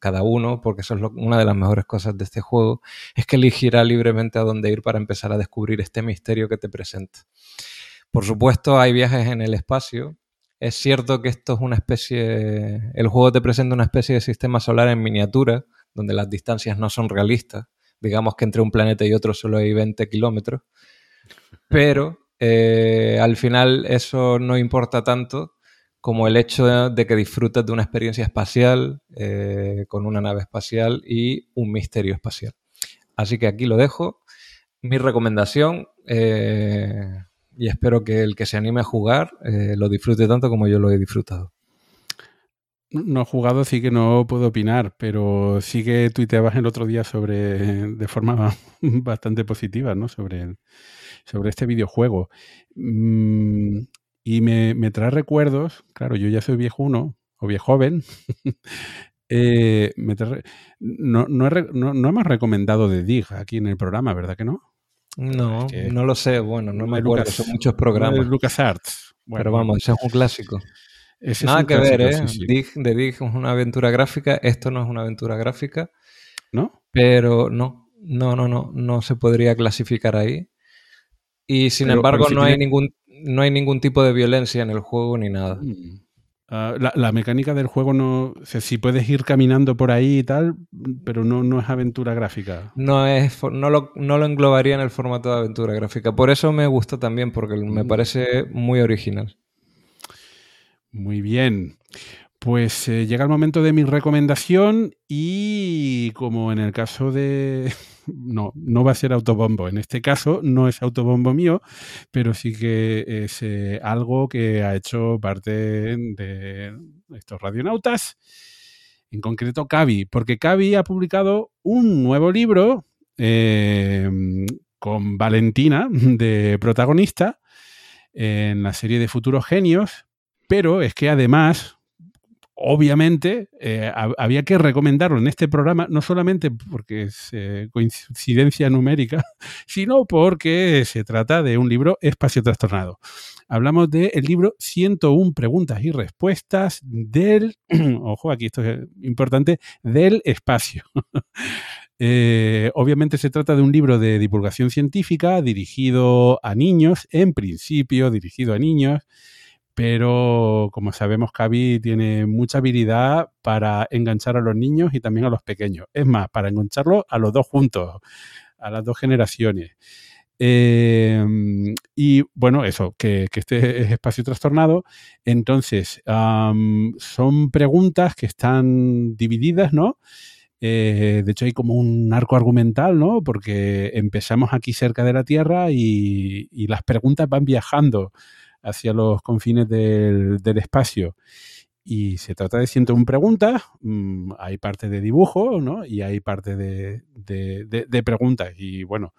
cada uno, porque eso es una de las mejores cosas de este juego, es que elegirá libremente a dónde ir para empezar a descubrir este misterio que te presenta. Por supuesto, hay viajes en el espacio. Es cierto que esto es una especie, el juego te presenta una especie de sistema solar en miniatura, donde las distancias no son realistas. Digamos que entre un planeta y otro solo hay 20 kilómetros. Pero eh, al final eso no importa tanto como el hecho de, que disfrutes de una experiencia espacial eh, con una nave espacial y un misterio espacial. Así que aquí lo dejo. Mi recomendación, eh, y espero que el que se anime a jugar lo disfrute tanto como yo lo he disfrutado. no he jugado, sí que no puedo opinar, pero sí que tuiteabas el otro día sobre, de forma [LAUGHS] bastante positiva, ¿no? Sobre, sobre este videojuego. Mm, y me, me, trae recuerdos, claro, yo ya soy viejuno o viejoven. [LAUGHS] eh, me no, no, no, hemos recomendado de Dig aquí en el programa, ¿verdad que no? No, no lo sé, bueno, no me acuerdo, son muchos programas. Lucas Arts. Pero vamos, ese es un clásico. Nada que ver, ¿eh? Dig, de Dig es una aventura gráfica, esto no es una aventura gráfica. ¿No? Pero no, no, no, no, no se podría clasificar ahí. Y sin embargo, no, hay ningún, no hay ningún tipo de violencia en el juego ni nada. Mm. Ah, la, mecánica del juego no. si puedes ir caminando por ahí y tal, pero no, no es aventura gráfica. No, es, no, lo, no lo englobaría en el formato de aventura gráfica. Por eso me gusta también, porque me mm. parece muy original. Muy bien. Pues eh, llega el momento de mi recomendación y como en el caso de... [LAUGHS] No, no va a ser autobombo. En este caso no es autobombo mío, pero sí que es eh, algo que ha hecho parte de estos radionautas, en concreto Cavi, porque Cavi ha publicado un nuevo libro eh, con Valentina de protagonista en la serie de Futuros Genios, pero es que además, obviamente, eh, había que recomendarlo en este programa, no solamente porque es eh, coincidencia numérica, [LAUGHS] sino porque se trata de un libro espacio trastornado. Hablamos del libro 101 preguntas y respuestas del, [CLEARS THROAT] ojo, aquí esto es importante, del espacio. [LAUGHS] Eh, obviamente se trata de un libro de divulgación científica dirigido a niños, en principio dirigido a niños, pero como sabemos, Cavi tiene mucha habilidad para enganchar a los niños y también a los pequeños. Es más, para engancharlos a los dos juntos, a las dos generaciones. Em, y bueno, eso, que, este es espacio trastornado. Entonces, son preguntas que están divididas, ¿no? Eh, de hecho, hay como un arco argumental, ¿no? Porque empezamos aquí cerca de la Tierra y, y las preguntas van viajando hacia los confines del, espacio. Y se trata de 101 preguntas, mm, hay parte de dibujo, ¿no? Y hay parte de, de, preguntas. Y bueno,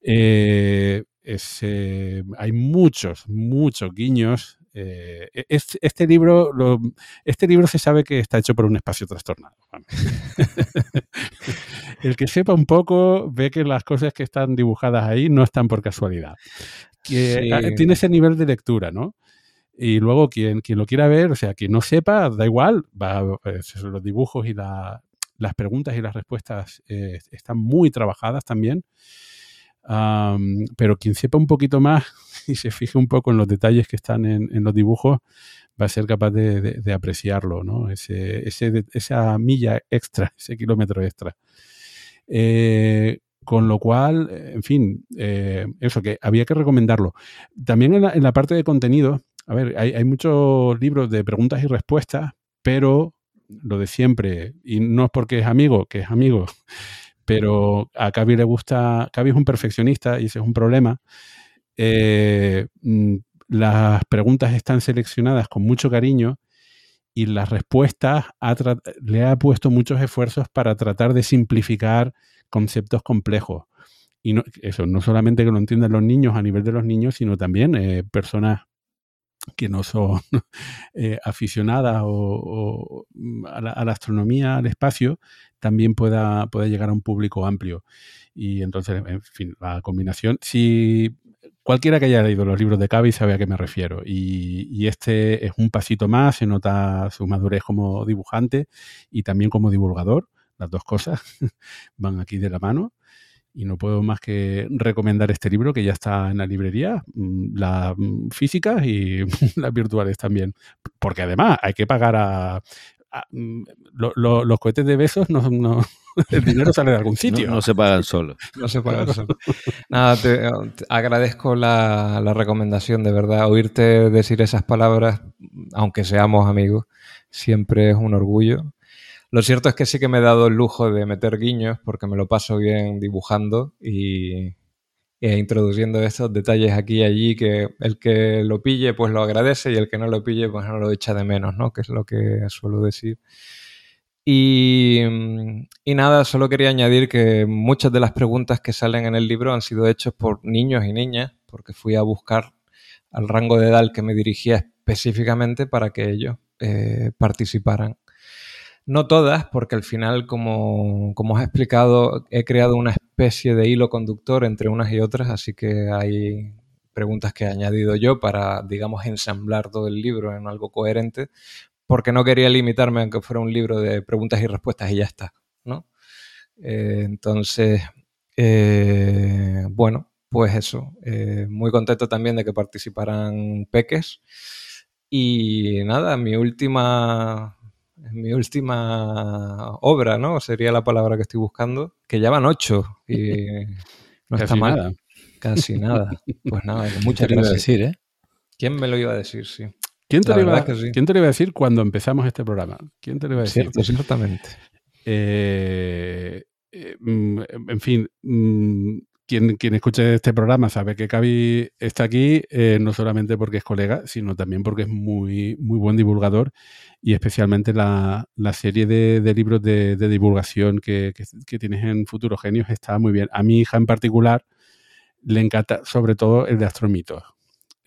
eh, eh, hay muchos, muchos guiños. Eh, e, este, libro, este libro se sabe que está hecho por un espacio trastornado. [LAUGHS] El que sepa un poco ve que las cosas que están dibujadas ahí no están por casualidad que tiene ese nivel de lectura, ¿no? Y luego quien, quien lo quiera ver, o sea, quien no sepa, da igual, va, pues, los dibujos y las preguntas y las respuestas eh, están muy trabajadas también. pero quien sepa un poquito más [LAUGHS] y se fije un poco en los detalles que están en, los dibujos, va a ser capaz de, apreciarlo, ¿no? Ese, esa milla extra, [LAUGHS] ese kilómetro extra. Eh, con lo cual, en fin, eh, eso, que había que recomendarlo. También en la, parte de contenido, a ver, hay, muchos libros de preguntas y respuestas, pero lo de siempre, y no es porque es amigo, que es amigo, [LAUGHS] pero a Cavi le gusta, Cavi es un perfeccionista y ese es un problema. Eh, mm, las preguntas están seleccionadas con mucho cariño y las respuestas le ha puesto muchos esfuerzos para tratar de simplificar conceptos complejos. Y no, eso, no solamente que lo entiendan los niños a nivel de los niños, sino también eh, personas que no son [LAUGHS] eh, aficionadas o, a, la, astronomía, al espacio, también pueda, pueda llegar a un público amplio. Y entonces, en fin, la combinación, si cualquiera que haya leído los libros de Cavi sabe a qué me refiero. Y, y, este es un pasito más, se nota su madurez como dibujante y también como divulgador. Las dos cosas [LAUGHS] van aquí de la mano. Y no puedo más que recomendar este libro que ya está en la librería, mm, las mm, físicas y [LAUGHS] las virtuales también. Porque además hay que pagar a, mm, los cohetes de besos no, no, [LAUGHS] el dinero sale de algún sitio. No, se pagan solo. No se pagan solo. Nada, te, agradezco la, la, recomendación, de verdad. Oírte decir esas palabras, aunque seamos amigos, siempre es un orgullo. Lo cierto es que sí que me he dado el lujo de meter guiños porque me lo paso bien dibujando y, e introduciendo estos detalles aquí y allí que el que lo pille pues lo agradece y el que no lo pille pues no lo echa de menos, ¿no? Que es lo que suelo decir. Y, y, nada, solo quería añadir que muchas de las preguntas que salen en el libro han sido hechas por niños y niñas, porque fui a buscar al rango de edad que me dirigía específicamente para que ellos eh, participaran. No todas, porque al final, como, como he explicado, he creado una especie de hilo conductor entre unas y otras, así que hay preguntas que he añadido yo para, digamos, ensamblar todo el libro en algo coherente, porque no quería limitarme a que fuera un libro de preguntas y respuestas y ya está, ¿no? Eh, entonces, eh, bueno, pues eso, eh, muy contento también de que participaran peques. Y nada, mi última, mi última obra, ¿no? Sería la palabra que estoy buscando, que ya van ocho y [LAUGHS] no está mal. Casi nada. Pues nada, [LAUGHS] muchas gracias. decir, ¿eh? ¿Quién me lo iba a decir? Sí. ¿Quién te, lo iba, a decir cuando empezamos este programa? ¿Quién te lo iba a decir? Cierto, exactamente. Eh, eh, mm, en fin, mm, quien, quien, escuche este programa sabe que Cavi está aquí eh, no solamente porque es colega, sino también porque es muy, muy buen divulgador y especialmente la, serie de, libros de, divulgación que, tienes en Futuro Genios está muy bien. A mi hija en particular le encanta sobre todo el de Astromitos. [LAUGHS]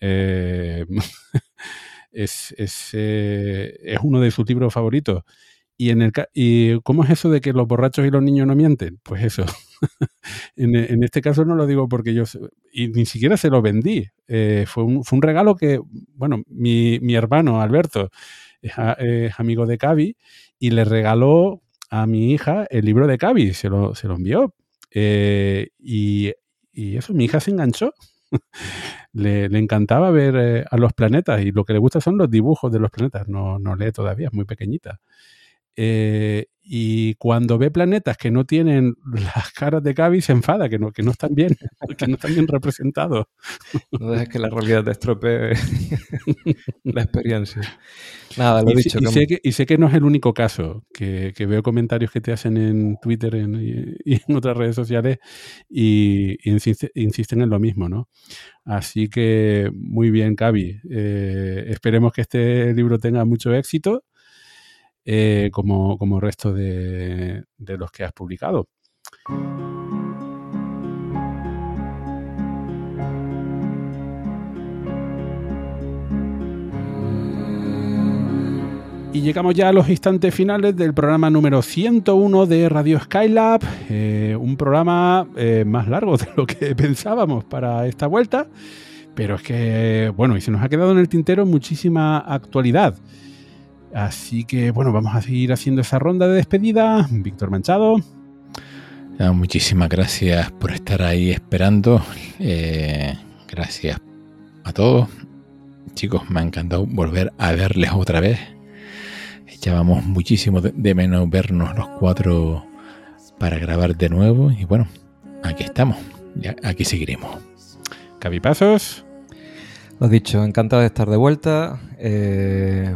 es, es, eh, es uno de sus libros favoritos. Y, en el, ¿Y cómo es eso de que los borrachos y los niños no mienten? Pues eso. [LAUGHS] en, en, este caso no lo digo porque yo... Y ni siquiera se lo vendí. Eh, fue, un, fue, un, regalo que, bueno, mi, mi hermano Alberto es, amigo de Cavi y le regaló a mi hija el libro de Cavi, se lo, se lo envió. Eh, y, y eso, mi hija se enganchó [LAUGHS] le, encantaba ver eh, a los planetas y lo que le gusta son los dibujos de los planetas. No, no lee todavía, es muy pequeñita. Eh, y cuando ve planetas que no tienen [LAUGHS] las caras de Gaby, se enfada, que no, que no están bien, [LAUGHS] que no están bien representados. No dejes que la realidad te estropee [LAUGHS] la experiencia. Nada, lo he dicho. Y, sé que, y sé que no es el único caso, que, veo comentarios que te hacen en Twitter y en otras redes sociales y, insisten en lo mismo, ¿no? Así que muy bien, Cavi. Eh, esperemos que este libro tenga mucho éxito eh, como, como resto de, de los que has publicado. Y llegamos ya a los instantes finales del programa número 101 de Radio Skylab, eh, un programa eh, más largo de lo que [LAUGHS] pensábamos para esta vuelta, pero es que, bueno, y se nos ha quedado en el tintero muchísima actualidad. Así que bueno, vamos a seguir haciendo esa ronda de despedida. Víctor Manchado. muchísimas gracias por estar ahí esperando. Eh, gracias a todos. Chicos, me ha encantado volver a verles otra vez. Echábamos muchísimo de, menos vernos los cuatro para grabar de nuevo. Y bueno, aquí estamos. Ya, aquí seguiremos. Cabipazos. Lo dicho, encantado de estar de vuelta. Eh,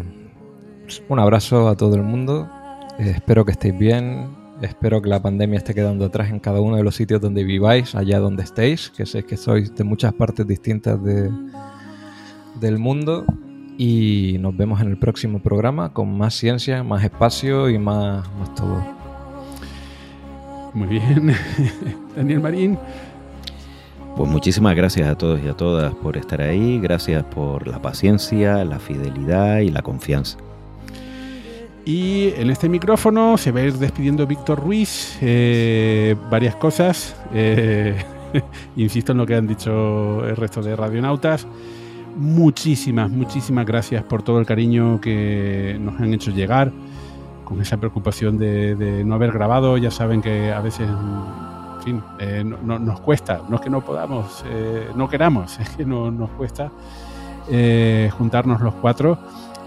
un abrazo a todo el mundo. Eh, espero que estéis bien. Espero que la pandemia esté quedando atrás en cada uno de los sitios donde viváis, allá donde estéis, que sé que sois de muchas partes distintas de, del mundo. Y nos vemos en el próximo programa con más ciencia, más espacio y más, más todo. Muy bien. [LAUGHS] Daniel Marín. Pues muchísimas gracias a todos y a todas por estar ahí, gracias por la paciencia, la fidelidad y la confianza. Y en este micrófono se va a ir despidiendo Víctor Ruiz. Eh, varias cosas. Eh, [LAUGHS] insisto en lo que han dicho el resto de radionautas. Muchísimas, muchísimas gracias por todo el cariño que nos han hecho llegar. Con esa preocupación de, no haber grabado. Ya saben que a veces, en fin, eh, no, nos cuesta. No es que no podamos, no queramos, [LAUGHS] es que no, nos cuesta juntarnos los cuatro.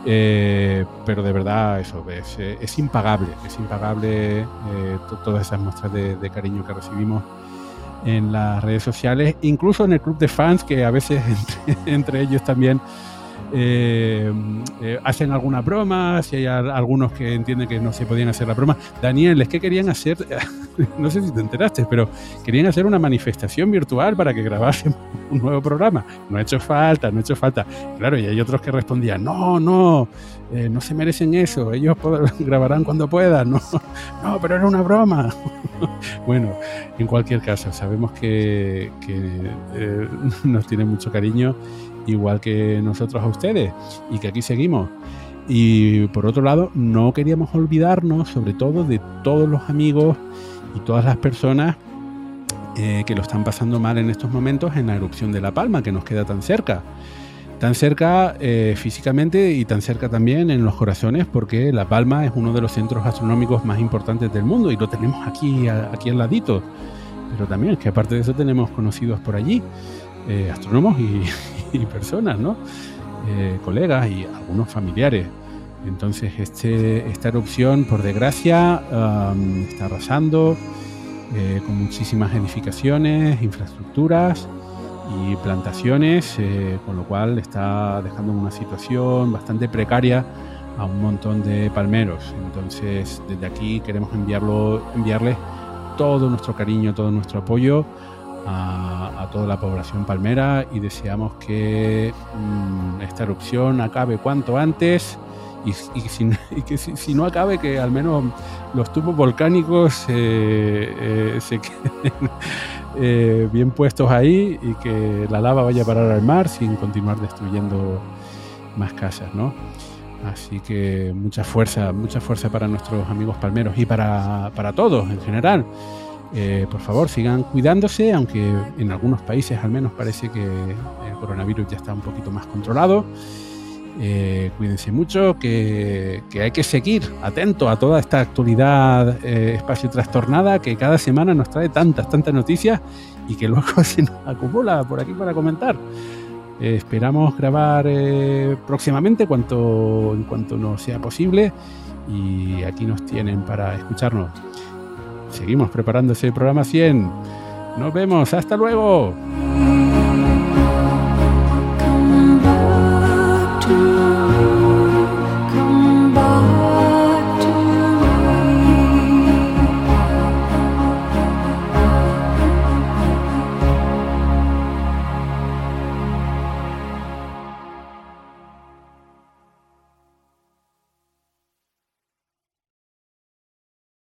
Eh, pero de verdad, eso es, es impagable, es impagable eh, todas esas muestras de, cariño que recibimos en las redes sociales, incluso en el club de fans, que a veces [LAUGHS] entre, ellos también eh, eh, hacen alguna broma, si hay algunos que entienden que no se podían hacer la broma. Daniel, es que querían hacer, [LAUGHS] no sé si te enteraste, pero querían hacer una manifestación virtual para que grabasen [LAUGHS] un nuevo programa. No ha hecho falta, no ha hecho falta. Claro, y hay otros que respondían, no, no, eh, no se merecen eso, ellos [LAUGHS] grabarán cuando puedan. No, no, pero era una broma. bueno, en cualquier caso, sabemos que, nos tiene mucho cariño igual que nosotros a ustedes, y que aquí seguimos. Y por otro lado, no queríamos olvidarnos, sobre todo, de todos los amigos y todas las personas eh, que lo están pasando mal en estos momentos en la erupción de La Palma, que nos queda tan cerca. Tan cerca eh, físicamente y tan cerca también en los corazones, porque La Palma es uno de los centros astronómicos más importantes del mundo y lo tenemos aquí, aquí al ladito. Pero también es que aparte de eso tenemos conocidos por allí, eh, astrónomos y, y personas, ¿no? Eh, colegas y algunos familiares. Entonces, este, esta erupción, por desgracia, está arrasando eh, con muchísimas edificaciones, infraestructuras y plantaciones, eh, con lo cual está dejando una situación bastante precaria a un montón de palmeros. Entonces, desde aquí queremos enviarlo, enviarles todo nuestro cariño, todo nuestro apoyo a, toda la población palmera y deseamos que mm, esta erupción acabe cuanto antes y, [LAUGHS] que si, no acabe que al menos los tubos volcánicos eh, eh, se [LAUGHS] queden eh, bien puestos ahí y que la lava vaya a parar al mar sin continuar destruyendo más casas, ¿no? Así que mucha fuerza, mucha fuerza para nuestros amigos palmeros y para, para todos en general. Eh, por favor, sigan cuidándose, aunque en algunos países al menos parece que el coronavirus ya está un poquito más controlado. Eh, cuídense mucho, que, hay que seguir atento a toda esta actualidad eh, espacio trastornada que cada semana nos trae tantas, tantas noticias y que luego [LAUGHS] se nos acumula por aquí para comentar. esperamos grabar próximamente cuanto, en cuanto nos sea posible y aquí nos tienen para escucharnos seguimos preparando ese programa 100. Nos vemos, hasta luego.